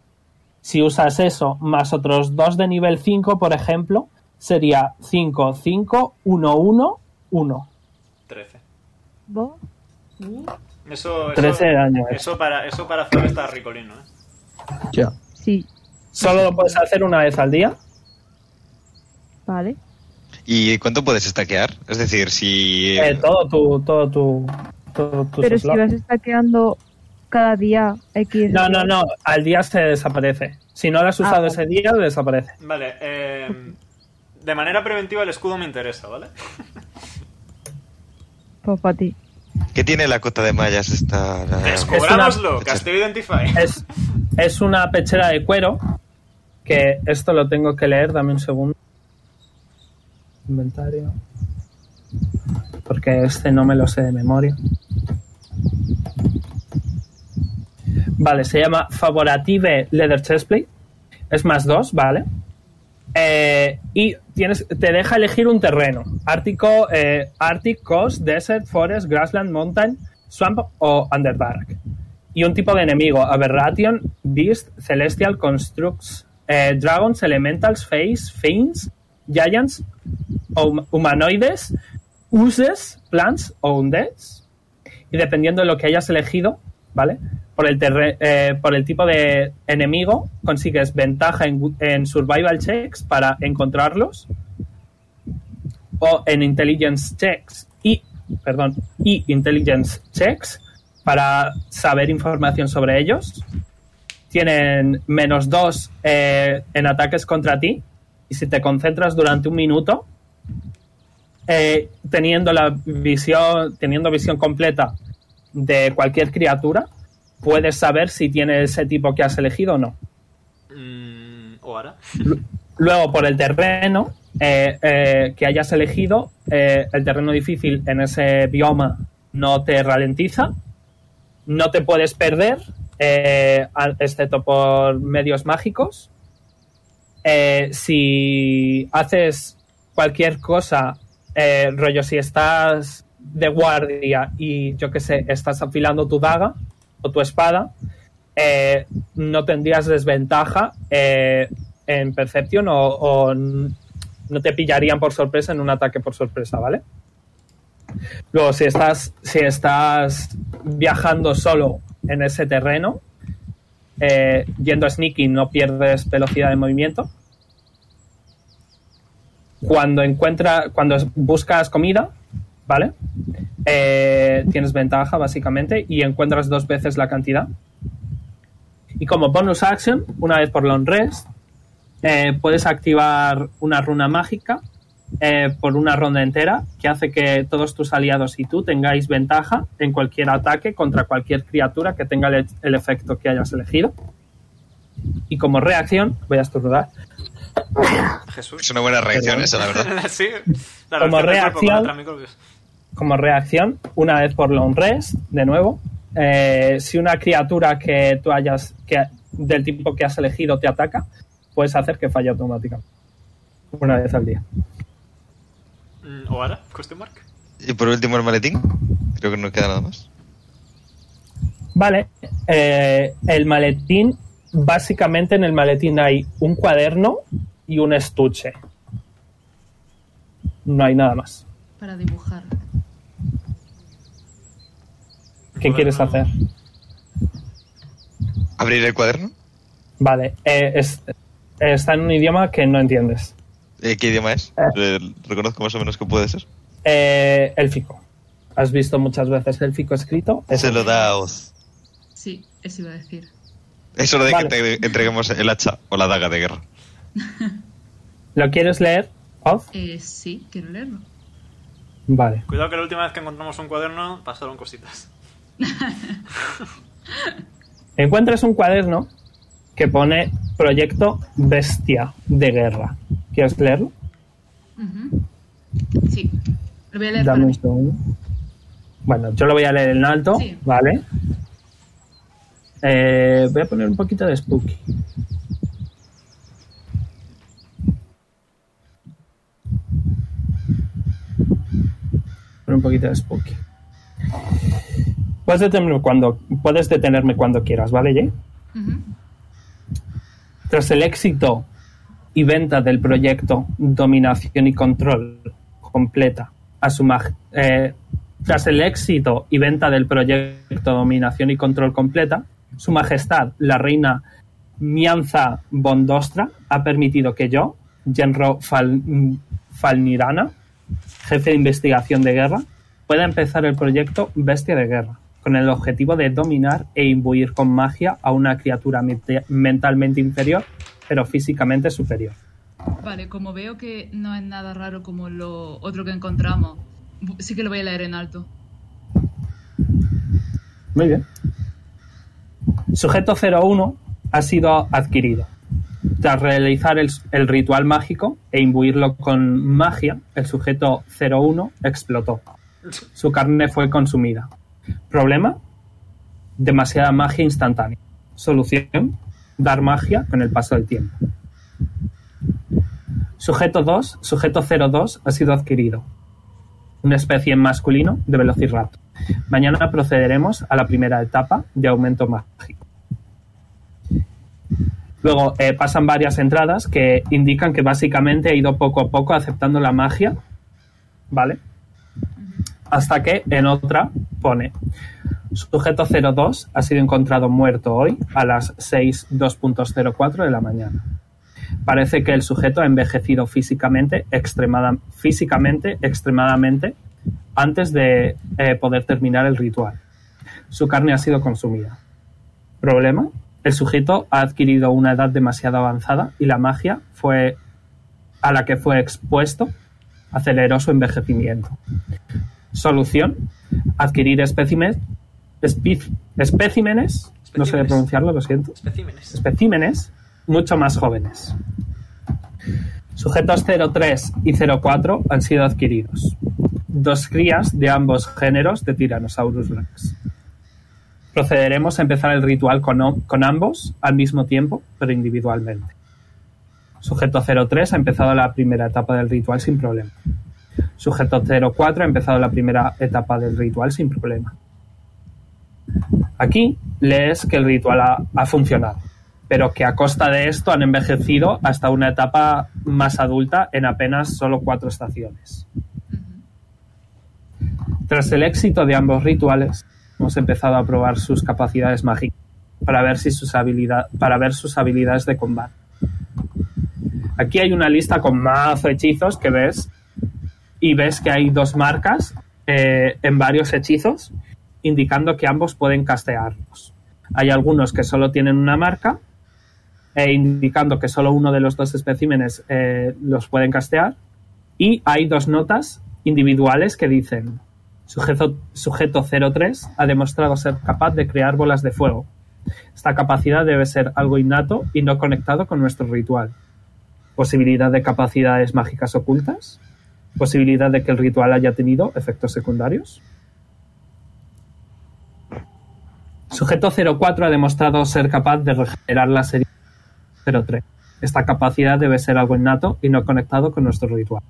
Si usas eso más otros dos de nivel 5, por ejemplo, sería 5, 5, 1, 1, 1. 13. ¿Vos? Eso, eso, 13 de daño, eh. Eso para, eso para hacer está ricolino, ¿eh? Ya. Sí. Solo lo puedes hacer una vez al día. Vale. ¿Y cuánto puedes stackear? Es decir, si... Eh, todo tu. Todo tu. Todo tus Pero si vas stackeando cada día X. No, no, no. Al día se desaparece. Si no lo has Ah, usado ese día, desaparece. Vale, eh, de manera preventiva el escudo me interesa, ¿vale? Pues para ti. ¿Qué tiene la cota de mallas esta? la- Descubrámoslo, Casteo Identify. Es, es una pechera de cuero. Que esto lo tengo que leer. Dame un segundo. Inventario. Porque este no me lo sé de memoria. Vale, se llama Favorative Leather Chestplate. Es más dos, ¿vale? Eh, y tienes, te deja elegir un terreno. Ártico, eh, Arctic, Coast, Desert, Forest, Grassland, Mountain, Swamp o Underdark. Y un tipo de enemigo. Aberration, Beast, Celestial, Constructs, eh, Dragons, Elementals, Face, Fiends, Giants, hum- Humanoides, Uses, Plants o Undeads. Y dependiendo de lo que hayas elegido, ¿vale? Por el, terre- eh, por el tipo de enemigo, consigues ventaja en, en survival checks para encontrarlos o en intelligence checks y, perdón, y intelligence checks para saber información sobre ellos. Tienen menos dos eh, en ataques contra ti y si te concentras durante un minuto, eh, teniendo la visión, teniendo visión completa de cualquier criatura, puedes saber si tiene ese tipo que has elegido o no. Mm, ¿O ahora? Luego, por el terreno eh, eh, que hayas elegido, eh, el terreno difícil en ese bioma no te ralentiza, no te puedes perder, excepto por medios mágicos. Si haces cualquier cosa, rollo, si estás de guardia y yo que sé, estás afilando tu daga o tu espada, eh, no tendrías desventaja eh, en percepción o, no te pillarían por sorpresa en un ataque por sorpresa, ¿vale? Luego, si estás, si estás viajando solo en ese terreno, eh, yendo a sneaking no pierdes velocidad de movimiento. Cuando encuentra, cuando buscas comida, ¿vale? Eh, tienes ventaja básicamente y encuentras dos veces la cantidad. Y como bonus action, una vez por long rest, eh, puedes activar una runa mágica eh, por una ronda entera que hace que todos tus aliados y tú tengáis ventaja en cualquier ataque contra cualquier criatura que tenga el, el efecto que hayas elegido. Y como reacción, voy a estornudar. Jesús. Es una buena reacción Perdón. esa, la verdad. sí, la Como reacción como reacción, una vez por long rest, de nuevo, eh, si una criatura que tú hayas, que del tipo que has elegido te ataca, puedes hacer que falle automáticamente. Una vez al día. Mm, ¿O ahora? Question mark. Y por último el maletín. Creo que no queda nada más. Vale, eh, el maletín básicamente en el maletín hay un cuaderno y un estuche. No hay nada más. Para dibujar. ¿Qué quieres hacer? ¿Abrir el cuaderno? Vale, eh, es- está en un idioma que no entiendes. Eh, ¿Qué idioma es? Eh. Eh, reconozco más o menos que puede ser. Eh, élfico. Has visto muchas veces élfico escrito. Es Se lo da a Oz. Sí, eso iba a decir. Es hora de Vale. que te entreguemos el hacha o la daga de guerra. ¿Lo quieres leer, Oz? Eh, sí, quiero leerlo. Vale. Cuidado que la última vez que encontramos un cuaderno pasaron cositas. Encuentras un cuaderno que pone Proyecto Bestia de Guerra. ¿Quieres leerlo? Sí, lo voy a leer Dame para un segundo. Bueno, yo lo voy a leer en alto, Sí. ¿vale? Eh, voy a poner un poquito de spooky. Poner un poquito de spooky. Puedes detenerme cuando, puedes detenerme cuando quieras, ¿vale, Jay? Tras el éxito y venta del proyecto Dominación y Control completa a su eh, tras el éxito y venta del proyecto Dominación y Control completa, su majestad, la reina Mianza Bondostra, ha permitido que yo, Genro Fal- Falnirana, jefe de investigación de guerra, pueda empezar el proyecto Bestia de Guerra, con el objetivo de dominar e imbuir con magia a una criatura mente- mentalmente inferior, pero físicamente superior. Vale, como veo que no es nada raro como lo otro que encontramos, sí que lo voy a leer en alto. Muy bien. Sujeto 01 ha sido adquirido. Tras realizar el, el ritual mágico e imbuirlo con magia, el sujeto 01 explotó. Su carne fue consumida. Problema: demasiada magia instantánea. Solución: dar magia con el paso del tiempo. Sujeto 2, sujeto 02 ha sido adquirido. Una especie masculino de Velociraptor. Mañana procederemos a la primera etapa de aumento mágico. Luego eh, pasan varias entradas que indican que básicamente ha ido poco a poco aceptando la magia, ¿vale? Hasta que en otra pone sujeto 02 ha sido encontrado muerto hoy a las 6.2.04 de la mañana. Parece que el sujeto ha envejecido físicamente, extremada, físicamente extremadamente antes de eh, poder terminar el ritual. Su carne ha sido consumida. Problema: el sujeto ha adquirido una edad demasiado avanzada y la magia fue a la que fue expuesto aceleró su envejecimiento. Solución: adquirir espécimes, espi- especímenes, no sé Especímenes. pronunciarlo, lo siento, Especímenes. especímenes mucho más jóvenes. Sujetos 03 y 04 han sido adquiridos. Dos crías de ambos géneros de Tyrannosaurus Rex. Procederemos a empezar el ritual con, con ambos al mismo tiempo, pero individualmente. Sujeto 03 ha empezado la primera etapa del ritual sin problema. Sujeto 04 ha empezado la primera etapa del ritual sin problema. Aquí lees que el ritual ha, funcionado, pero que a costa de esto han envejecido hasta una etapa más adulta en apenas solo cuatro estaciones. Tras el éxito de ambos rituales, hemos empezado a probar sus capacidades mágicas para ver, si sus habilidad- para ver sus habilidades de combate. Aquí hay una lista con mazo hechizos que ves y ves que hay dos marcas eh, en varios hechizos indicando que ambos pueden castearlos. Hay algunos que solo tienen una marca e indicando que solo uno de los dos especímenes eh, los pueden castear y hay dos notas individuales que dicen sujeto, sujeto 03 ha demostrado ser capaz de crear bolas de fuego. Esta capacidad debe ser algo innato y no conectado con nuestro ritual. Posibilidad de capacidades mágicas ocultas. Posibilidad de que el ritual haya tenido efectos secundarios. Sujeto 04 ha demostrado ser capaz de regenerar la serie 03. Esta capacidad debe ser algo innato y no conectado con nuestro ritual.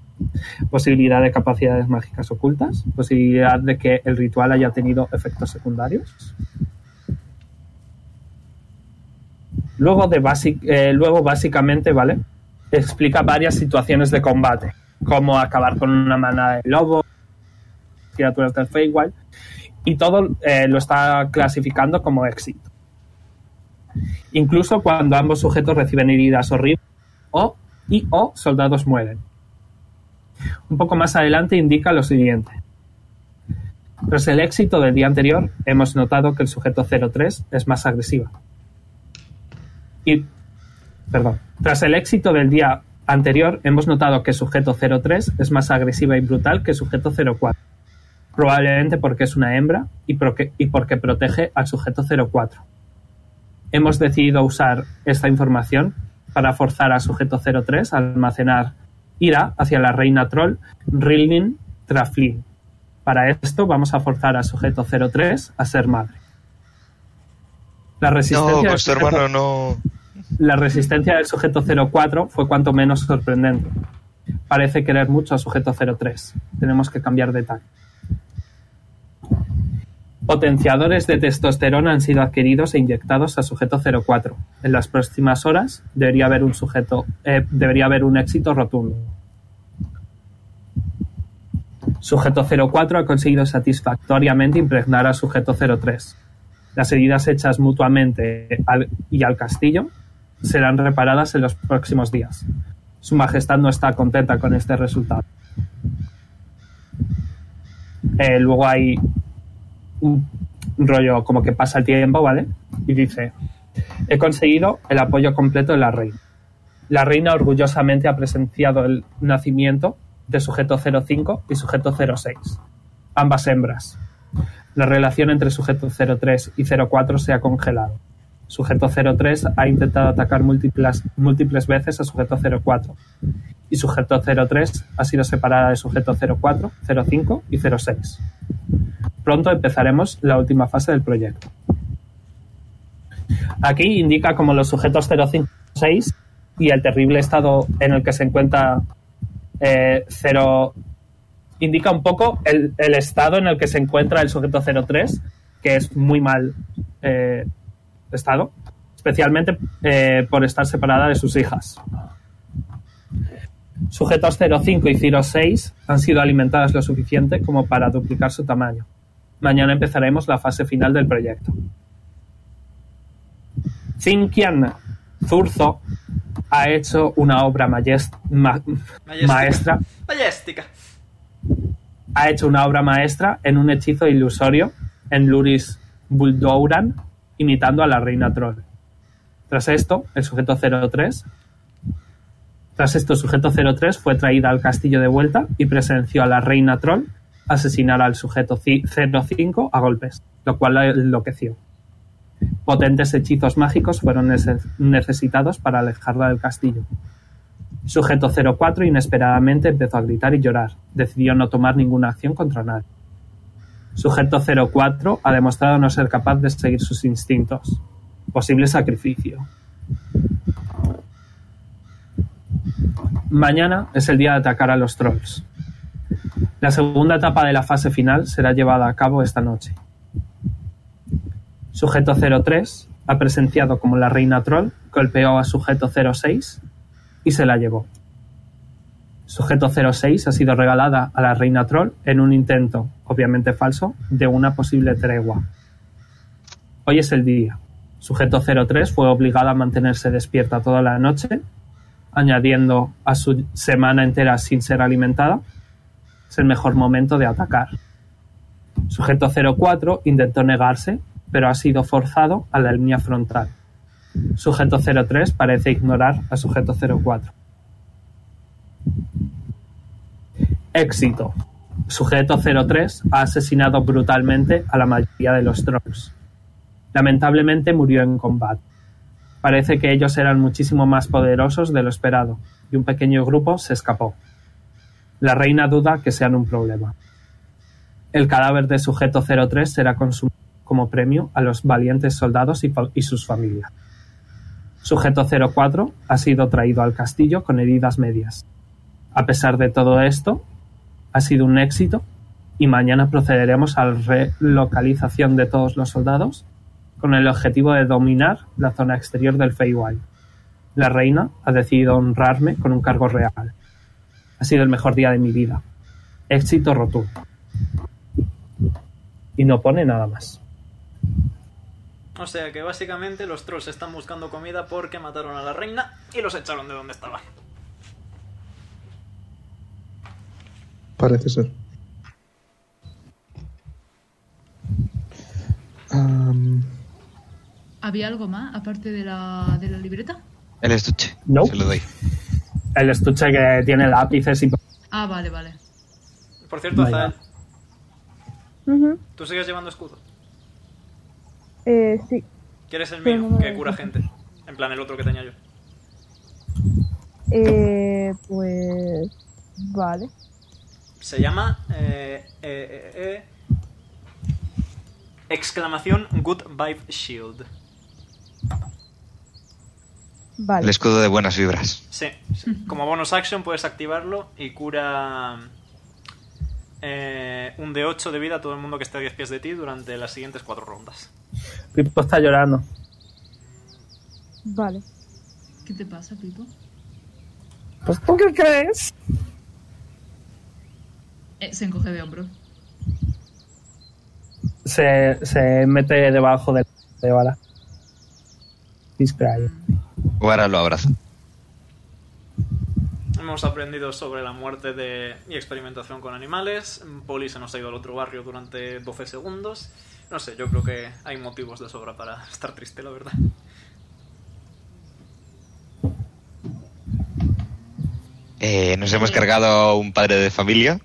Posibilidad de capacidades mágicas ocultas. Posibilidad de que el ritual haya tenido efectos secundarios. Luego, de basic- eh, luego básicamente, ¿vale? Explica varias situaciones de combate, como acabar con una manada de lobos, criaturas del Feywild, y todo eh, lo está clasificando como éxito. Incluso cuando ambos sujetos reciben heridas horribles o, y o soldados mueren. Un poco más adelante indica lo siguiente. Tras el éxito del día anterior, hemos notado que el sujeto 03 es más agresiva. Y, perdón, tras el éxito del día anterior, hemos notado que sujeto 03 es más agresiva y brutal que sujeto 04. Probablemente porque es una hembra y porque, y porque protege al sujeto 04. Hemos decidido usar esta información para forzar al sujeto 03 a almacenar ira hacia la reina troll Rilnin Traflin. Para esto vamos a forzar al sujeto 03 a ser madre. La resistencia, No, sujeto- hermano no. La resistencia del sujeto 04 fue cuanto menos sorprendente. Parece querer mucho al sujeto 03. Tenemos que cambiar de tal. Potenciadores de testosterona han sido adquiridos e inyectados a sujeto 04. En las próximas horas debería haber un sujeto, eh, debería haber un éxito rotundo. Sujeto 04 ha conseguido satisfactoriamente impregnar al sujeto 03. Las heridas hechas mutuamente y al castillo serán reparadas en los próximos días. Su Majestad no está contenta con este resultado. Eh, luego hay un rollo como que pasa el tiempo, ¿vale? Y dice, he conseguido el apoyo completo de la reina. La reina orgullosamente ha presenciado el nacimiento de sujeto 05 y sujeto 06, ambas hembras. La relación entre sujeto 03 y 04 se ha congelado. Sujeto 03 ha intentado atacar múltiples, veces a sujeto 04 y sujeto 03 ha sido separada de sujeto 04, 05 y 06. Pronto empezaremos la última fase del proyecto. Aquí indica como los sujetos 05 y 06 y el terrible estado en el que se encuentra eh, 0 indica un poco el, el estado en el que se encuentra el sujeto 03, que es muy mal eh, estado, especialmente eh, por estar separada de sus hijas. Sujetos 05 y 06 han sido alimentadas lo suficiente como para duplicar su tamaño. Mañana empezaremos la fase final del proyecto. Zinkian Zurzo ha hecho una obra ma- maestra Mayéstica. ha hecho una obra maestra en un hechizo ilusorio en Luris Buldouran, imitando a la reina troll. Tras esto, el sujeto 03 tras esto, sujeto 03 fue traída al castillo de vuelta y presenció a la reina troll asesinar al sujeto ci- 05 a golpes, lo cual la enloqueció. Potentes hechizos mágicos fueron nece- necesitados para alejarla del castillo. Sujeto 04 inesperadamente empezó a gritar y llorar. Decidió no tomar ninguna acción contra nadie. Sujeto 04 ha demostrado no ser capaz de seguir sus instintos. Posible sacrificio. Mañana es el día de atacar a los trolls. La segunda etapa de la fase final será llevada a cabo esta noche. Sujeto 03 ha presenciado como la reina troll golpeó a sujeto 06 y se la llevó. Sujeto 06 ha sido regalada a la reina troll en un intento, obviamente falso, de una posible tregua. Hoy es el día. Sujeto 03 fue obligada a mantenerse despierta toda la noche, añadiendo a su semana entera sin ser alimentada. Es el mejor momento de atacar. Sujeto 04 intentó negarse, pero ha sido forzado a la línea frontal. Sujeto 03 parece ignorar a sujeto 04. Éxito. Sujeto 03 ha asesinado brutalmente a la mayoría de los trolls. Lamentablemente murió en combate. Parece que ellos eran muchísimo más poderosos de lo esperado, y un pequeño grupo se escapó. La reina duda que sean un problema. El cadáver de sujeto 03 será consumido como premio a los valientes soldados y, y sus familias. Sujeto 04 ha sido traído al castillo con heridas medias. A pesar de todo esto, ha sido un éxito y mañana procederemos a la relocalización de todos los soldados con el objetivo de dominar la zona exterior del Feywild. La reina ha decidido honrarme con un cargo real. Ha sido el mejor día de mi vida. Éxito rotundo. Y no pone nada más. O sea que básicamente los trolls están buscando comida porque mataron a la reina y los echaron de donde estaban. Parece ser. ¿Había algo más aparte de la, de la libreta? El estuche. No. Se lo doy. El estuche que tiene lápices y... Ah, vale, vale. Por cierto. Azael, Ujú. ¿tú sigues llevando escudo? Eh, sí. ¿Quieres el mío, que cura gente? En plan, el otro que tenía yo. Eh, pues. Vale. Se llama... eh, eh, eh, eh, exclamación Good Vibe Shield. Vale. El escudo de buenas vibras. Sí, sí. como bonus action puedes activarlo y cura eh, un de 8 de vida a todo el mundo que esté a 10 pies de ti durante las siguientes 4 rondas. Pipo está llorando. Vale. ¿Qué te pasa, Pipo? Pues ¿tú qué crees? Eh, se encoge de hombros. Se, se mete debajo de, de bala. Crying. Ahora lo abrazo. Hemos aprendido sobre la muerte de... y experimentación con animales. Poli se nos ha ido al otro barrio durante 12 segundos. No sé, yo creo que hay motivos de sobra para estar triste, la verdad. Eh, nos hemos cargado a un padre de familia.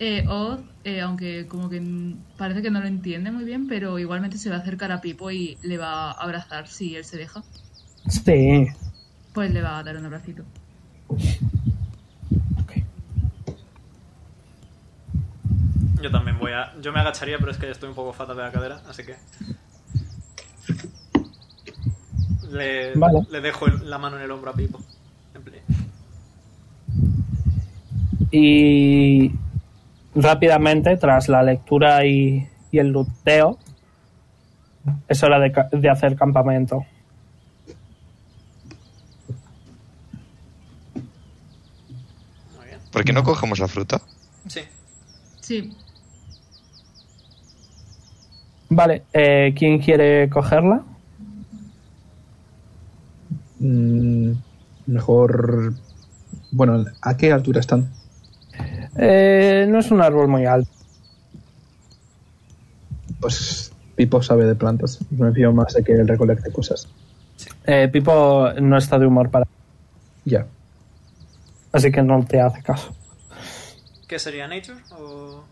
Eh, Oz, eh, aunque como que parece que no lo entiende muy bien, pero igualmente se va a acercar a Pipo y le va a abrazar si él se deja. Sí. Pues le va a dar un abracito. Yo también voy a... Yo me agacharía, pero es que estoy un poco fatal de la cadera, así que... Le, Vale. le dejo el- la mano en el hombro a Pipo. Y rápidamente, tras la lectura y, y el luteo, es hora de, hacer campamento. ¿Por qué no cogemos la fruta? Sí. Sí, Vale, eh, ¿quién quiere cogerla? mm, mejor. Bueno, ¿a qué altura están? Eh, no es un árbol muy alto. Pues Pipo sabe de plantas. Me fío más de que él recolecte cosas. Eh, Pipo no está de humor para... Ya. Así que no te hace caso. ¿Qué sería Nature o,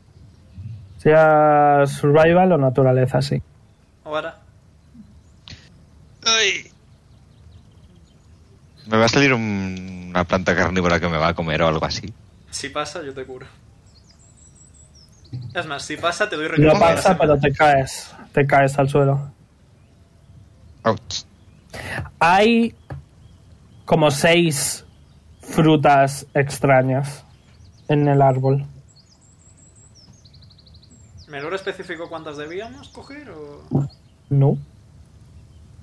Sea survival o naturaleza, sí. o ahora? ¡Ay! Me va a salir un- una planta carnívora que me va a comer o algo así. Si pasa, yo te curo. Es más, si pasa, te doy No recompensa. pasa, pero te caes. Te caes al suelo. Ouch. Hay como seis frutas extrañas en el árbol. ¿Me lo específico cuántas debíamos coger o...? No.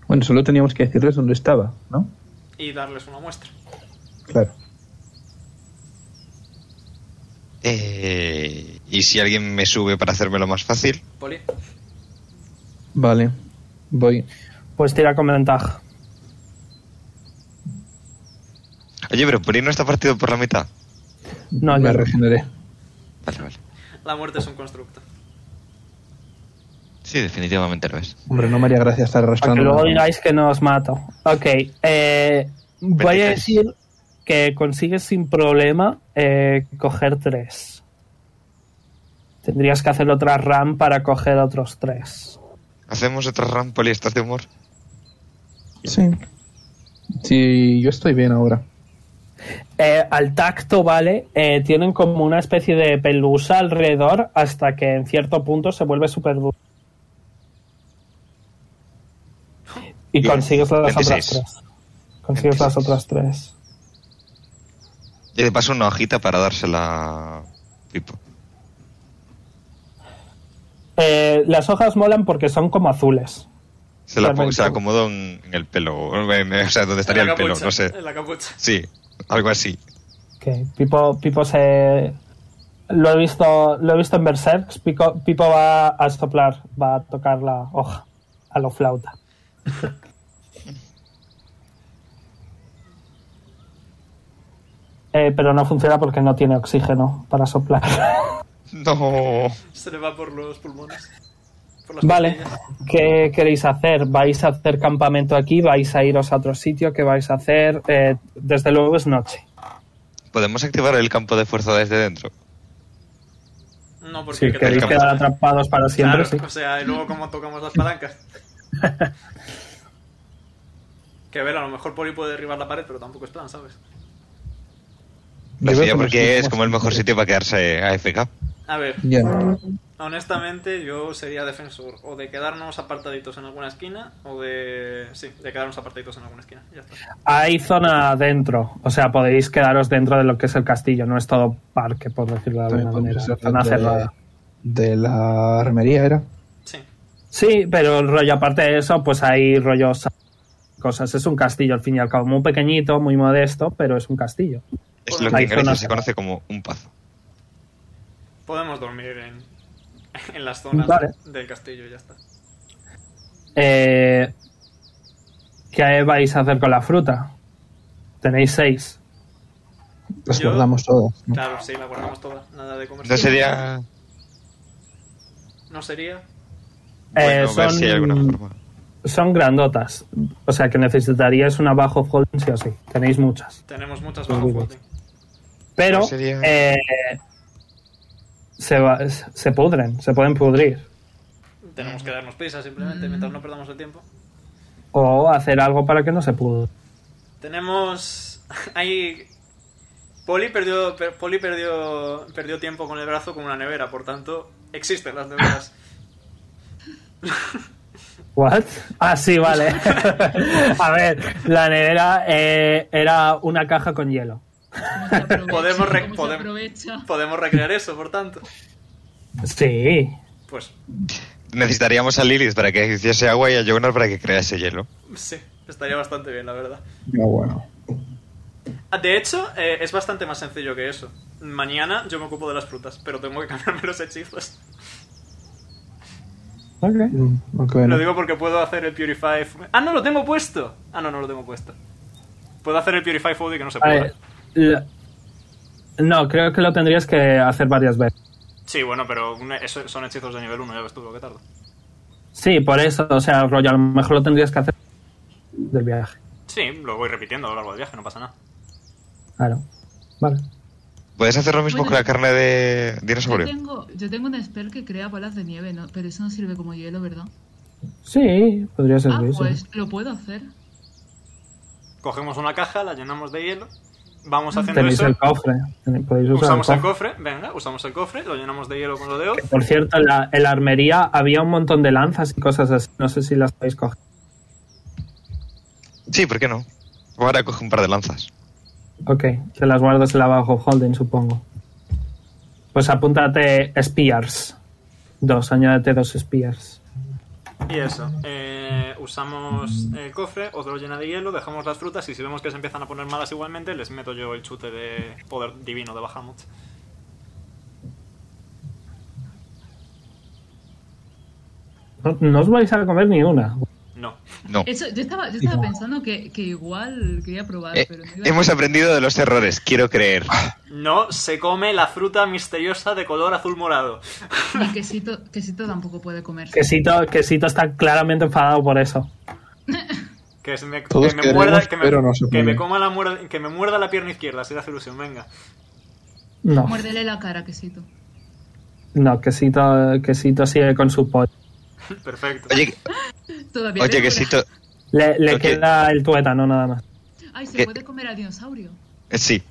Bueno, solo teníamos que decirles dónde estaba, ¿no? y darles una muestra? Claro. Eh, ¿Y si alguien me sube para hacérmelo más fácil? Poli. Vale. Voy. Pues tira con ventaja. Oye, pero ahí no está partido por la mitad. No, me regeneré. Vale, vale. La muerte es un constructo. Sí, definitivamente lo es. Hombre, no me haría gracia estar Para arrastrando. que luego digáis que no os mato. Ok. eh, voy a 23. decir que consigues sin problema eh, coger tres. Tendrías que hacer otra RAM para coger otros tres. ¿Hacemos otra RAM, Poli? ¿Estás de humor? Sí. Sí, yo estoy bien ahora. Eh, al tacto, ¿vale? Eh, tienen como una especie de pelusa alrededor hasta que en cierto punto se vuelve súper duro. Y consigues las 26. otras tres. Consigues las 26. otras tres. Y de paso una hojita para dársela a Pipo. Eh, las hojas molan porque son como azules. Se la, se la acomodo en, en el pelo. O en- o sea, donde estaría el pelo, no sé. En la capucha. Sí, algo así. Ok, Pipo, Pipo se... Lo he visto, lo he visto en Berserk. Pipo, Pipo va a soplar, va a tocar la hoja a lo flauta. Eh, pero no funciona porque no tiene oxígeno para soplar. No. Se le va por los pulmones. Por las Vale. ¿qué queréis hacer? ¿Vais a hacer campamento aquí? ¿Vais a iros a otro sitio? ¿Qué vais a hacer? Eh, desde luego es noche. ¿Podemos activar el campo de fuerza desde dentro? No, porque Si queréis quedar atrapados para siempre, Claro, sí. O sea, y luego cómo tocamos las palancas. que a ver, a lo mejor Poli puede derribar la pared, pero tampoco es plan, ¿sabes? Yo porque es como el mejor sitio para quedarse AFK. A ver, honestamente yo sería defensor o de quedarnos apartaditos en alguna esquina o de... Sí, de quedarnos apartaditos en alguna esquina. Ya está. Hay zona dentro, o sea, podéis quedaros dentro de lo que es el castillo, no es todo parque, por decirlo de alguna manera. Zona de, cerrada. de la armería, ¿era? Sí. Sí, pero el rollo aparte de eso, pues hay rollos cosas. Es un castillo al fin y al cabo, muy pequeñito, muy modesto, pero es un castillo. Es lo que en se conoce como un pazo. Podemos dormir en, en las zonas Vale. del castillo y ya está. Eh, ¿Qué vais a hacer con la fruta? Tenéis seis. Las Yo- guardamos todas. ¿no? Claro, sí, la guardamos toda. Nada de comer. No sería. No sería... Eh, Bueno, ver si hay alguna son, forma. son grandotas. O sea que necesitaríais una bajo holding sí o sí. Tenéis muchas. Tenemos muchas bajo digo. Pero No sería- eh, se, va- se pudren, se pueden pudrir. Tenemos que darnos prisa simplemente mientras no perdamos el tiempo. O hacer algo para que no se pudra. Tenemos. Hay. Poli perdió, per- Poli perdió, perdió tiempo con el brazo con una nevera, por tanto, existen las neveras. ¿What? Ah, sí, vale. a ver, la nevera eh, era una caja con hielo. Podemos. Podemos recrear eso, por tanto. Sí. Pues Necesitaríamos a Lilith para que hiciese agua y a Jonar para que crease hielo. sí, estaría bastante bien, la verdad. Ya, bueno. Ah, De hecho, eh, es bastante más sencillo que eso. Mañana yo me ocupo de las frutas, pero tengo que cambiarme los hechizos. Ok. Mm, ok, bueno. Lo digo porque puedo hacer el Purify. Ah, no, lo tengo puesto. Ah, no, no lo tengo puesto. Puedo hacer el Purify Food y que no se puede. No, creo que lo tendrías que hacer varias veces. Sí, bueno, pero eso son hechizos de nivel 1, ya ves tú lo que tarda. Sí, por eso, o sea, rollo, a lo mejor lo tendrías que hacer del viaje. Sí, lo voy repitiendo a lo largo del viaje, no pasa nada. Claro. Vale. ¿Puedes hacer lo mismo Bueno. con la carne de Yo dinosaurio? tengo, yo tengo un spell que crea bolas de nieve, ¿no? pero eso no sirve como hielo, ¿verdad? Sí, podría ser Ah, eso. pues lo puedo hacer. Cogemos una caja, la llenamos de hielo, vamos haciendo Tenéis eso, el cofre. Podéis usar usamos el el cofre. venga, usamos el cofre, lo llenamos de hielo con lo de Oz. Por cierto, en la, en la armería había un montón de lanzas y cosas así. No sé si las podéis coger. Sí, ¿por qué no? Ahora coge un par de lanzas. Ok, te las guardas en la bajo holding, supongo. Pues apúntate Spears. Dos, añádete dos Spears. Y eso, eh, usamos el cofre, Oz lo llena de hielo, dejamos las frutas y si vemos que se empiezan a poner malas igualmente, les meto yo el chute de poder divino de Bahamut. No, no os vais a comer ni una. No. No. Eso, yo estaba, yo estaba No. pensando que, que igual quería probar, Eh, pero no hemos aprendido de los errores, quiero creer. No se come la fruta misteriosa de color azul morado. Ni quesito, quesito tampoco puede comerse. Quesito, Quesito está claramente enfadado por eso. Que, se me, que me queremos, muerda, que me, no que me coma la muerda, que me muerda la pierna izquierda, si le hace ilusión, venga. No, Muérdele la cara, quesito. no, Quesito, quesito sigue con su pollo. Perfecto. Oye, Todavía oye, que si to- Le, queda el tuétano, nada más. Ay, se ¿Qué? puede comer al dinosaurio. eh, Sí.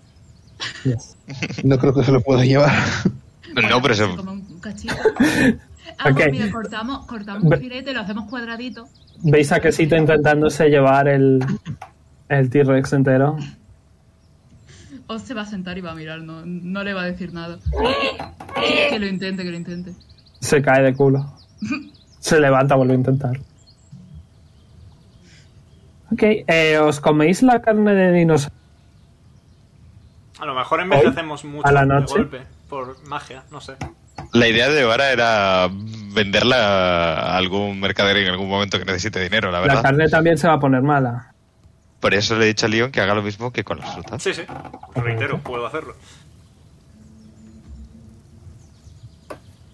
Yes. No creo que se lo pueda llevar. No, pero se eso... un cachito. Ah, Ok. pues mira, cortamos, cortamos Ve- un filete, lo hacemos cuadradito. Veis a Quesito intentándose llevar el, el T-Rex entero. O se va a sentar y va a mirar, no, no le va a decir nada. Que lo intente, que lo intente. Se cae de culo. Se levanta, vuelve a intentar. Ok, eh, ¿os coméis la carne de dinosaurio? A lo mejor en vez de ¿Hoy? hacemos mucho ¿A la de noche? golpe, por magia, no sé. La idea de Vara era venderla a algún mercader en algún momento que necesite dinero, la La verdad. carne también se va a poner mala. Por eso le he dicho a Leon que haga lo mismo que con las frutas. Sí, sí. Reitero, puedo hacerlo.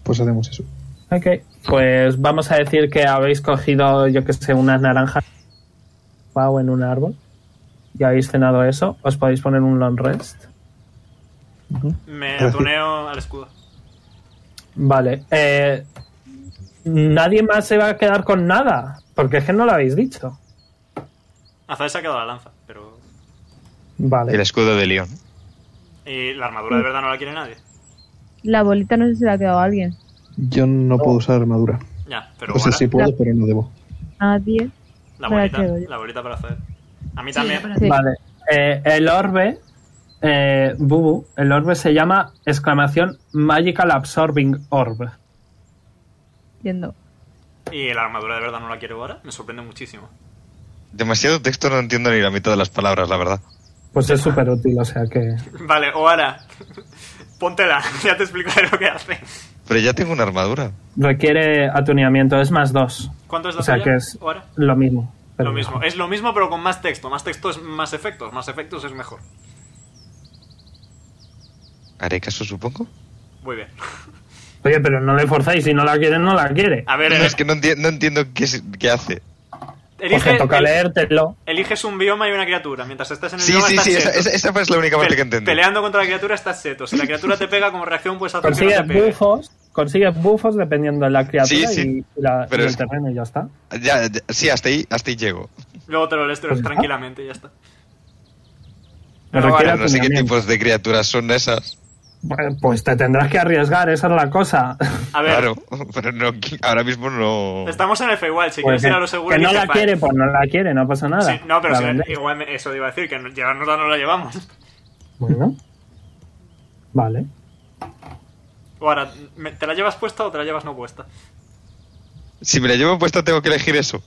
Pues hacemos eso. Ok, pues vamos a decir que habéis cogido, yo que sé, unas naranjas o en un árbol y habéis cenado eso. Os podéis poner un long rest. Me atuneo al escudo. Vale. Eh, nadie más se va a quedar con nada, porque es que no lo habéis dicho. Azael se ha quedado la lanza, pero... Vale. El escudo de Leon. Y la armadura de verdad no la quiere nadie. La bolita no sé si la ha quedado a alguien. Yo no puedo usar armadura. Ya, pero O sea, ahora, sí puedo, pero no debo. Nadie. la bolita, la bolita para hacer. A mí Sí, también. Sí. Vale. Eh, el orbe, eh, Bubu, el orbe se llama exclamación Magical Absorbing Orb. Entiendo. Y la armadura de verdad no la quiero ahora. Me sorprende muchísimo. Demasiado texto, no entiendo ni la mitad de las palabras, la verdad. Pues es súper útil, o sea que... Vale, Oara. Póntela, ya te explicaré lo que hace. Pero ya tengo una armadura. Requiere atuneamiento, es más dos. ¿Cuánto es la O sea que es lo mismo. pero Lo mismo. Es lo mismo, pero con más texto. Más texto es más efectos. Más efectos es mejor. Haré caso, supongo. Muy bien. Oye, pero no le forzáis, si no la quiere, no la quiere. A ver, No, eh, es que no, enti- no entiendo qué, es- qué hace. Elige, toca el- leértelo. eliges un bioma y una criatura. Mientras estés en el Sí, bioma, sí, estás sí, esa, seto. esa, esa fue la única parte Pe- que entendí. Peleando contra la criatura estás seto. Si la criatura te pega como reacción, puedes hacer que no Consigues te pegue. bufos, consigues bufos dependiendo de la criatura Sí, sí. y, la- y el es- terreno y ya está. Ya, ya, sí, hasta ahí, hasta ahí llego. Luego te lo lees Pues tranquilamente y ya está. Pero requiere vale, no sé qué tipos de criaturas son esas. Pues te tendrás que arriesgar, esa es la cosa. A ver, Claro, pero no, ahora mismo no. estamos en el Feywild. Si Pues quieres ir a lo seguro, que no la quiere, pues no la quiere, no pasa nada. Sí, no, pero si- igual eso iba a decir, que no- llevarnosla no la llevamos. Bueno. Vale. O ahora, ¿me- ¿te la llevas puesta o te la llevas no puesta? Si me la llevo puesta, tengo que elegir eso.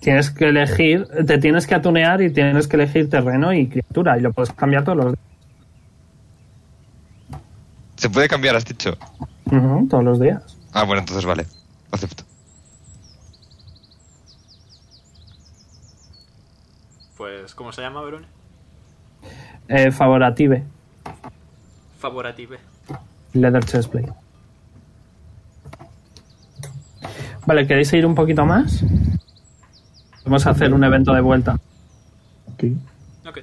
Tienes que elegir, te tienes que atunear y tienes que elegir terreno y criatura y lo puedes cambiar todos los días. Se puede cambiar, has dicho. Todos los días. Ah, bueno, entonces vale. Lo acepto. Pues, ¿cómo se llama, Verone? Eh, favorative, Favorative. leather chestplate. Vale, ¿queréis ir un poquito más? Vamos a hacer un evento de vuelta. Ok. Ok.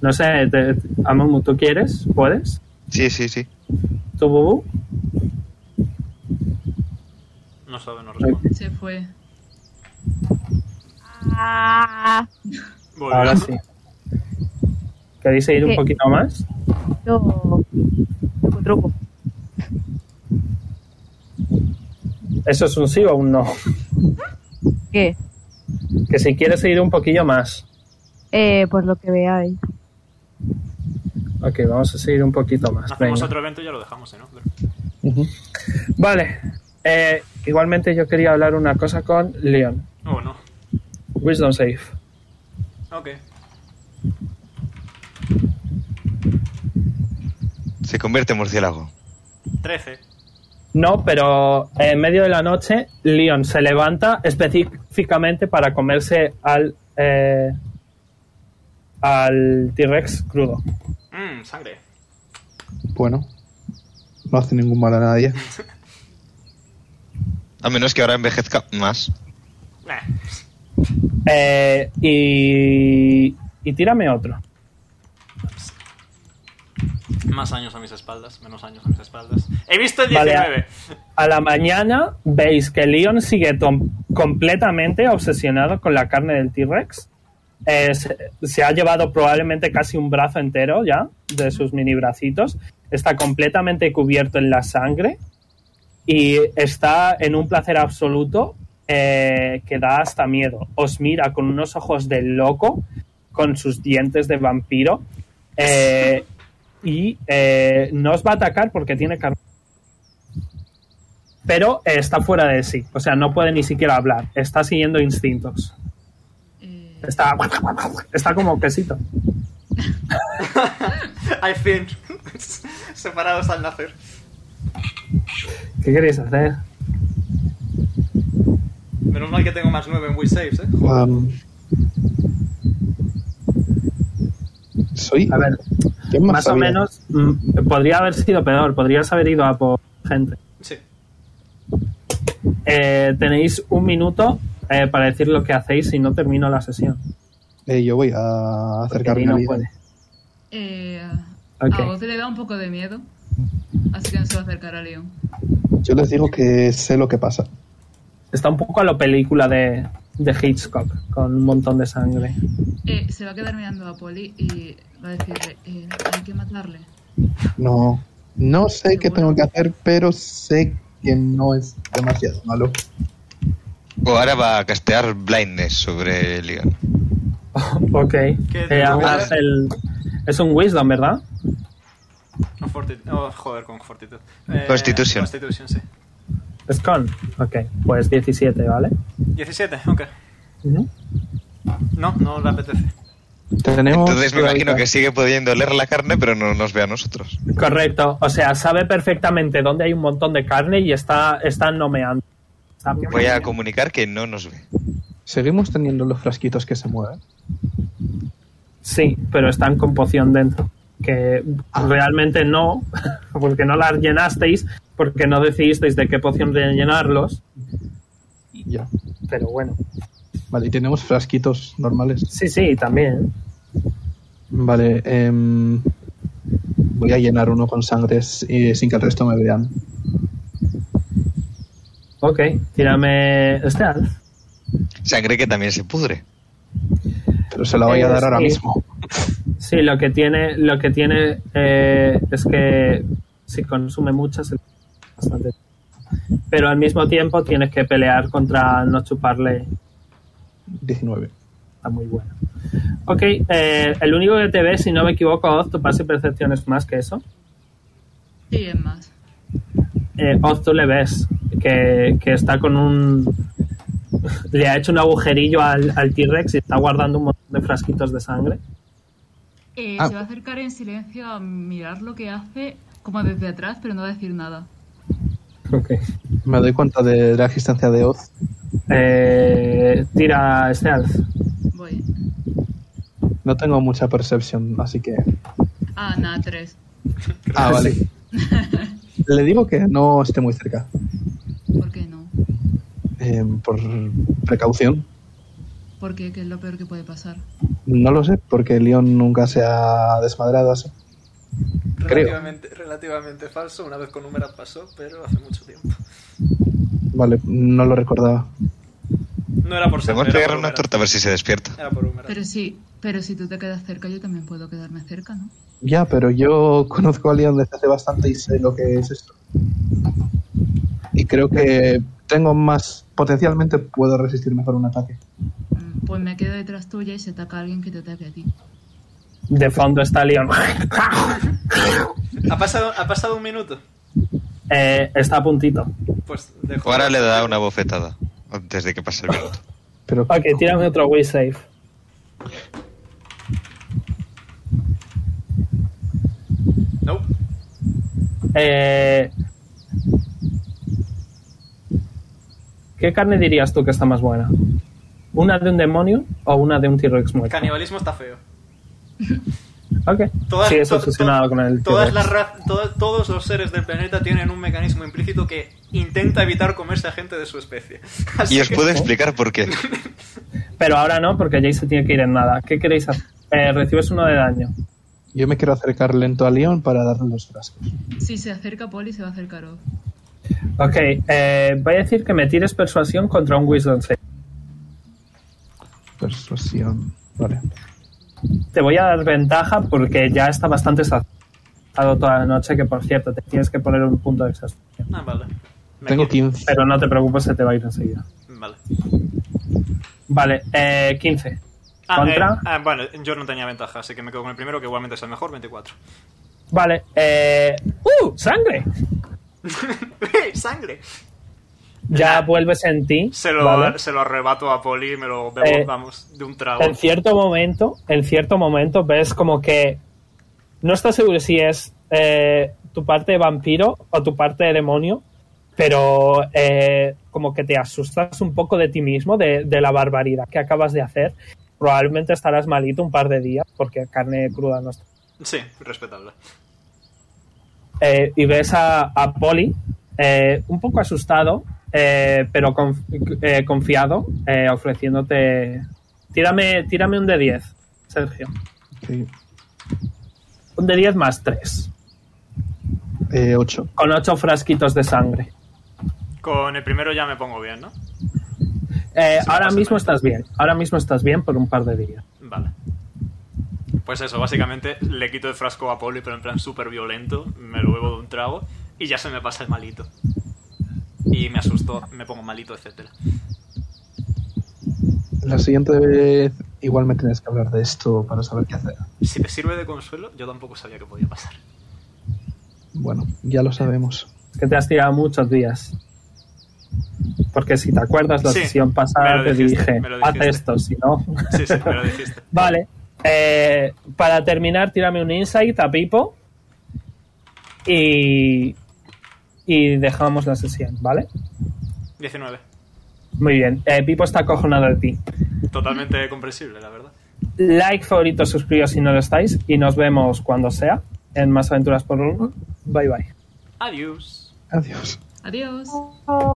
No sé, te, Amumu, ¿tú quieres? ¿Puedes? Sí, sí, sí. ¿Tú, Bubu? No sabe, no responde. Se fue. Ah. Ahora sí. ¿Queréis ir un poquito más? yo. Truco, truco. ¿Eso es un sí o un no? ¿Qué? Que si quieres ir un poquillo más. Eh, pues lo que veáis. Ok, vamos a seguir un poquito más. Hacemos venga. otro evento y ya lo dejamos, ¿eh? ¿no? Ujú. Vale. Eh, igualmente yo quería hablar una cosa con Leon. Oh, no. Wisdom save. Ok. Se convierte en murciélago. 13. No, pero en medio de la noche Leon se levanta específicamente para comerse al eh, al T-Rex crudo. Sangre. Bueno. No hace ningún mal a nadie. A menos que ahora envejezca más. Eh, Eh, y y tírame otro. más años a mis espaldas, menos años a mis espaldas. He visto el Vale, 19. A la mañana veis que Leon sigue completamente obsesionado con la carne del T-Rex. Se, ha llevado probablemente casi un brazo entero ya de sus mini bracitos. Está completamente cubierto en la sangre y está en un placer absoluto eh, que da hasta miedo. Os mira con unos ojos de loco, con sus dientes de vampiro eh, y eh, no os va a atacar porque tiene carne. pero está fuera de sí. O sea, no puede ni siquiera hablar. Está siguiendo instintos. Está, está como quesito. I think. Separados al nacer. ¿Qué queréis hacer? Menos mal que tengo más 9 en Will Saves, ¿eh? Um, soy. A ver, ¿quién más o menos mm, podría haber sido peor. Podrías haber ido a por gente. Sí. Eh, tenéis un minuto eh, para decir lo que hacéis si no termino la sesión. Eh, yo voy a acercarme no a puede. eh, Ok. A Oz le da un poco de miedo, así que no se va a acercar a Leon. Yo les digo que sé lo que pasa. Está un poco a la película de, de Hitchcock, con un montón de sangre. Eh, se va a quedar mirando a Polly y va a decirle, eh, hay que matarle. No, no sé qué tengo que hacer, pero sé que no es demasiado malo. O ahora va a castear blindness sobre Leon. Ok. ¿Qué Eh, el- es un Wisdom, ¿verdad? No, fortitude. Oh, joder, con Fortitude. Eh, Constitution. Constitution, sí. Es con. Ok, pues 17, ¿vale? 17, ok. No, no le apetece. Tenemos Entonces me imagino que sigue pudiendo oler la carne, pero no nos ve a nosotros. Correcto. O sea, sabe perfectamente dónde hay un montón de carne y está, está nomeando. Voy a comunicar que no nos ve. Seguimos teniendo los frasquitos que se mueven. Sí, pero están con poción dentro. Que realmente no, porque no las llenasteis, porque no decidisteis de qué poción rellenarlos. Ya. Pero bueno, Vale, y tenemos frasquitos normales. sí, sí, también. Vale, em, voy a llenar uno con sangres y sin que el resto me vean. Ok, tírame este alf. Sangre que también se pudre. Pero se la voy a Eh, dar ahora sí. mismo. Sí, lo que tiene, lo que tiene eh, es que si consume muchas bastante. Pero al mismo tiempo tienes que pelear contra no chuparle. 19. Está muy bueno. Ok, eh, el único que te ve, si no me equivoco, Oz, tu pase y percepción es más que eso. Sí, es más. Eh, Oz, tú le ves que, que está con un. Le ha hecho un agujerillo al, al T-Rex y está guardando un montón de frasquitos de sangre. Eh, Ah. Se va a acercar en silencio a mirar lo que hace, como desde atrás, pero no va a decir nada. Ok. Me doy cuenta de la existencia de Oz. Eh, tira este alf. Voy. No tengo mucha percepción, así que. Ah, nada, tres. Ah, vale. Le digo que no esté muy cerca. ¿Por qué no? Em, por precaución. ¿Por qué? ¿Qué es lo peor que puede pasar? No lo sé, porque León nunca se ha desmadrado así. Creo. Relativamente, relativamente falso. Una vez con Número pasó, pero hace mucho tiempo. Vale, no lo recordaba. No era por ser. Tenemos que era pegarle por una Número. torta a ver si se despierta. Era por. Pero sí, pero si tú te quedas cerca, yo también puedo quedarme cerca, ¿no? Ya, pero yo conozco a León desde hace bastante y sé lo que es esto. Y creo que tengo más. Potencialmente puedo resistir mejor un ataque. Mm, Pues me quedo detrás tuya y se ataca a alguien que te ataque a ti. De fondo está Leon. ¿Ha pasado, ¿Ha pasado un minuto? Eh, está a puntito. Pues dejo. Ahora le da una bofetada antes de que pase el minuto. Pero Ok, tírame otro Will Save. Eh, ¿Qué carne dirías tú que está más buena? ¿Una de un demonio o una de un T-Rex muerto? Canibalismo está feo. Ok. Todas, sí, eso to- to- con el todas las ra- to- todos los seres del planeta tienen un mecanismo implícito que intenta evitar comerse a gente de su especie. Así Y os que- puedo explicar por qué. Pero ahora no, porque Jay se tiene que ir en nada. ¿Qué queréis hacer? Eh, recibes uno de daño. Yo me quiero acercar lento a León para darle los frascos. Si se acerca Polly, se va a acercar Oz. Ok, eh, voy a decir que me tires persuasión contra un Wisdom Save. Persuasión. Vale. Te voy a dar ventaja porque ya está bastante saciado toda la noche, que por cierto, te tienes que poner un punto de exhaustión. Ah, vale. Me Tengo quito. 15. Pero no te preocupes, se te va a ir enseguida. Vale. Vale, eh, 15. Ah, ¿Contra? eh, ah, bueno, yo no tenía ventaja, así que me quedo con el primero, que igualmente es el mejor, 24. Vale, eh... ¡Uh! ¡Sangre! ¡Sangre! ya vuelves en ti. Se lo, ¿vale? se lo arrebato a Poli y me lo bebo, Eh, vamos, de un trago. En cierto momento, en cierto momento ves como que no estás seguro si es eh, tu parte de vampiro o tu parte de demonio, pero eh, como que te asustas un poco de ti mismo, de, de la barbaridad que acabas de hacer. Probablemente estarás malito un par de días porque carne cruda no está. Sí, respetable. Eh, y ves a, a Polly eh, un poco asustado, eh, pero conf- eh, confiado, eh, ofreciéndote... Tírame, tírame un de 10, Sergio. Ok. Un de 10 más 3. Eh, 8. Con 8 frasquitos de sangre. Con el primero ya me pongo bien, ¿no? Eh, ahora mismo estás bien. Ahora mismo estás bien por un par de días. Vale. Pues eso, básicamente le quito el frasco a Poli, pero en plan súper violento, me lo bebo de un trago y ya se me pasa el malito. Y me asusto, me pongo malito, etcétera. La siguiente vez igual me tienes que hablar de esto para saber qué hacer. Si te sirve de consuelo, yo tampoco sabía que podía pasar. Bueno, ya lo sabemos. Es que te has tirado muchos días. Porque si te acuerdas, la Sí, sesión pasada te dijiste, dije, haz dijiste". esto, si no... Sí, sí, me lo dijiste. Vale. Eh, para terminar, tírame un insight a Pipo. Y. Y dejamos la sesión, ¿vale? 19. Muy bien. Eh, Pipo está acojonado de ti. Totalmente comprensible, la verdad. Like, favorito, suscribíos si no lo estáis. Y nos vemos cuando sea en Más Aventuras por Uno. Bye bye. Adiós. Adiós. Adiós.